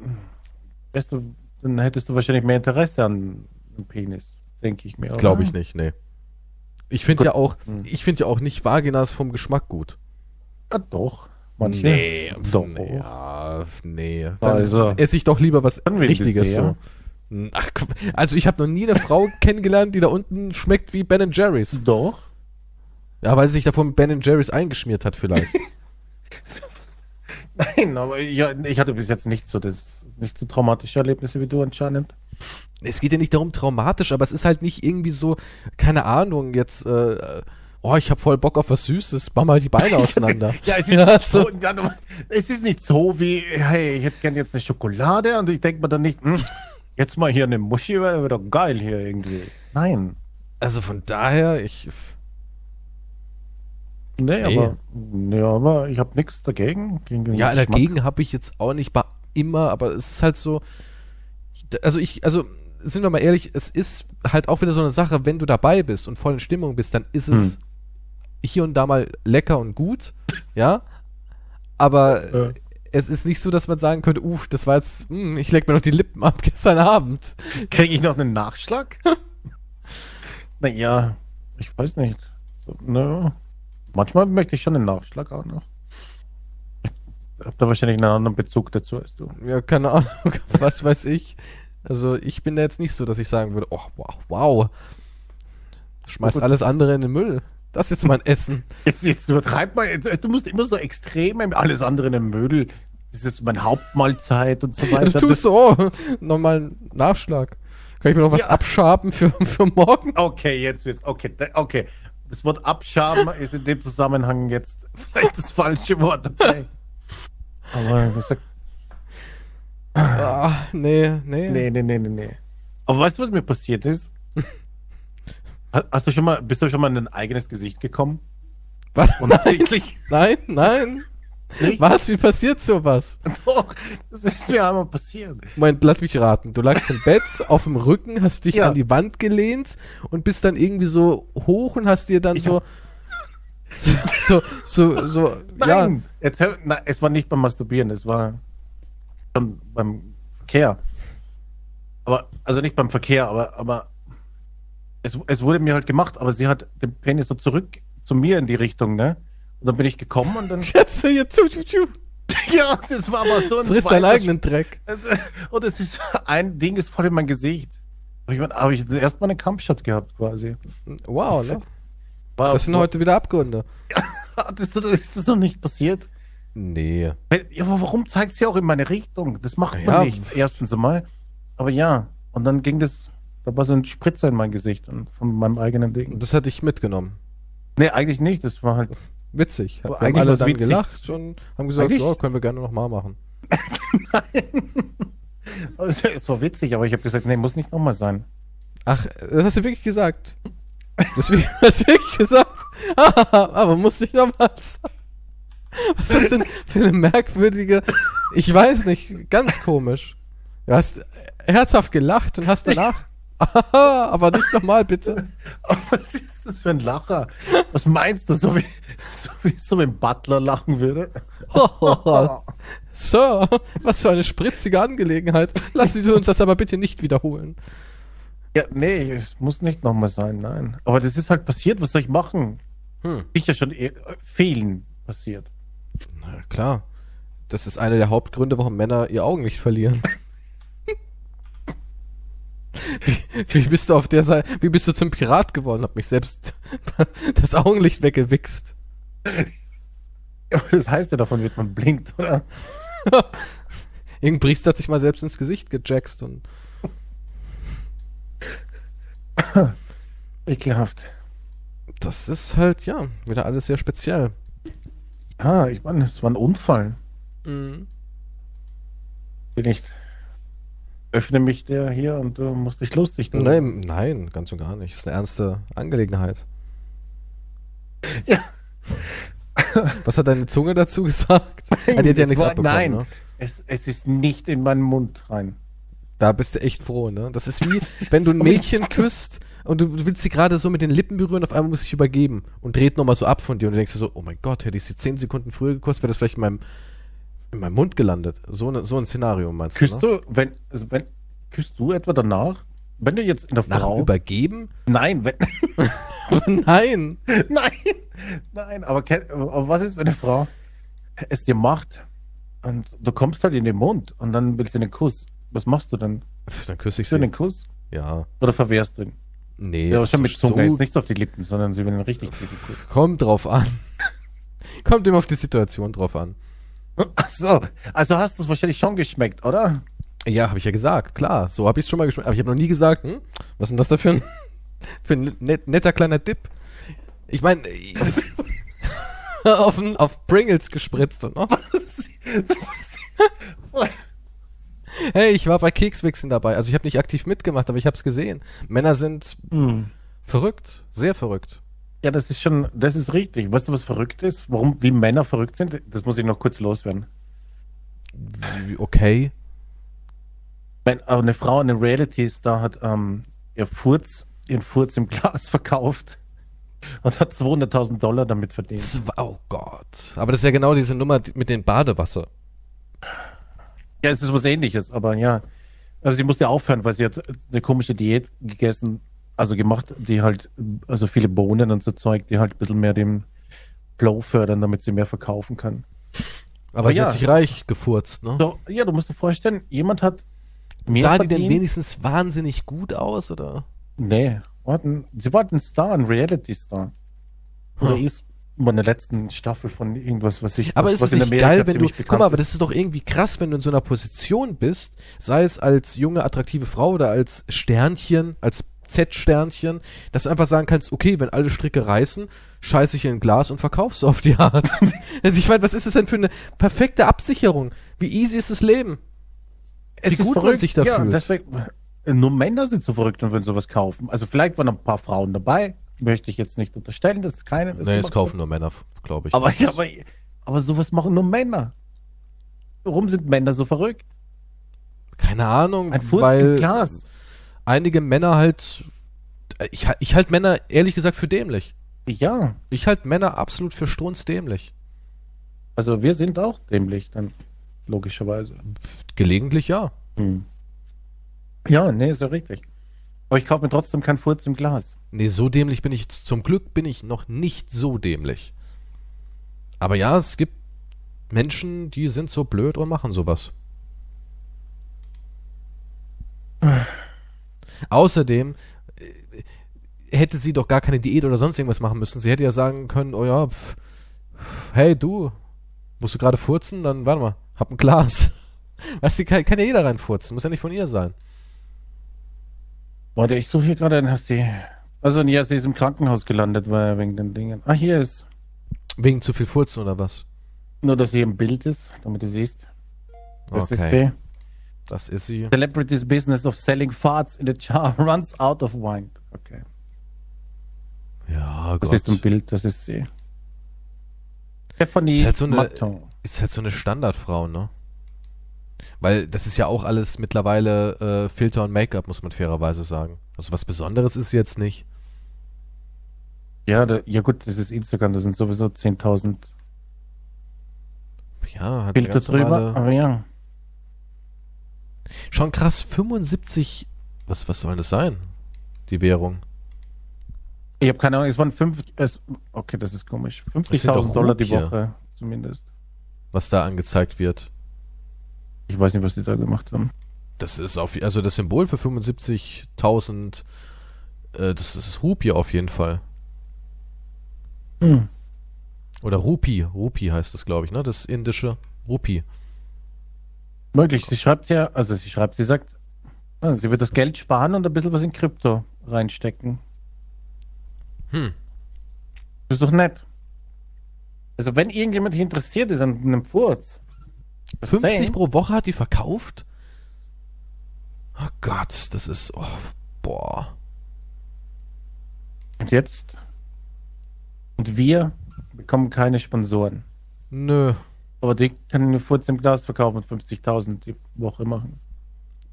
B: wärst du, dann hättest du wahrscheinlich mehr Interesse an einem Penis, denke ich mir.
A: glaube ich nicht, nee. Ich finde ja auch,
B: Hm.
A: ich finde ja auch nicht Vaginas vom Geschmack gut.
B: Ja, doch. Manche.
A: Nee,
B: Doch.
A: nee, ja, nee. Dann
B: Also.
A: esse ich doch lieber was
B: ich
A: Richtiges so. Hm, Ach, also ich habe noch nie eine Frau kennengelernt, die da unten schmeckt wie Ben Jerry's.
B: Doch.
A: Ja, weil sie sich davon Ben Jerry's eingeschmiert hat vielleicht.
B: Nein, aber ja, ich hatte bis jetzt nicht so das, nicht so traumatische Erlebnisse wie du anscheinend.
A: es geht ja nicht darum traumatisch, aber es ist halt nicht irgendwie so, keine Ahnung, jetzt, äh, oh, ich habe voll Bock auf was Süßes, mach mal die Beine auseinander.
B: Ja, es ist,
A: Ja,
B: nicht
A: so.
B: so, ja, es ist nicht so wie, hey, ich hätte gern jetzt eine Schokolade und ich denke mir dann nicht, hm, jetzt mal hier eine Muschi, wäre wär doch geil hier irgendwie. Nein.
A: Also von daher, ich,
B: Nee,
A: Nee.
B: aber, nee, aber ich habe nichts dagegen.
A: Ja, dagegen habe ich jetzt auch nicht bei immer, aber es ist halt so, also ich, also sind wir mal ehrlich, es ist halt auch wieder so eine Sache, wenn du dabei bist und voll in Stimmung bist, dann ist es
B: Hm.
A: hier und da mal lecker und gut, ja, aber
B: Ja.
A: es ist nicht so, dass man sagen könnte, uff, das war jetzt, hm, ich leck mir noch die Lippen ab gestern Abend.
B: Kriege ich noch einen Nachschlag? naja, ich weiß nicht. So, ne, manchmal möchte ich schon einen Nachschlag auch noch. Habe da wahrscheinlich einen anderen Bezug dazu als du.
A: Ja, keine Ahnung, was weiß ich. Also ich bin da jetzt nicht so, dass ich sagen würde, oh, wow, wow. Schmeiß alles andere in den Müll. Das ist jetzt mein Essen.
B: Jetzt, jetzt übertreib mal, jetzt, du musst immer so extrem alles andere in den Mödel. Das ist meine Hauptmahlzeit und so weiter.
A: tust so, oh, nochmal Nachschlag. Kann ich mir noch was
B: Ja.
A: abschaben für, für morgen?
B: Okay, jetzt wird's. Okay, okay. Das Wort abschaben ist in dem Zusammenhang jetzt vielleicht das falsche Wort. Okay. Aber das sagt,
A: Ah, nee, nee.
B: nee, nee, nee, nee, nee. Aber weißt du, was mir passiert ist? Ha- Hast du schon mal, bist du schon mal in dein eigenes Gesicht gekommen?
A: Was? Nein, nein.
B: nicht?
A: Was? Wie passiert sowas?
B: Doch, das ist mir einmal passiert.
A: Moment, lass mich raten. Du lagst im Bett auf dem Rücken, hast dich
B: Ja.
A: an die Wand gelehnt und bist dann irgendwie so hoch und hast dir dann
B: Ich
A: so, so, so, so, ja.
B: Nein, jetzt, hör- na, es war nicht beim Masturbieren, es war schon beim Verkehr. Aber, also nicht beim Verkehr, aber, aber es, es wurde mir halt gemacht, aber sie hat den Penis so zurück zu mir in die Richtung, ne? Und dann bin ich gekommen und dann.
A: Schätze, jetzt tschu, tschu, tschu.
B: ja, das war aber so ein.
A: Friss deinen eigenen Dreck.
B: Und es ist ein Ding ist voll in mein Gesicht. Hab ich, habe ich erstmal einen Kampfshot gehabt quasi.
A: Wow, ne?
B: War,
A: Das sind heute wieder Abgründe.
B: Das, das ist das noch nicht passiert.
A: Nee.
B: Ja, aber warum zeigt sie auch in meine Richtung? Das macht man
A: Ja.
B: nicht, erstens einmal. Aber ja, und dann ging das, da war so ein Spritzer in mein Gesicht und von meinem eigenen Ding.
A: Das hatte ich mitgenommen.
B: Nee, eigentlich nicht, das war halt.
A: Witzig.
B: Aber
A: Wir haben
B: eigentlich
A: alle
B: war's
A: dann
B: witzig.
A: gelacht und haben gesagt, ja, können wir gerne nochmal machen.
B: Also, es war witzig, aber ich habe gesagt, nee, muss nicht nochmal sein.
A: Ach, das hast du wirklich gesagt. Deswegen hast du wirklich gesagt. Aber muss nicht nochmal sein. Was ist das denn für eine merkwürdige. Ich weiß nicht, ganz komisch. Du hast herzhaft gelacht und hast danach. aber nicht nochmal, bitte.
B: Was ist das für ein Lacher? Was meinst du, so wie so, wie, so wie ein Butler lachen würde?
A: Sir, was für eine spritzige Angelegenheit. Lassen Sie uns das aber bitte nicht wiederholen.
B: Ja, nee, es muss nicht nochmal sein, nein. Aber das ist halt passiert, was soll ich machen?
A: Hm.
B: Sicher schon eh- Fehlen passiert.
A: Na klar. Das ist einer der Hauptgründe, warum Männer ihr Augenlicht verlieren. Wie, wie bist du auf der Seite, wie bist du zum Pirat geworden? Hab mich selbst das Augenlicht weggewichst.
B: Ja, das heißt ja, davon wird man blinkt, oder?
A: Irgendein Priester hat sich mal selbst ins Gesicht gejackst und
B: Ekelhaft.
A: das ist halt, ja, wieder alles sehr speziell.
B: Ah, ich meine, es war ein Unfall.
A: Mhm.
B: Bin ich. Öffne mich der hier und du musst dich lustig tun.
A: Nein, nein, ganz und gar nicht. Das ist eine ernste Angelegenheit.
B: Ja.
A: Was hat deine Zunge dazu gesagt? Die hat ja nichts
B: war-
A: abbekommen,
B: Nein,
A: ne?
B: es, es ist nicht in meinen Mund rein.
A: Da bist du echt froh, ne? Das ist wie, wenn du ein. Mädchen küsst und du, willst sie gerade so mit den Lippen berühren, auf einmal muss ich übergeben und dreht nochmal so ab von dir und du denkst dir so, oh mein Gott, hätte ich sie zehn Sekunden früher gekostet, wäre das vielleicht in meinem, in meinem Mund gelandet. So, ne, so ein Szenario meinst
B: Küsst
A: du, ne?
B: du, wenn, also wenn, küsst du etwa danach? Wenn du jetzt in der
A: Nach
B: Frau.
A: Übergeben?
B: Nein, wenn,
A: Nein.
B: nein, nein, aber, aber was ist, wenn eine Frau es dir macht und du kommst halt in den Mund und dann willst du den Kuss. Was machst du dann?
A: Dann küsse ich sie.
B: den Kuss?
A: Ja.
B: Oder verwehrst du ihn?
A: Nee,
B: Ja, aber schon
A: so-
B: mit Zunge,
A: so
B: jetzt nichts auf die Lippen, sondern sie will einen richtig tiefen Kuss.
A: kommt drauf an. kommt immer auf die Situation drauf an.
B: Ach so, also hast du es wahrscheinlich schon geschmeckt, oder?
A: Ja, habe ich ja gesagt, klar. So habe ich es schon mal geschmeckt. Aber ich habe noch nie gesagt, hm, was ist denn das da für ein, für ein net, netter kleiner Dip? Ich meine, auf, auf Pringles gespritzt und noch. Hey, ich war bei Kekswichsen dabei. Also ich habe nicht aktiv mitgemacht, aber ich habe es gesehen. Männer sind
B: Hm.
A: verrückt, sehr verrückt.
B: Ja, das ist schon, das ist richtig. Weißt du, was verrückt ist? Warum, wie Männer verrückt sind? Das muss ich noch kurz loswerden.
A: Okay.
B: Wenn aber eine Frau, eine Reality-Star hat ähm, ihr Furz, ihren Furz im Glas verkauft und hat 200.000 Dollar damit verdient.
A: Oh Gott. Aber das ist ja genau diese Nummer mit dem Badewasser.
B: Ja, es ist was ähnliches, aber ja. Also sie musste aufhören, weil sie hat eine komische Diät gegessen, also gemacht, die halt, also viele Bohnen und so Zeug, die halt ein bisschen mehr den Flow fördern, damit sie mehr verkaufen kann.
A: Aber,
B: Aber
A: sie
B: ja.
A: hat sich reich gefurzt, ne?
B: So, ja, du musst dir vorstellen, jemand hat mehr
A: Sah die denn
B: verdient.
A: wenigstens wahnsinnig gut aus, oder?
B: Nee, warten, sie war ein Star, ein Reality-Star. Oder
A: Hm.
B: ist in der letzten Staffel von irgendwas, was ich,
A: Aber
B: was,
A: ist
B: was
A: es nicht geil, wenn du, guck mal, aber das ist doch irgendwie krass, wenn du in so einer Position bist, sei es als junge, attraktive Frau oder als Sternchen, als Z-Sternchen, dass du einfach sagen kannst, okay, wenn alle Stricke reißen, scheiße ich in ein Glas und verkaufst du auf die Art. also ich meine, was ist das denn für eine perfekte Absicherung? Wie easy ist das Leben?
B: Es
A: wie
B: ist
A: gut man
B: verrückt.
A: sich da
B: ja. Deswegen, nur Männer sind so verrückt und würden sowas kaufen. Also vielleicht waren ein paar Frauen dabei, möchte ich jetzt nicht unterstellen, dass keine das
A: Nee, es kaufen nur Männer, glaube ich.
B: Aber, ja, aber, aber sowas machen nur Männer. Warum sind Männer so verrückt?
A: Keine Ahnung,
B: Ein Furz im
A: weil
B: Glas.
A: einige Männer halt, ich, ich halte Männer ehrlich gesagt für dämlich.
B: Ja,
A: Ich halte Männer absolut für strunzdämlich.
B: also wir sind auch dämlich, dann logischerweise.
A: Gelegentlich ja.
B: Hm. Ja, nee, ist ja richtig. Aber ich kaufe mir trotzdem kein Furz im Glas.
A: Nee, so dämlich bin ich, zum Glück bin ich noch nicht so dämlich. Aber ja, es gibt Menschen, die sind so blöd und machen sowas. Außerdem äh, hätte sie doch gar keine Diät oder sonst irgendwas machen müssen. Sie hätte ja sagen können, oh ja, pf, hey du, musst du gerade furzen? Dann warte mal, hab ein Glas. Weißt du, kann, kann ja jeder reinfurzen, muss ja nicht von ihr sein.
B: Warte, ich suche hier gerade einen, hast die. Also, ja, sie ist im Krankenhaus gelandet, weil wegen den Dingen. Ah, hier ist.
A: Wegen zu viel Furzen oder was?
B: Nur, dass sie im Bild ist, damit du siehst. Das ist
A: Okay,
B: sie.
A: das ist sie.
B: Celebrities business of selling farts in a jar runs out of wine. Okay.
A: Ja,
B: Das
A: Gott.
B: ist im Bild, das ist sie. Stephanie
A: Ist halt so eine- ist halt so eine Standardfrau, ne? Weil das ist ja auch alles mittlerweile äh, Filter und Make-up, muss man fairerweise sagen. Also was Besonderes ist jetzt nicht.
B: Ja, da, ja gut, das ist Instagram, da sind sowieso 10.000
A: Ja, hat ganz
B: drüber. Aber ja,
A: Schon krass, 75, was, was soll das sein? Die Währung.
B: ich habe keine Ahnung, es waren 5, es, okay, das ist komisch.
A: Das sind doch
B: 50.000 Dollar die. Woche zumindest.
A: was da angezeigt wird.
B: Ich weiß nicht, was die da gemacht haben.
A: Das ist auf, also das Symbol für 75.000, äh, das ist Rupie auf jeden Fall.
B: Hm.
A: Oder Rupi, Rupi heißt es, glaube ich, ne? Das indische Rupi.
B: Möglich. Sie schreibt ja, also sie schreibt, sie sagt, sie wird das Geld sparen und ein bisschen was in Krypto reinstecken.
A: Hm.
B: Das ist doch nett. Also wenn irgendjemand hier interessiert ist an einem Furz. Was
A: 50
B: sagen,
A: pro Woche hat die verkauft? Oh Gott, das ist, oh, boah.
B: Und jetzt? Und wir bekommen keine Sponsoren.
A: Nö.
B: Aber die können eine Furz im Glas verkaufen und 50.000 die Woche machen.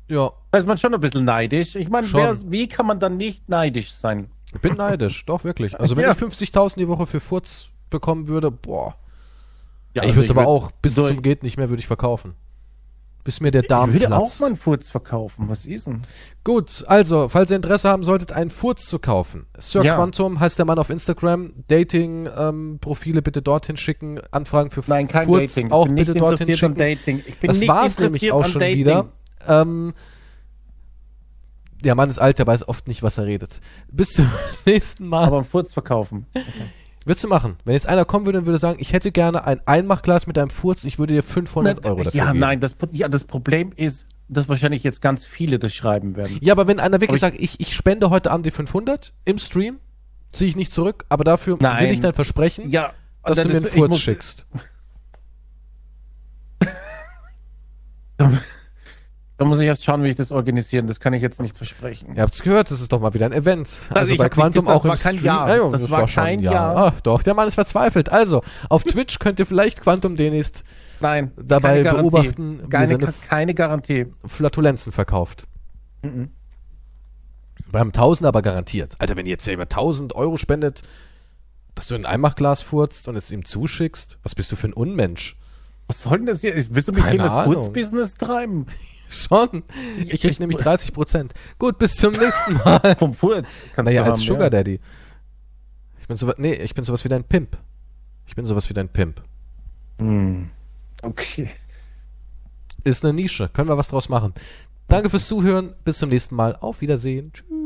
A: Ja,
B: Da ist man schon ein bisschen neidisch. Ich meine, wie kann man dann nicht neidisch sein?
A: ich bin neidisch, doch wirklich. Also wenn
B: Ja.
A: ich 50.000 die Woche für Furz bekommen würde, boah.
B: Ja,
A: ich
B: also
A: würde es aber
B: würd-
A: auch bis zum geht nicht mehr würde ich verkaufen. bis mir der Darm
B: ich würde auch mal einen Furz verkaufen. Was ist denn?
A: Gut, also, falls ihr Interesse haben solltet, einen Furz zu kaufen. Sir
B: Ja.
A: Quantum heißt der Mann auf Instagram. Dating-Profile bitte dorthin schicken. Anfragen für
B: Nein, kein
A: Furz
B: Dating.
A: Auch bitte dorthin schicken.
B: Dating. Ich bin
A: Das
B: nicht
A: war's nämlich auch schon
B: Dating.
A: wieder. Ähm, der Mann ist alt, der weiß oft nicht, was er redet. Bis zum nächsten Mal.
B: Aber einen Furz verkaufen.
A: Würdest du machen? Wenn jetzt einer kommen würde und würde sagen, ich hätte gerne ein Einmachglas mit einem Furz, ich würde dir 500 Euro dafür
B: ja,
A: geben.
B: nein, das, ja, das Problem ist, dass wahrscheinlich jetzt ganz viele das schreiben werden.
A: Ja, aber wenn einer wirklich
B: Aber
A: sagt, ich, ich spende heute Abend die 500 im Stream, ziehe ich nicht zurück, aber dafür
B: Nein.
A: will ich dann versprechen,
B: Ja,
A: dass du mir einen
B: ich
A: Furz schickst.
B: Da muss ich erst schauen, wie ich das organisieren. Das kann ich jetzt nicht versprechen.
A: Ihr habt's gehört, das ist doch mal wieder ein Event. Also,
B: ich
A: bei Quantum auch im
B: das war kein
A: Stream.
B: Ja.
A: Ja,
B: Das war
A: schon
B: kein
A: ein
B: Ja.
A: Ach doch, der Mann ist verzweifelt. Also, auf Twitch könnt ihr vielleicht Quantum demnächst
B: Nein,
A: dabei
B: keine
A: beobachten,
B: Keine, keine Garantie.
A: Flatulenzen verkauft.
B: Mhm.
A: Beim 1000 aber garantiert. Alter, wenn ihr jetzt ja über 1000 Euro spendet, dass du ein Einmachglas furzt und es ihm zuschickst, was bist du für ein Unmensch?
B: Was soll denn das hier? Willst du mich
A: Keine
B: hier in das. Furz-Business treiben?
A: Schon. Ich krieg nämlich 30 Prozent. Gut, bis zum nächsten Mal.
B: Vom Furz? Kannst
A: Naja,
B: du
A: als
B: haben,
A: Sugar
B: ja.
A: Daddy. Ich bin sowas, nee, ich bin sowas wie dein Pimp. Ich bin sowas wie dein Pimp.
B: Hm. Okay.
A: Ist eine Nische. Können wir was draus machen. Danke fürs Zuhören. Bis zum nächsten Mal. Auf Wiedersehen. Tschüss.